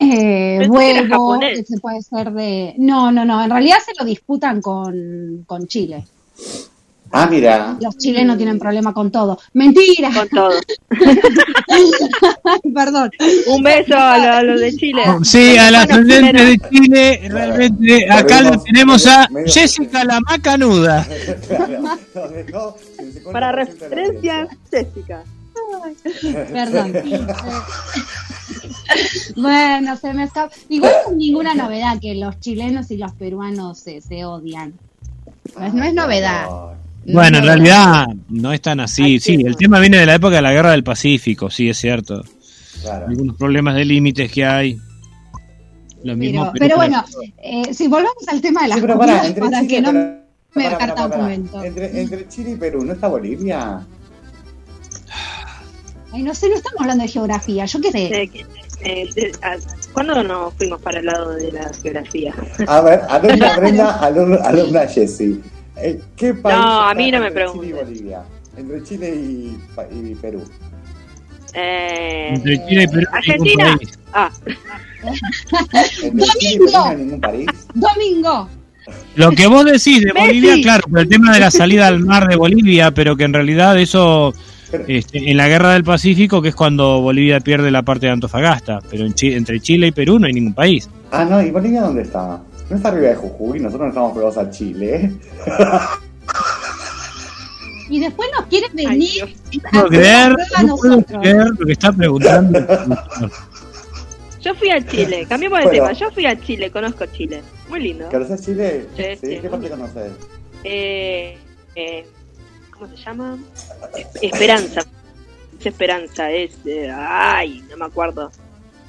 [SPEAKER 5] eh,
[SPEAKER 6] que
[SPEAKER 5] huevo, que se puede hacer de... No, no, no, en realidad se lo disputan con, con Chile.
[SPEAKER 3] Ah, mira.
[SPEAKER 5] Los chilenos tienen problema con todo. Mentira.
[SPEAKER 6] Con todo.
[SPEAKER 5] Perdón.
[SPEAKER 6] Un beso a, lo- a los de Chile.
[SPEAKER 4] Sí, a la
[SPEAKER 6] Bueno,
[SPEAKER 4] ascendente de. Chile, realmente acá lo tenemos a
[SPEAKER 3] medio-
[SPEAKER 4] Jessica la Macanuda.
[SPEAKER 3] Claro, nos dejó el 50%
[SPEAKER 6] Para referencia, Jessica.
[SPEAKER 5] Perdón. bueno, se me escapa. Igual no es ninguna novedad que los chilenos y los peruanos se, se odian. No es, no es novedad.
[SPEAKER 4] Bueno, en realidad no es tan así.
[SPEAKER 6] Ay,
[SPEAKER 4] Sí,
[SPEAKER 6] sí.
[SPEAKER 4] el tema viene de la época de la guerra del Pacífico, sí, es cierto.
[SPEAKER 3] Claro.
[SPEAKER 4] Algunos problemas de límites que hay. Lo mismo,
[SPEAKER 5] Pero, pero bueno, eh, si volvamos al tema de las
[SPEAKER 3] Sí, pero
[SPEAKER 5] comidas para
[SPEAKER 3] Chile,
[SPEAKER 5] que no me descarta un momento.
[SPEAKER 3] Entre, entre Chile y Perú, ¿no está Bolivia?
[SPEAKER 5] Ay, no sé, no estamos hablando de geografía, yo qué sé.
[SPEAKER 6] Eh, de- a- ¿Cuándo nos fuimos para el lado de la geografía?
[SPEAKER 3] A ver, alumna Brenda, alumna, alumna Jessy. Eh, ¿Qué país
[SPEAKER 6] No, a mí no me
[SPEAKER 3] Chile y. Bolivia? Entre Chile y, Perú.
[SPEAKER 6] Eh,
[SPEAKER 4] entre Chile y Perú.
[SPEAKER 6] Argentina. Ah,
[SPEAKER 3] hay ningún país.
[SPEAKER 5] Domingo.
[SPEAKER 4] Lo que vos decís de
[SPEAKER 6] Messi.
[SPEAKER 4] Bolivia, claro, por el tema de la salida al mar de Bolivia, pero que en realidad eso este, en la guerra del Pacífico, que es cuando Bolivia pierde la parte de Antofagasta, pero en Chi- entre Chile y Perú no hay ningún país.
[SPEAKER 3] Ah, no, ¿y Bolivia dónde está? No está arriba de Jujuy, nosotros no estamos pegados a Chile. ¿eh?
[SPEAKER 5] Y después nos quieren
[SPEAKER 6] ay,
[SPEAKER 5] venir
[SPEAKER 6] Dios.
[SPEAKER 5] a
[SPEAKER 4] No creer,
[SPEAKER 5] hacer a
[SPEAKER 4] no puedo creer lo que está preguntando.
[SPEAKER 6] Yo fui a Chile, cambiamos de
[SPEAKER 3] Bueno.
[SPEAKER 6] tema. Yo fui a Chile, conozco Chile. Muy lindo.
[SPEAKER 3] ¿Conoces Chile?
[SPEAKER 6] Sí, sí.
[SPEAKER 3] ¿Qué parte conoces?
[SPEAKER 6] Eh, eh, ¿Cómo se llama? Es- Esperanza. Es Esperanza, es. eh, ay, no me acuerdo.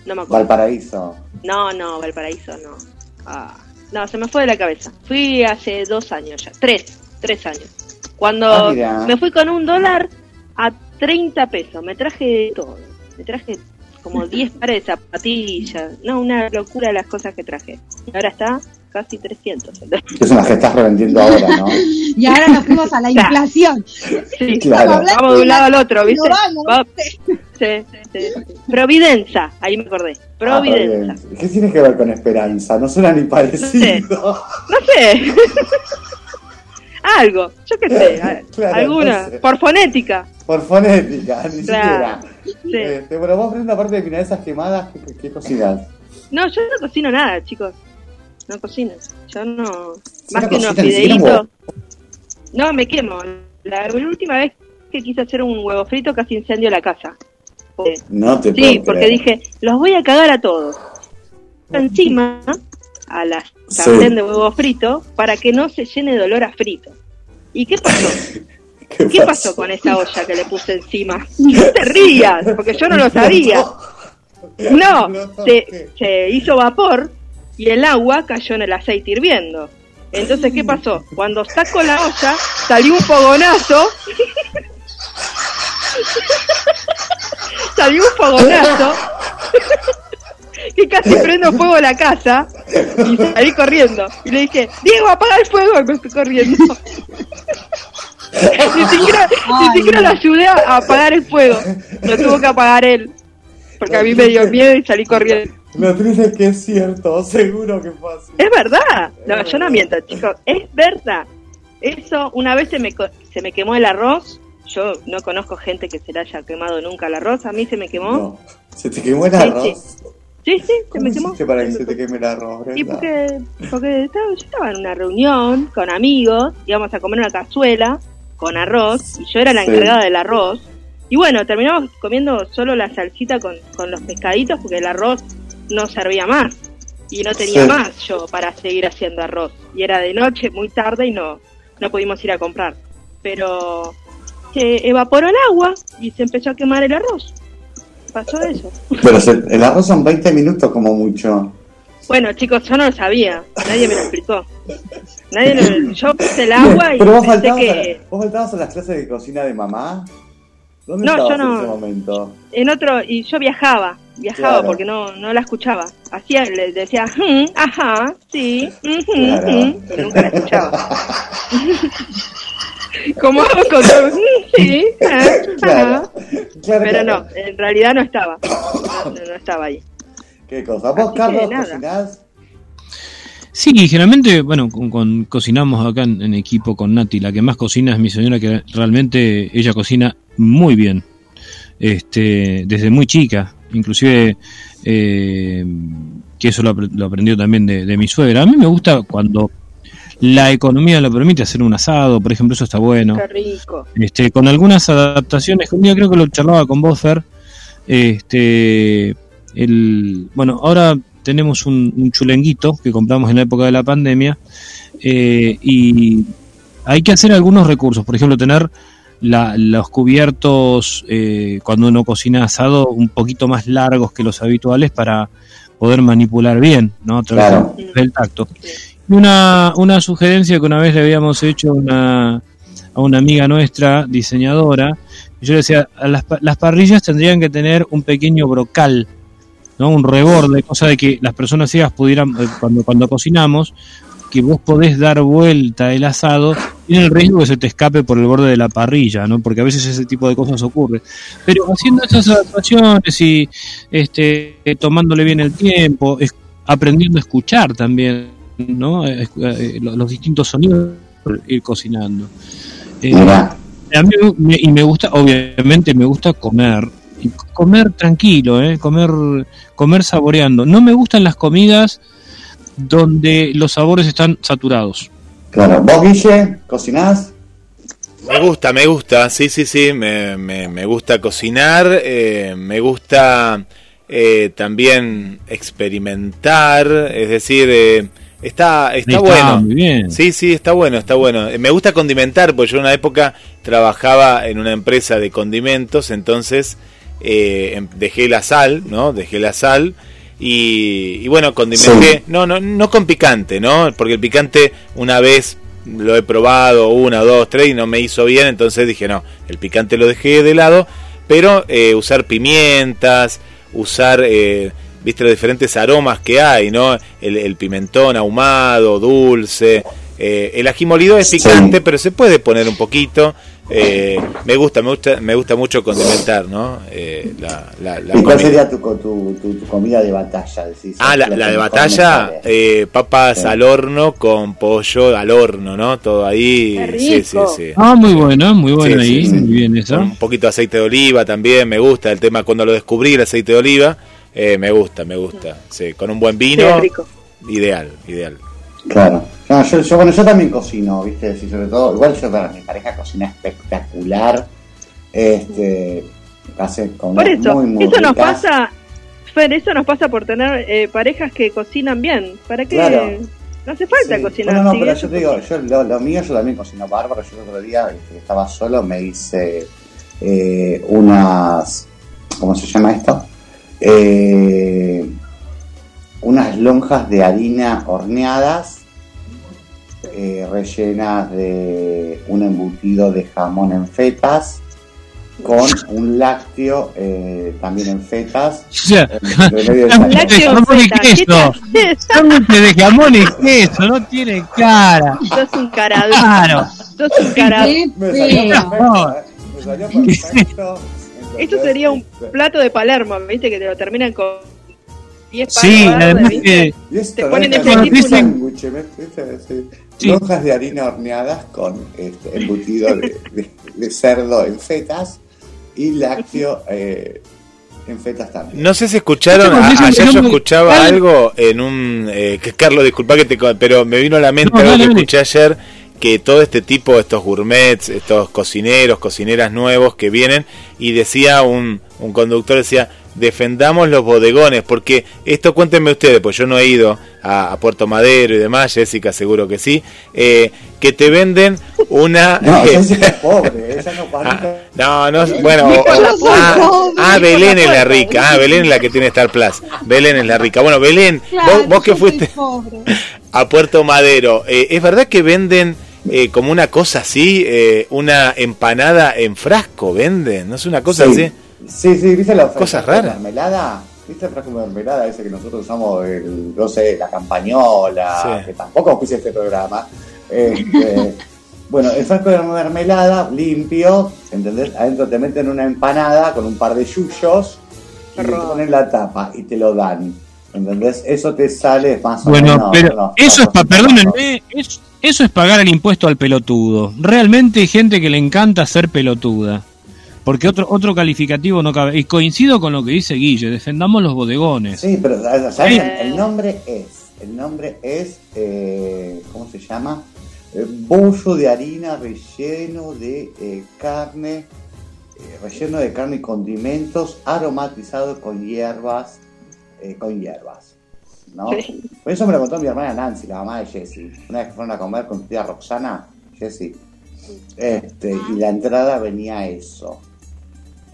[SPEAKER 6] No me acuerdo.
[SPEAKER 3] Valparaíso.
[SPEAKER 6] No, no, Valparaíso no. Ah, no, se me fue de la cabeza. Fui hace dos años ya. Tres, tres años. Cuando
[SPEAKER 3] Ah,
[SPEAKER 6] me fui con un dólar a 30 pesos. Me traje todo. Me traje como 10 pares de zapatillas. No, una locura las cosas que traje. Y ahora está casi 300.
[SPEAKER 3] Es una que estás revendiendo ahora, ¿no?
[SPEAKER 5] Y ahora nos fuimos a la inflación.
[SPEAKER 6] Sí,
[SPEAKER 3] Claro.
[SPEAKER 6] Vamos de un lado al otro, ¿viste?
[SPEAKER 5] no vamos,
[SPEAKER 6] Va- Sí, sí, sí. Providenza, ahí me acordé.
[SPEAKER 3] Ah,
[SPEAKER 6] Providenza.
[SPEAKER 3] Providencia. ¿Qué tiene que ver con esperanza? No suena ni parecido.
[SPEAKER 6] No sé. Algo, yo qué sé.
[SPEAKER 3] Claro,
[SPEAKER 6] alguna.
[SPEAKER 3] no sé.
[SPEAKER 6] Por fonética.
[SPEAKER 3] Por fonética, ni
[SPEAKER 6] Claro.
[SPEAKER 3] siquiera.
[SPEAKER 6] Sí.
[SPEAKER 3] Este, bueno, vos Brenda, aparte de milanesas quemadas, ¿qué, qué, qué cocinas?
[SPEAKER 6] No, yo no cocino nada, chicos. No cocino. Yo no. Más
[SPEAKER 3] no
[SPEAKER 6] que unos
[SPEAKER 3] huevo-
[SPEAKER 6] No, me quemo. La, la última vez que quise hacer un huevo frito casi incendio la casa. Eh,
[SPEAKER 3] No te
[SPEAKER 6] Sí,
[SPEAKER 3] puedo
[SPEAKER 6] porque
[SPEAKER 3] creer.
[SPEAKER 6] dije, los voy a cagar a todos. Encima a la sartén de huevo frito para que no se llene de olor a frito. ¿Y qué pasó? ¿Qué, pasó con esa olla que le puse encima? No te rías, porque yo no lo sabía. No, se, se hizo vapor y el agua cayó en el aceite hirviendo. Entonces, ¿qué pasó? Cuando saco la olla, salió un fogonazo. salió un fogonazo. que casi prendo fuego la casa y salí corriendo. Y le dije, Diego, apaga el fuego. Y me fui corriendo. Ni siquiera, ni siquiera ayudé a apagar el fuego. Lo tuvo que apagar él. Porque a mí me dio miedo y salí corriendo.
[SPEAKER 7] Lo triste es que es cierto, seguro que fue así.
[SPEAKER 6] Es verdad. No, yo no miento, chicos. Es verdad. Eso, una vez se me, co- se me quemó el arroz. Yo no conozco gente que se le haya quemado nunca el arroz. A mí se me quemó.
[SPEAKER 7] ¿Se te quemó el
[SPEAKER 6] Sí,
[SPEAKER 7] arroz?
[SPEAKER 6] sí. Sí, sí, se me quemó.
[SPEAKER 7] para que se te queme el arroz,
[SPEAKER 6] Y
[SPEAKER 7] Brenda?
[SPEAKER 6] porque, porque estaba, yo estaba en una reunión con amigos, íbamos a comer una cazuela con arroz, y yo era la
[SPEAKER 7] Sí.
[SPEAKER 6] encargada del arroz. Y bueno, terminamos comiendo solo la salsita con, con los pescaditos porque el arroz no servía más. Y no tenía
[SPEAKER 7] Sí.
[SPEAKER 6] más yo para seguir haciendo arroz. Y era de noche, muy tarde, y no, no pudimos ir a comprar. Pero se evaporó el agua y se empezó a quemar el arroz. Pasó eso.
[SPEAKER 3] Pero se- el arroz son 20 minutos como mucho.
[SPEAKER 6] Bueno, chicos, yo no lo sabía. Nadie me lo explicó. Nadie lo- yo puse el agua y
[SPEAKER 3] Pero vos
[SPEAKER 6] pensé
[SPEAKER 3] faltabas, a,
[SPEAKER 6] que
[SPEAKER 3] vos faltabas a las clases de cocina de mamá. ¿Dónde
[SPEAKER 6] No, yo no.
[SPEAKER 3] en ese momento?
[SPEAKER 6] en otro y yo viajaba, viajaba
[SPEAKER 3] Claro.
[SPEAKER 6] porque no no la escuchaba. Hacía le decía, "Mm, ajá, sí,
[SPEAKER 3] Claro.
[SPEAKER 6] mm", y nunca la escuchaba. Como hago con todo, "Mm, sí, ah,
[SPEAKER 3] Claro.
[SPEAKER 6] ajá".
[SPEAKER 3] Claro,
[SPEAKER 6] Pero no, en realidad no estaba. No- no estaba ahí.
[SPEAKER 3] ¿Qué cosa? ¿Vos,
[SPEAKER 6] Así
[SPEAKER 3] Carlos, cocinás?
[SPEAKER 4] Sí, generalmente, bueno, con, con- cocinamos acá en, en equipo con Nati. La que más cocina es mi señora, que realmente ella cocina muy bien. Este, desde muy chica, inclusive eh, que eso lo aprendió también de, de mi suegra. A mí me gusta cuando la economía lo permite hacer un asado, por ejemplo, eso está bueno.
[SPEAKER 6] Qué rico.
[SPEAKER 4] Este, con algunas adaptaciones, un día creo que lo charlaba con vos, Fer, este, el, bueno, ahora tenemos un, un chulenguito que compramos en la época de la pandemia eh, y hay que hacer algunos recursos, por ejemplo, tener la- los cubiertos eh, cuando uno cocina asado un poquito más largos que los habituales para poder manipular bien, ¿no? A través
[SPEAKER 3] Claro.
[SPEAKER 4] del- tacto. Y una, una sugerencia que una vez le habíamos hecho a una, a una amiga nuestra, diseñadora, yo le decía, a las, las parrillas tendrían que tener un pequeño brocal, ¿no? un reborde, cosa de que las personas ciegas pudieran, eh, cuando, cuando cocinamos, que vos podés dar vuelta el asado, tiene el riesgo que se te escape por el borde de la parrilla, ¿no? porque a veces ese tipo de cosas ocurre. Pero haciendo esas adaptaciones y este, tomándole bien el tiempo, es- aprendiendo a escuchar también, ¿no? Eh, eh, lo- los distintos sonidos, ir cocinando. Eh, a mí me- y me gusta, obviamente me gusta comer. Comer tranquilo, ¿eh? comer, comer saboreando. No me gustan las comidas donde los sabores están saturados.
[SPEAKER 3] Claro. ¿Vos, Guille, cocinás?
[SPEAKER 2] Me gusta, me gusta, sí, sí, sí, me, me, me gusta cocinar, eh, me gusta eh, también experimentar, es decir, eh, está, está,
[SPEAKER 4] Está
[SPEAKER 2] bueno.
[SPEAKER 4] muy bien.
[SPEAKER 2] Sí, sí, está bueno, está bueno. Me gusta condimentar, porque yo en una época trabajaba en una empresa de condimentos, entonces eh, em- dejé la sal, ¿no? Dejé la sal y, y bueno, condimenté,
[SPEAKER 3] Sí.
[SPEAKER 2] no, no, no con picante, ¿no? Porque el picante una vez lo he probado, una, dos, tres, y no me hizo bien, entonces dije, no, el picante lo dejé de lado, pero eh, usar pimientas, usar, eh, viste, los diferentes aromas que hay, ¿no? El, el pimentón ahumado, dulce, eh, el ají molido es
[SPEAKER 3] Sí.
[SPEAKER 2] picante, pero se puede poner un poquito. Eh, me gusta, me gusta, me gusta mucho condimentar, ¿no? Eh, la, la, la
[SPEAKER 3] ¿Y cuál
[SPEAKER 2] comida.
[SPEAKER 3] sería tu, co- tu, tu, tu comida de batalla? Decís,
[SPEAKER 2] Ah, la, la de batalla, eh, papas
[SPEAKER 3] Sí.
[SPEAKER 2] al horno con pollo al horno, ¿no? Todo ahí. Sí, sí, sí.
[SPEAKER 4] Ah, muy buena, muy buena
[SPEAKER 2] Sí,
[SPEAKER 4] ahí,
[SPEAKER 2] sí, sí.
[SPEAKER 4] muy bien esa.
[SPEAKER 2] Con un poquito de aceite de oliva también, me gusta el tema cuando lo descubrí, el aceite de oliva, eh, me gusta, me gusta. Sí, con un buen
[SPEAKER 6] Sí,
[SPEAKER 2] vino,
[SPEAKER 6] rico.
[SPEAKER 2] ideal, ideal.
[SPEAKER 3] Claro. No, yo, yo, bueno, yo también cocino, ¿viste? Sí, sobre todo, igual yo, para mi pareja cocina espectacular. Este, hace como
[SPEAKER 6] Por eso,
[SPEAKER 3] muy, muy
[SPEAKER 6] eso nos
[SPEAKER 3] ricas.
[SPEAKER 6] pasa, Fer, eso nos pasa por tener eh, parejas que cocinan bien. ¿Para qué?
[SPEAKER 3] Claro.
[SPEAKER 6] No hace falta
[SPEAKER 3] Sí.
[SPEAKER 6] cocinar.
[SPEAKER 3] No, no, pero yo te digo, yo, lo, lo mío yo también cocino bárbaro. Yo el otro día este, que estaba solo me hice eh, unas, ¿cómo se llama esto? Eh, unas lonjas de harina horneadas eh, rellenas de un embutido de jamón en fetas con un lácteo eh, también en fetas. Desayuno.
[SPEAKER 4] jamón y queso. De jamón y queso, no tiene cara.
[SPEAKER 6] Sos un carado.
[SPEAKER 4] Claro.
[SPEAKER 6] Sos un carado.
[SPEAKER 3] Me salió perfecto. Me salió perfecto.
[SPEAKER 6] Esto sería un plato de Palermo, ¿viste? Que te lo terminan con 10
[SPEAKER 4] Sí, además
[SPEAKER 6] de.
[SPEAKER 3] Sí. Lonjas de harina horneadas con este, embutido de, de- de cerdo en fetas y lácteo eh, en fetas también.
[SPEAKER 2] No sé si escucharon, a- ayer yo escuchaba algo en un... eh, que Carlos, disculpa que te... Pero me vino a la mente
[SPEAKER 4] No,
[SPEAKER 2] algo
[SPEAKER 4] dale,
[SPEAKER 2] que escuché ayer, que todo este tipo, estos gourmets, estos cocineros, cocineras nuevos que vienen, y decía un, un conductor, decía, defendamos los bodegones, porque esto cuéntenme ustedes, pues yo no he ido a, a Puerto Madero y demás, Jessica seguro que sí, eh, que te venden una...
[SPEAKER 3] No, es pobre, ella no.
[SPEAKER 2] No, no, bueno, o- ah, ah, Belén es la rica, ah, Belén es la que tiene Star Plus, Belén es la rica. Bueno, Belén,
[SPEAKER 5] Claro,
[SPEAKER 2] vos, vos que fuiste a Puerto Madero, eh, ¿es verdad que venden eh, como una cosa así, eh, una empanada en frasco, venden? ¿No es una cosa
[SPEAKER 3] sí.
[SPEAKER 2] así?
[SPEAKER 3] Sí, sí, ¿viste la
[SPEAKER 2] Cosas
[SPEAKER 3] frasco de
[SPEAKER 2] raras.
[SPEAKER 3] mermelada? ¿Viste el frasco de mermelada ese que nosotros usamos, el, no sé, la campañola,
[SPEAKER 2] Sí.
[SPEAKER 3] que tampoco auspicia este programa? Este, bueno, el frasco de mermelada limpio, ¿entendés? Adentro te meten una empanada con un par de yuyos y te ponen la tapa y te lo dan. ¿Entendés? Eso te sale más o
[SPEAKER 4] Bueno,
[SPEAKER 3] menos.
[SPEAKER 4] pero
[SPEAKER 3] unos
[SPEAKER 4] eso es, pa,
[SPEAKER 3] 400
[SPEAKER 4] perdónenme, es- eso es pagar el impuesto al pelotudo. Realmente hay gente que le encanta ser pelotuda. Porque otro otro calificativo no cabe. Y coincido con lo que dice Guille, defendamos los bodegones.
[SPEAKER 3] Sí, pero ¿sabes?
[SPEAKER 4] Sí.
[SPEAKER 3] el nombre es, el nombre es, eh, ¿cómo se llama? Eh, bollo de harina relleno de eh, carne, eh, relleno de carne y condimentos, aromatizado con hierbas, eh, con hierbas, ¿no?
[SPEAKER 6] Sí.
[SPEAKER 3] Por eso me lo contó mi hermana Nancy, la mamá de Jessie. Una vez que fueron a comer con tu tía Roxana, Jessie, este, y la entrada venía eso.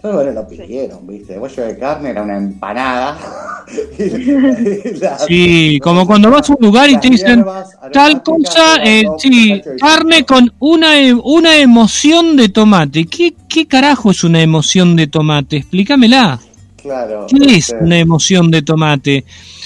[SPEAKER 3] Entonces, bueno, lo pidieron, ¿viste? El bollo de carne era una empanada. la-
[SPEAKER 4] Sí, como cuando vas a un lugar y te dicen
[SPEAKER 3] hierbas
[SPEAKER 4] tal cosa, eh, sí, carne con una, e- una emoción de tomate. ¿Qué, ¿Qué carajo es una emoción de tomate? Explícamela.
[SPEAKER 3] Claro.
[SPEAKER 4] ¿Qué es
[SPEAKER 3] este,
[SPEAKER 4] una emoción de tomate?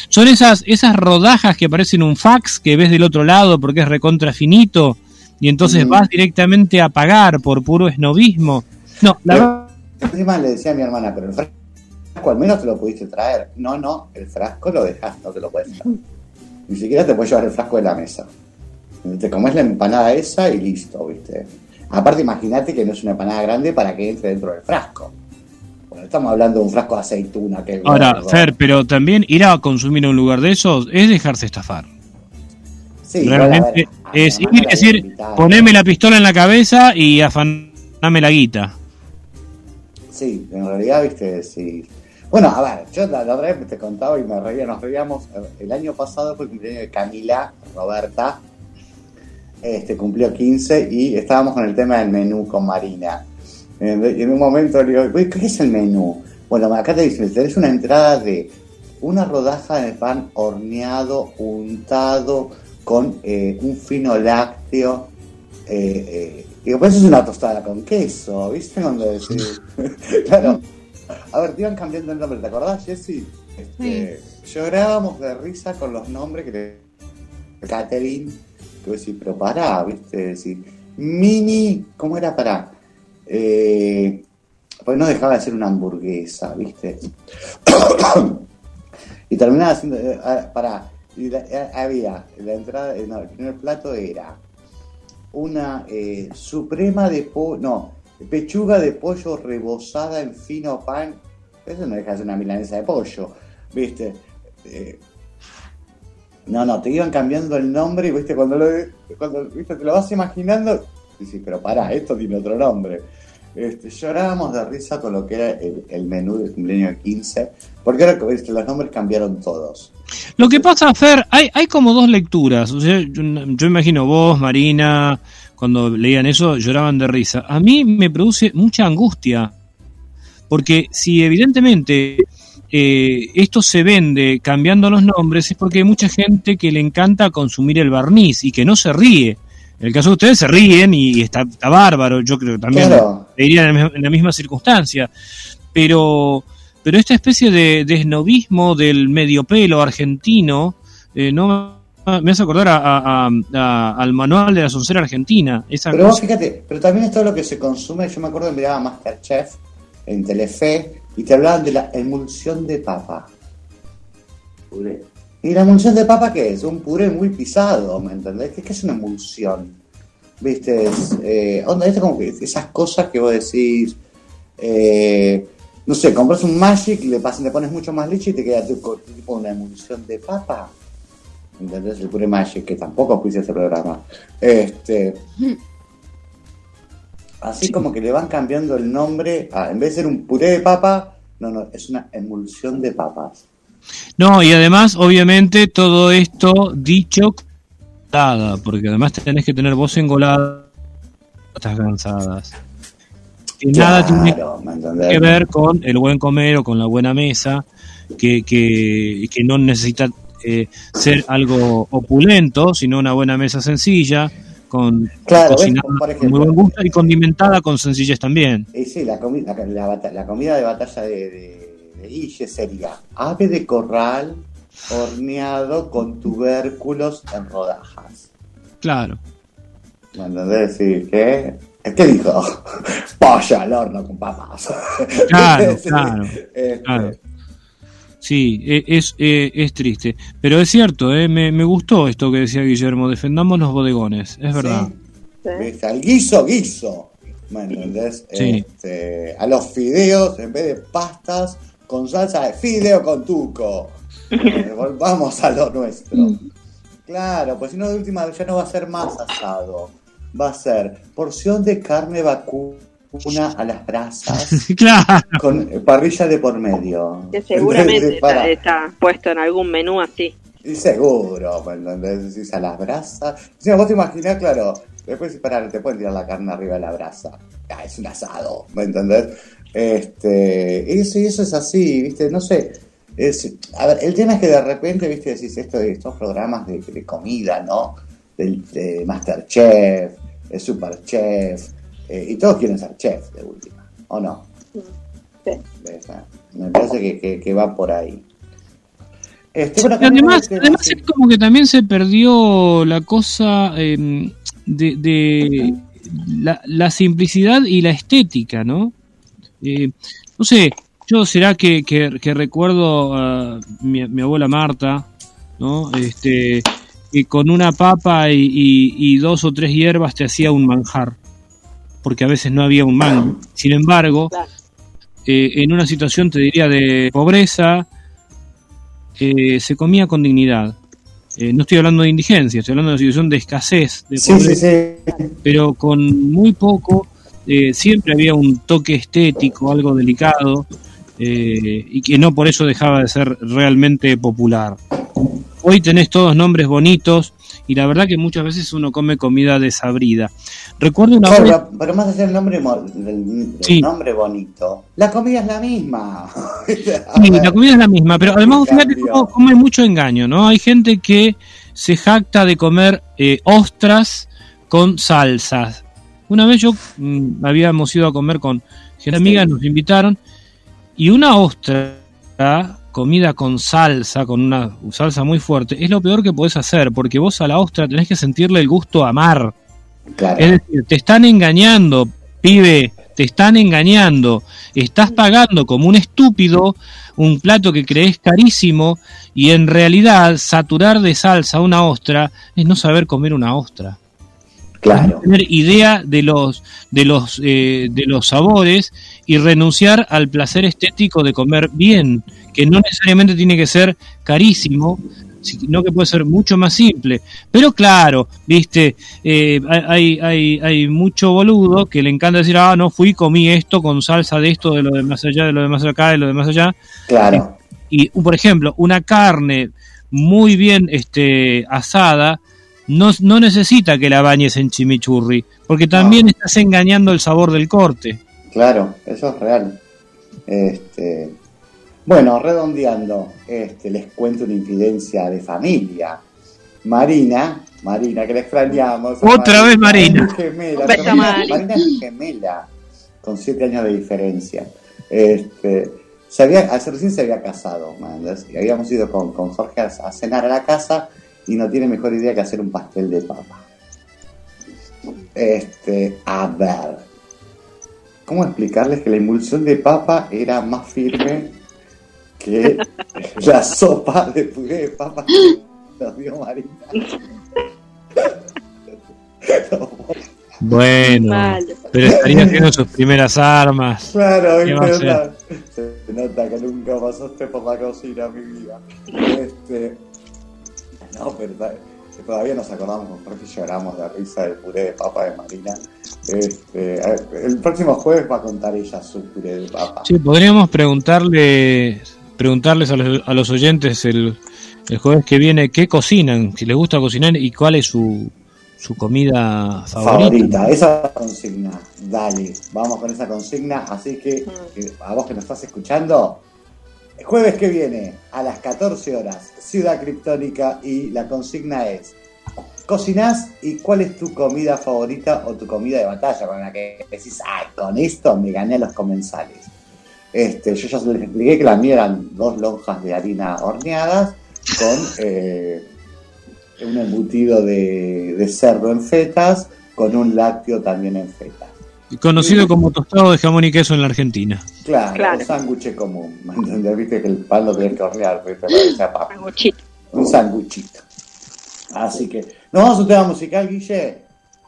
[SPEAKER 4] Son esas, esas rodajas que aparecen en un fax que ves del otro lado porque es recontra finito y entonces
[SPEAKER 3] Mm.
[SPEAKER 4] vas directamente a pagar por puro esnovismo. No, la verdad,
[SPEAKER 3] Encima le decía a mi hermana, pero el frasco al menos te lo pudiste traer. No, no, el frasco lo dejas, no te lo puedes traer. Ni siquiera te puedes llevar el frasco de la mesa. Te comes la empanada esa y listo, ¿viste? Aparte, imagínate que no es una empanada grande para que entre dentro del frasco. Bueno, estamos hablando de un frasco de aceituna. Que
[SPEAKER 4] ahora,
[SPEAKER 3] gordo.
[SPEAKER 4] Fer, pero también ir a consumir en un lugar de esos es dejarse estafar.
[SPEAKER 3] Sí,
[SPEAKER 4] Realmente
[SPEAKER 3] ver,
[SPEAKER 4] es ir decir, poneme la pistola en la cabeza y afaname la guita.
[SPEAKER 3] Sí, en realidad, viste, sí. Bueno, a ver, yo la, la otra vez te contaba y me reía, nos reíamos. El año pasado fue el cumpleaños de Camila, Roberta. Este cumplió 15 y estábamos con el tema del menú con Marina. Y en un momento le digo, "Uy, ¿qué es el menú? Bueno, acá te dicen, tenés una entrada de una rodaja de pan horneado, untado, con eh, un fino lácteo. Eh, eh, digo, pues es una tostada con queso, ¿viste? Cuando decís? claro. A ver, te iban cambiando el nombre, ¿te acordás, Jessy? Este, Llorábamos de risa con los nombres que le... Catherine, que vos decís, pero pará, ¿viste? Decís, Mini, ¿cómo era? Pará. Eh, pues no dejaba de ser una hamburguesa, ¿viste? y terminaba haciendo, eh, ah, pará, y la- eh, había, la entrada, eh, no, el primer plato era una eh, suprema de pollo, no, pechuga de pollo rebozada en fino pan, eso no deja de ser una milanesa de pollo, ¿viste? Eh, No, no, te iban cambiando el nombre y viste cuando lo, cuando, viste, te lo vas imaginando, sí, pero pará, esto tiene otro nombre. Este, llorábamos de risa con lo que era el, menú del cumpleaños 15, porque ahora viste, los nombres cambiaron todos.
[SPEAKER 4] Lo que pasa, Fer, hay, hay como dos lecturas. O sea, yo, yo imagino vos, Marina, cuando leían eso, lloraban de risa. A mí me produce mucha angustia, porque si evidentemente eh, esto se vende cambiando los nombres, es porque hay mucha gente que le encanta consumir el barniz y que no se ríe. En el caso de ustedes se ríen y está, está bárbaro, yo creo que también
[SPEAKER 3] Claro.
[SPEAKER 4] leerían en, la misma- circunstancia. Pero, pero esta especie de, de esnovismo del medio pelo argentino, eh, no me hace acordar a- a- a- a- al manual de la soncera argentina. Esa
[SPEAKER 3] Pero vos fíjate, pero también es todo lo que se consume. Yo me acuerdo que miraba Masterchef en Telefe y te hablaban de la emulsión de papa. Puré. ¿Y la emulsión de papa qué es? Un puré muy pisado, ¿me entendés? ¿Qué, es una emulsión? ¿Viste? Es, eh, onda, como que esas cosas que vos decís. eh, no sé, compras un Magic, le, le pones mucho más leche y te queda tipo, tipo una emulsión de papa. ¿Entendés? El puré Magic, que tampoco puse ese programa. Este. Así como que le van cambiando el nombre, a- en vez de ser un puré de papa, no, no, es una emulsión de papas.
[SPEAKER 4] No, y además, obviamente, todo esto dicho porque además tenés que tener voz engolada, estás cansadas. Y nada tiene que ver con el buen comer o con la buena mesa, que, que, que no necesita eh, ser algo opulento, sino una buena mesa sencilla, con
[SPEAKER 3] Claro, ¿ves?
[SPEAKER 4] cocinada con muy buen gusto y condimentada con sencillez también.
[SPEAKER 3] Y sí, la, comi- la, la comida de batalla de, de, Guille sería ave de corral horneado con tubérculos en rodajas.
[SPEAKER 4] Claro.
[SPEAKER 3] ¿Me entendés? Sí, ¿qué? ¿Qué dijo? Pollo al horno con papas.
[SPEAKER 4] Claro,
[SPEAKER 3] Sí,
[SPEAKER 4] claro,
[SPEAKER 3] este,
[SPEAKER 4] claro. Sí, e- es, eh, es triste. Pero es cierto, eh, me, me gustó esto que decía Guillermo, defendamos los bodegones, es verdad.
[SPEAKER 3] Al guiso, guiso. ¿Me entendés?
[SPEAKER 4] Sí.
[SPEAKER 3] Este, a los fideos, en vez de pastas, con salsa de fideo con tuco. Volvamos a lo nuestro. Claro, pues si no, de última ya no va a ser más asado. Va a ser porción de carne vacuna a las brasas
[SPEAKER 4] claro.
[SPEAKER 3] con parrilla de por medio.
[SPEAKER 6] Que seguramente está, está puesto en algún menú así.
[SPEAKER 3] Y seguro, ¿me entendés? Decís a las brasas. Si no, vos te imaginás, claro, después para te pueden tirar la carne arriba de la brasa. Ah, es un asado, ¿me entendés? Este, eso y eso es así, ¿viste? No sé. Es, a ver, el tema es que de repente, ¿viste? Decís esto de estos programas de, de comida, ¿no? Del, de Masterchef, de Superchef, eh, y todos quieren ser chef de última, ¿o no? Ah, Me parece que, que- que va por ahí. Este, bueno,
[SPEAKER 4] Y además, además
[SPEAKER 3] sí.
[SPEAKER 4] es como que también se perdió la cosa eh, de, de la, la simplicidad y la estética, ¿no? Eh, no sé, yo será que, que- que recuerdo a mi, mi abuela Marta, ¿no? Este, que con una papa y, y- y dos o tres hierbas te hacía un manjar, porque a veces no había un mango. Sin embargo, eh, en una situación, te diría, de pobreza, eh, se comía con dignidad. Eh, no estoy hablando de indigencia, estoy hablando de una situación de escasez, de
[SPEAKER 3] Sí, sí,
[SPEAKER 4] pobreza,
[SPEAKER 3] sí.
[SPEAKER 4] pero con muy poco eh, siempre había un toque estético, algo delicado, eh, y que no por eso dejaba de ser realmente popular. Hoy tenés todos nombres bonitos y la verdad que muchas veces uno come comida desabrida. Recuerdo una
[SPEAKER 3] Claro,
[SPEAKER 4] vez...
[SPEAKER 3] pero- pero más allá del nombre,
[SPEAKER 4] Sí.
[SPEAKER 3] nombre bonito, la comida es la misma.
[SPEAKER 4] Sí, la comida es la misma, pero además fíjate cómo, cómo hay mucho engaño, ¿no? Hay gente que se jacta de comer eh, ostras con salsas. Una vez yo mm, habíamos ido a comer con gente amiga, nos invitaron, y una ostra comida con salsa, con una salsa muy fuerte, es lo peor que podés hacer, porque vos a la ostra tenés que sentirle el gusto a mar.
[SPEAKER 3] Claro.
[SPEAKER 4] Es decir, te están engañando, pibe, te están engañando. Estás pagando como un estúpido un plato que crees carísimo y en realidad saturar de salsa una ostra es no saber comer una ostra.
[SPEAKER 3] Claro.
[SPEAKER 4] Tener idea de los de los eh, de los sabores y renunciar al placer estético de comer bien, que no necesariamente tiene que ser carísimo, sino que puede ser mucho más simple. Pero claro, viste, eh, hay, hay, hay mucho boludo que le encanta decir, ah, no fui, comí esto con salsa de esto, de lo de más allá, de lo de más acá, de lo de más allá.
[SPEAKER 3] Claro.
[SPEAKER 4] Y, por ejemplo, una carne muy bien este, asada, no, no necesita que la bañes en chimichurri, porque también estás engañando el sabor del corte.
[SPEAKER 3] Claro, eso es real. Este, bueno, redondeando, este, les cuento una infidencia de familia. Marina, Marina, que la extrañamos.
[SPEAKER 4] Otra vez Marina.
[SPEAKER 3] Es gemela, Marina es gemela, con siete años de diferencia. Este, se había, hace recién se había casado, mandas, y habíamos ido con, con Jorge a, a cenar a la casa y no tiene mejor idea que hacer un pastel de papa. Este, a ver, ¿cómo explicarles que la emulsión de papa era más firme que la sopa de puré de papa que nos dio Marina?
[SPEAKER 4] Bueno, pero estaría haciendo sus primeras armas.
[SPEAKER 3] Claro, se nota que nunca pasaste por la cocina, mi vida. Este, no, pero todavía nos acordamos con Jorge lloramos de risa del puré de papa de Marina. Este, el próximo jueves va a contar ella su puré de papa.
[SPEAKER 4] Sí, podríamos preguntarle, preguntarles a los, a los oyentes el, el jueves que viene qué cocinan, si les gusta cocinar y cuál es su, su comida favorita.
[SPEAKER 3] favorita. Esa consigna, dale, vamos con esa consigna. Así que, que a vos que nos estás escuchando, jueves que viene a las 14 horas, Ciudad Criptónica, y la consigna es: ¿cocinás y cuál es tu comida favorita o tu comida de batalla con la que decís, ay, con esto me gané a los comensales? Este, yo ya les expliqué que la mía eran dos lonjas de harina horneadas con eh, un embutido de, de cerdo en fetas, con un lácteo también en fetas.
[SPEAKER 4] Conocido como tostado de jamón y queso en la Argentina.
[SPEAKER 3] Claro,
[SPEAKER 6] Claro.
[SPEAKER 3] un sándwich común, ¿me entendés? Viste que el pan lo tenés que hornear.
[SPEAKER 6] Sanguchito.
[SPEAKER 3] Un sándwichito. Así que, nos vamos a un tema musical, Guille.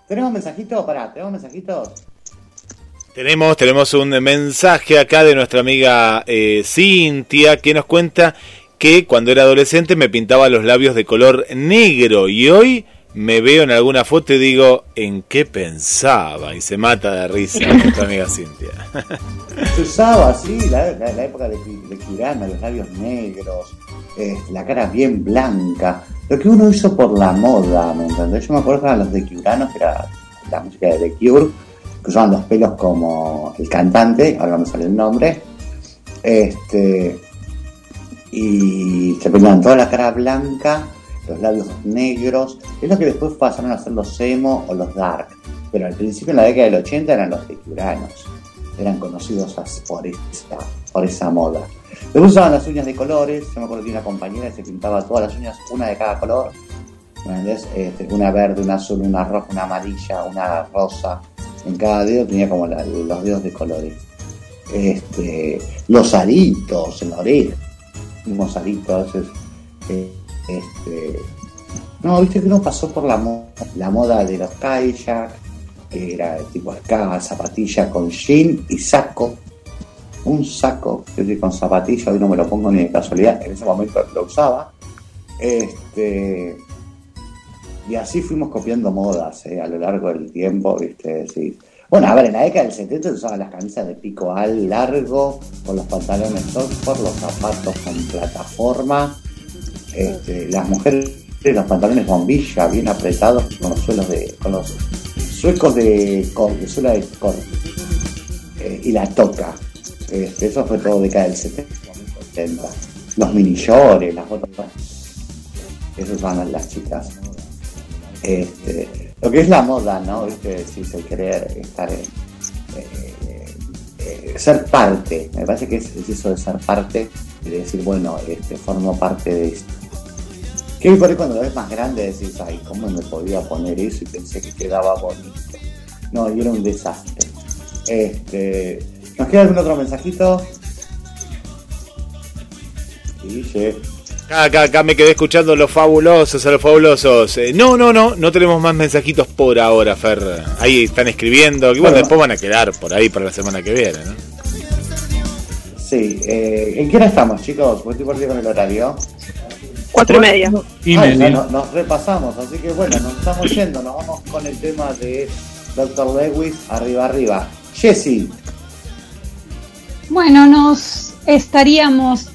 [SPEAKER 3] ¿Tenemos mensajitos? Pará, ¿tenemos mensajitos?
[SPEAKER 2] Tenemos, tenemos un mensaje acá de nuestra amiga eh, Cintia que nos cuenta que cuando era adolescente me pintaba los labios de color negro y hoy me veo en alguna foto y digo, ¿en qué pensaba? Y se mata de risa nuestra amiga Cintia.
[SPEAKER 3] Se usaba así, la, la- la época de, de Kirana, los labios negros, eh, la cara bien blanca. Lo que uno hizo por la moda, ¿me entendés? Yo me acuerdo que eran los de Curano, que era la música de The Cure, que usaban los pelos como el cantante, ahora no me sale el nombre. Este. Y se ponían toda la cara blanca, los labios negros. Es lo que después pasaron a ser los emo o los dark. Pero al principio, en la década del 80, eran los de Curanos eran conocidos por esa, por esa moda. Después usaban las uñas de colores, yo me acuerdo que una compañera que se pintaba todas las uñas, una de cada color. Este, una verde, una azul, una roja, una amarilla, una rosa, en cada dedo tenía como los dedos de colores. Este, los aritos en la oreja, unos aritos, es- eh, este, no, viste que uno pasó por la, mo- la moda de los kayak, que era tipo acá, zapatilla con jean y saco. Un saco, yo estoy con zapatilla, hoy no me lo pongo ni de casualidad, en ese momento lo usaba. Este, y así fuimos copiando modas eh, a lo largo del tiempo, ¿viste? Sí. Bueno, a ver, en la década del 70 se usaban las camisas de pico al largo, con los pantalones por los zapatos con plataforma, este, las mujeres los pantalones bombilla bien apretados con los suelos de con los suecos de corte, suela de corte Eh, y la toca. Este, eso fue todo década del 70 los mini shorts las botas. Eso usaban las chicas. Este, lo que es la moda no ¿Viste? si se querer estar en, eh, eh, ser parte. Me parece que es, es eso de ser parte de decir bueno este formo parte de esto hoy por ahí cuando lo ves más grande decís, ay, ¿cómo me podía poner eso? Y pensé que quedaba bonito. No, y era un desastre. Este, ¿Nos queda algún otro mensajito? Guille.
[SPEAKER 2] Acá, acá, acá me quedé escuchando los fabulosos, a los fabulosos. Eh, no, no, no, no tenemos más mensajitos por ahora, Fer. Ahí están escribiendo, que bueno,
[SPEAKER 3] Bueno.
[SPEAKER 2] después van a quedar por ahí para la semana que viene, ¿no?
[SPEAKER 3] Sí, eh, ¿en qué hora estamos, chicos? Estoy perdido con el horario.
[SPEAKER 6] Cuatro y media.
[SPEAKER 4] Y
[SPEAKER 3] Ah,
[SPEAKER 4] media.
[SPEAKER 3] ya no- nos repasamos, así que bueno, nos estamos yendo, nos vamos con el tema de Dr. Lewis, arriba, arriba. Jesse,
[SPEAKER 5] Bueno, nos estaríamos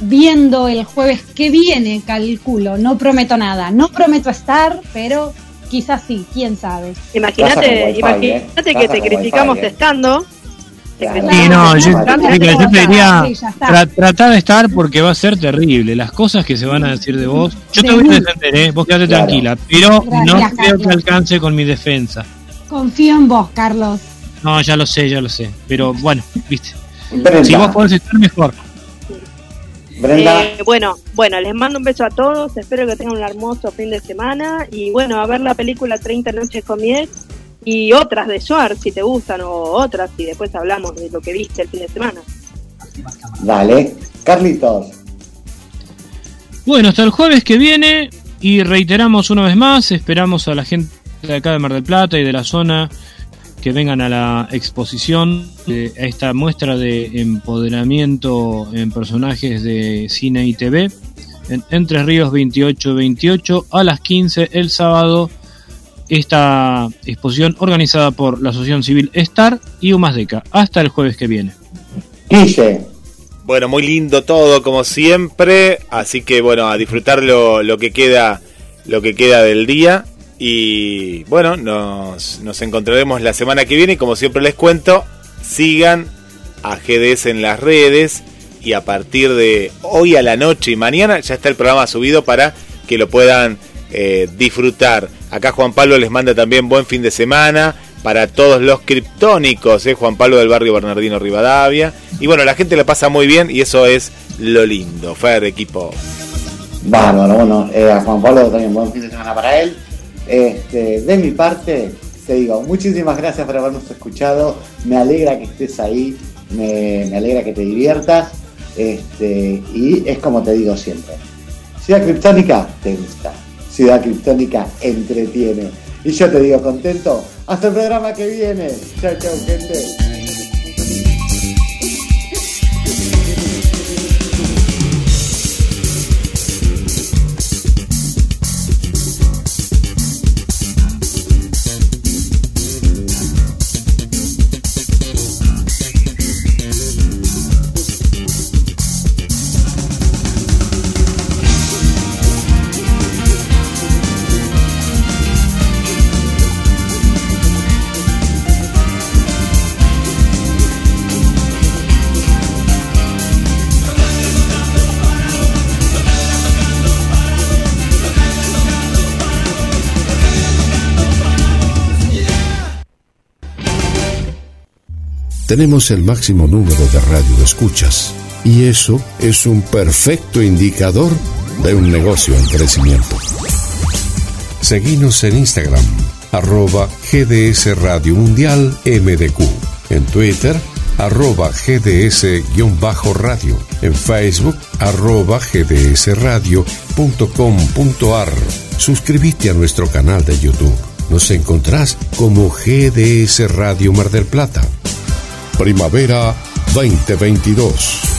[SPEAKER 5] viendo el jueves que viene, calculo. No prometo nada. No prometo estar, pero quizás sí, quién sabe.
[SPEAKER 6] Imagínate,
[SPEAKER 3] wifi,
[SPEAKER 6] imagínate
[SPEAKER 3] eh.
[SPEAKER 6] que te criticamos
[SPEAKER 3] wifi, eh.
[SPEAKER 6] estando.
[SPEAKER 4] Sí, no, yo, yo te diría, tra- tratá de estar porque va a ser terrible. Las cosas que se van a decir de vos. Yo te voy a defender, ¿eh? vos quedate
[SPEAKER 3] Claro.
[SPEAKER 4] tranquila. Pero
[SPEAKER 5] Gracias,
[SPEAKER 4] no creo
[SPEAKER 5] Carlos.
[SPEAKER 4] que alcance con mi defensa.
[SPEAKER 5] Confío en vos, Carlos.
[SPEAKER 4] No, ya lo sé, ya lo sé. Pero bueno, viste.
[SPEAKER 3] Brenda,
[SPEAKER 4] Si vos podés estar mejor.
[SPEAKER 3] Brenda,
[SPEAKER 6] Eh, bueno, bueno, les mando un beso a todos, espero que tengan un hermoso fin de semana y bueno, a ver la película 30 noches con mi ex y otras de Schwartz si te gustan o otras y después hablamos de lo que viste el fin de semana.
[SPEAKER 3] dale. Carlitos,
[SPEAKER 4] Bueno, hasta el jueves que viene y reiteramos una vez más, esperamos a la gente de acá de Mar del Plata y de la zona que vengan a la exposición, eh, a esta muestra de empoderamiento en personajes de cine y TV, en Entre Ríos 28-28 a las 15 el sábado. Esta exposición organizada por la Asociación Civil Star y Umasdeca. Hasta el jueves que viene.
[SPEAKER 3] Guille,
[SPEAKER 2] Bueno, muy lindo todo como siempre, así que bueno, a disfrutar lo, lo que queda lo que queda del día. Y bueno, nos, nos encontraremos la semana que viene. Y como siempre les cuento, sigan a GDS en las redes. Y a partir de hoy a la noche y mañana ya está el programa subido para que lo puedan eh, disfrutar. Acá Juan Pablo les manda también buen fin de semana para todos los criptónicos, ¿eh? Juan Pablo del barrio Bernardino Rivadavia. Y bueno, la gente la pasa muy bien y eso es lo lindo. Fer, equipo.
[SPEAKER 3] bárbaro. Bueno, eh, a Juan Pablo también buen fin de semana para él. Este, de mi parte, te digo, muchísimas gracias por habernos escuchado. Me alegra que estés ahí, me, alegra que te diviertas. Este, y es como te digo siempre. Ciudad Criptónica te gusta. Ciudad Criptónica entretiene. Y yo te digo contento. Hasta el programa que viene. Chao, chao, gente.
[SPEAKER 12] Tenemos el máximo número de radio escuchas y eso es un perfecto indicador de un negocio en crecimiento. Seguimos en Instagram, arroba GDS Radio Mundial MDQ, en Twitter, arroba GDS-radio, en Facebook, arroba gdsradio.com.ar. Suscríbete a nuestro canal de YouTube. Nos encontrás como GDS Radio Mar del Plata. Primavera 2022.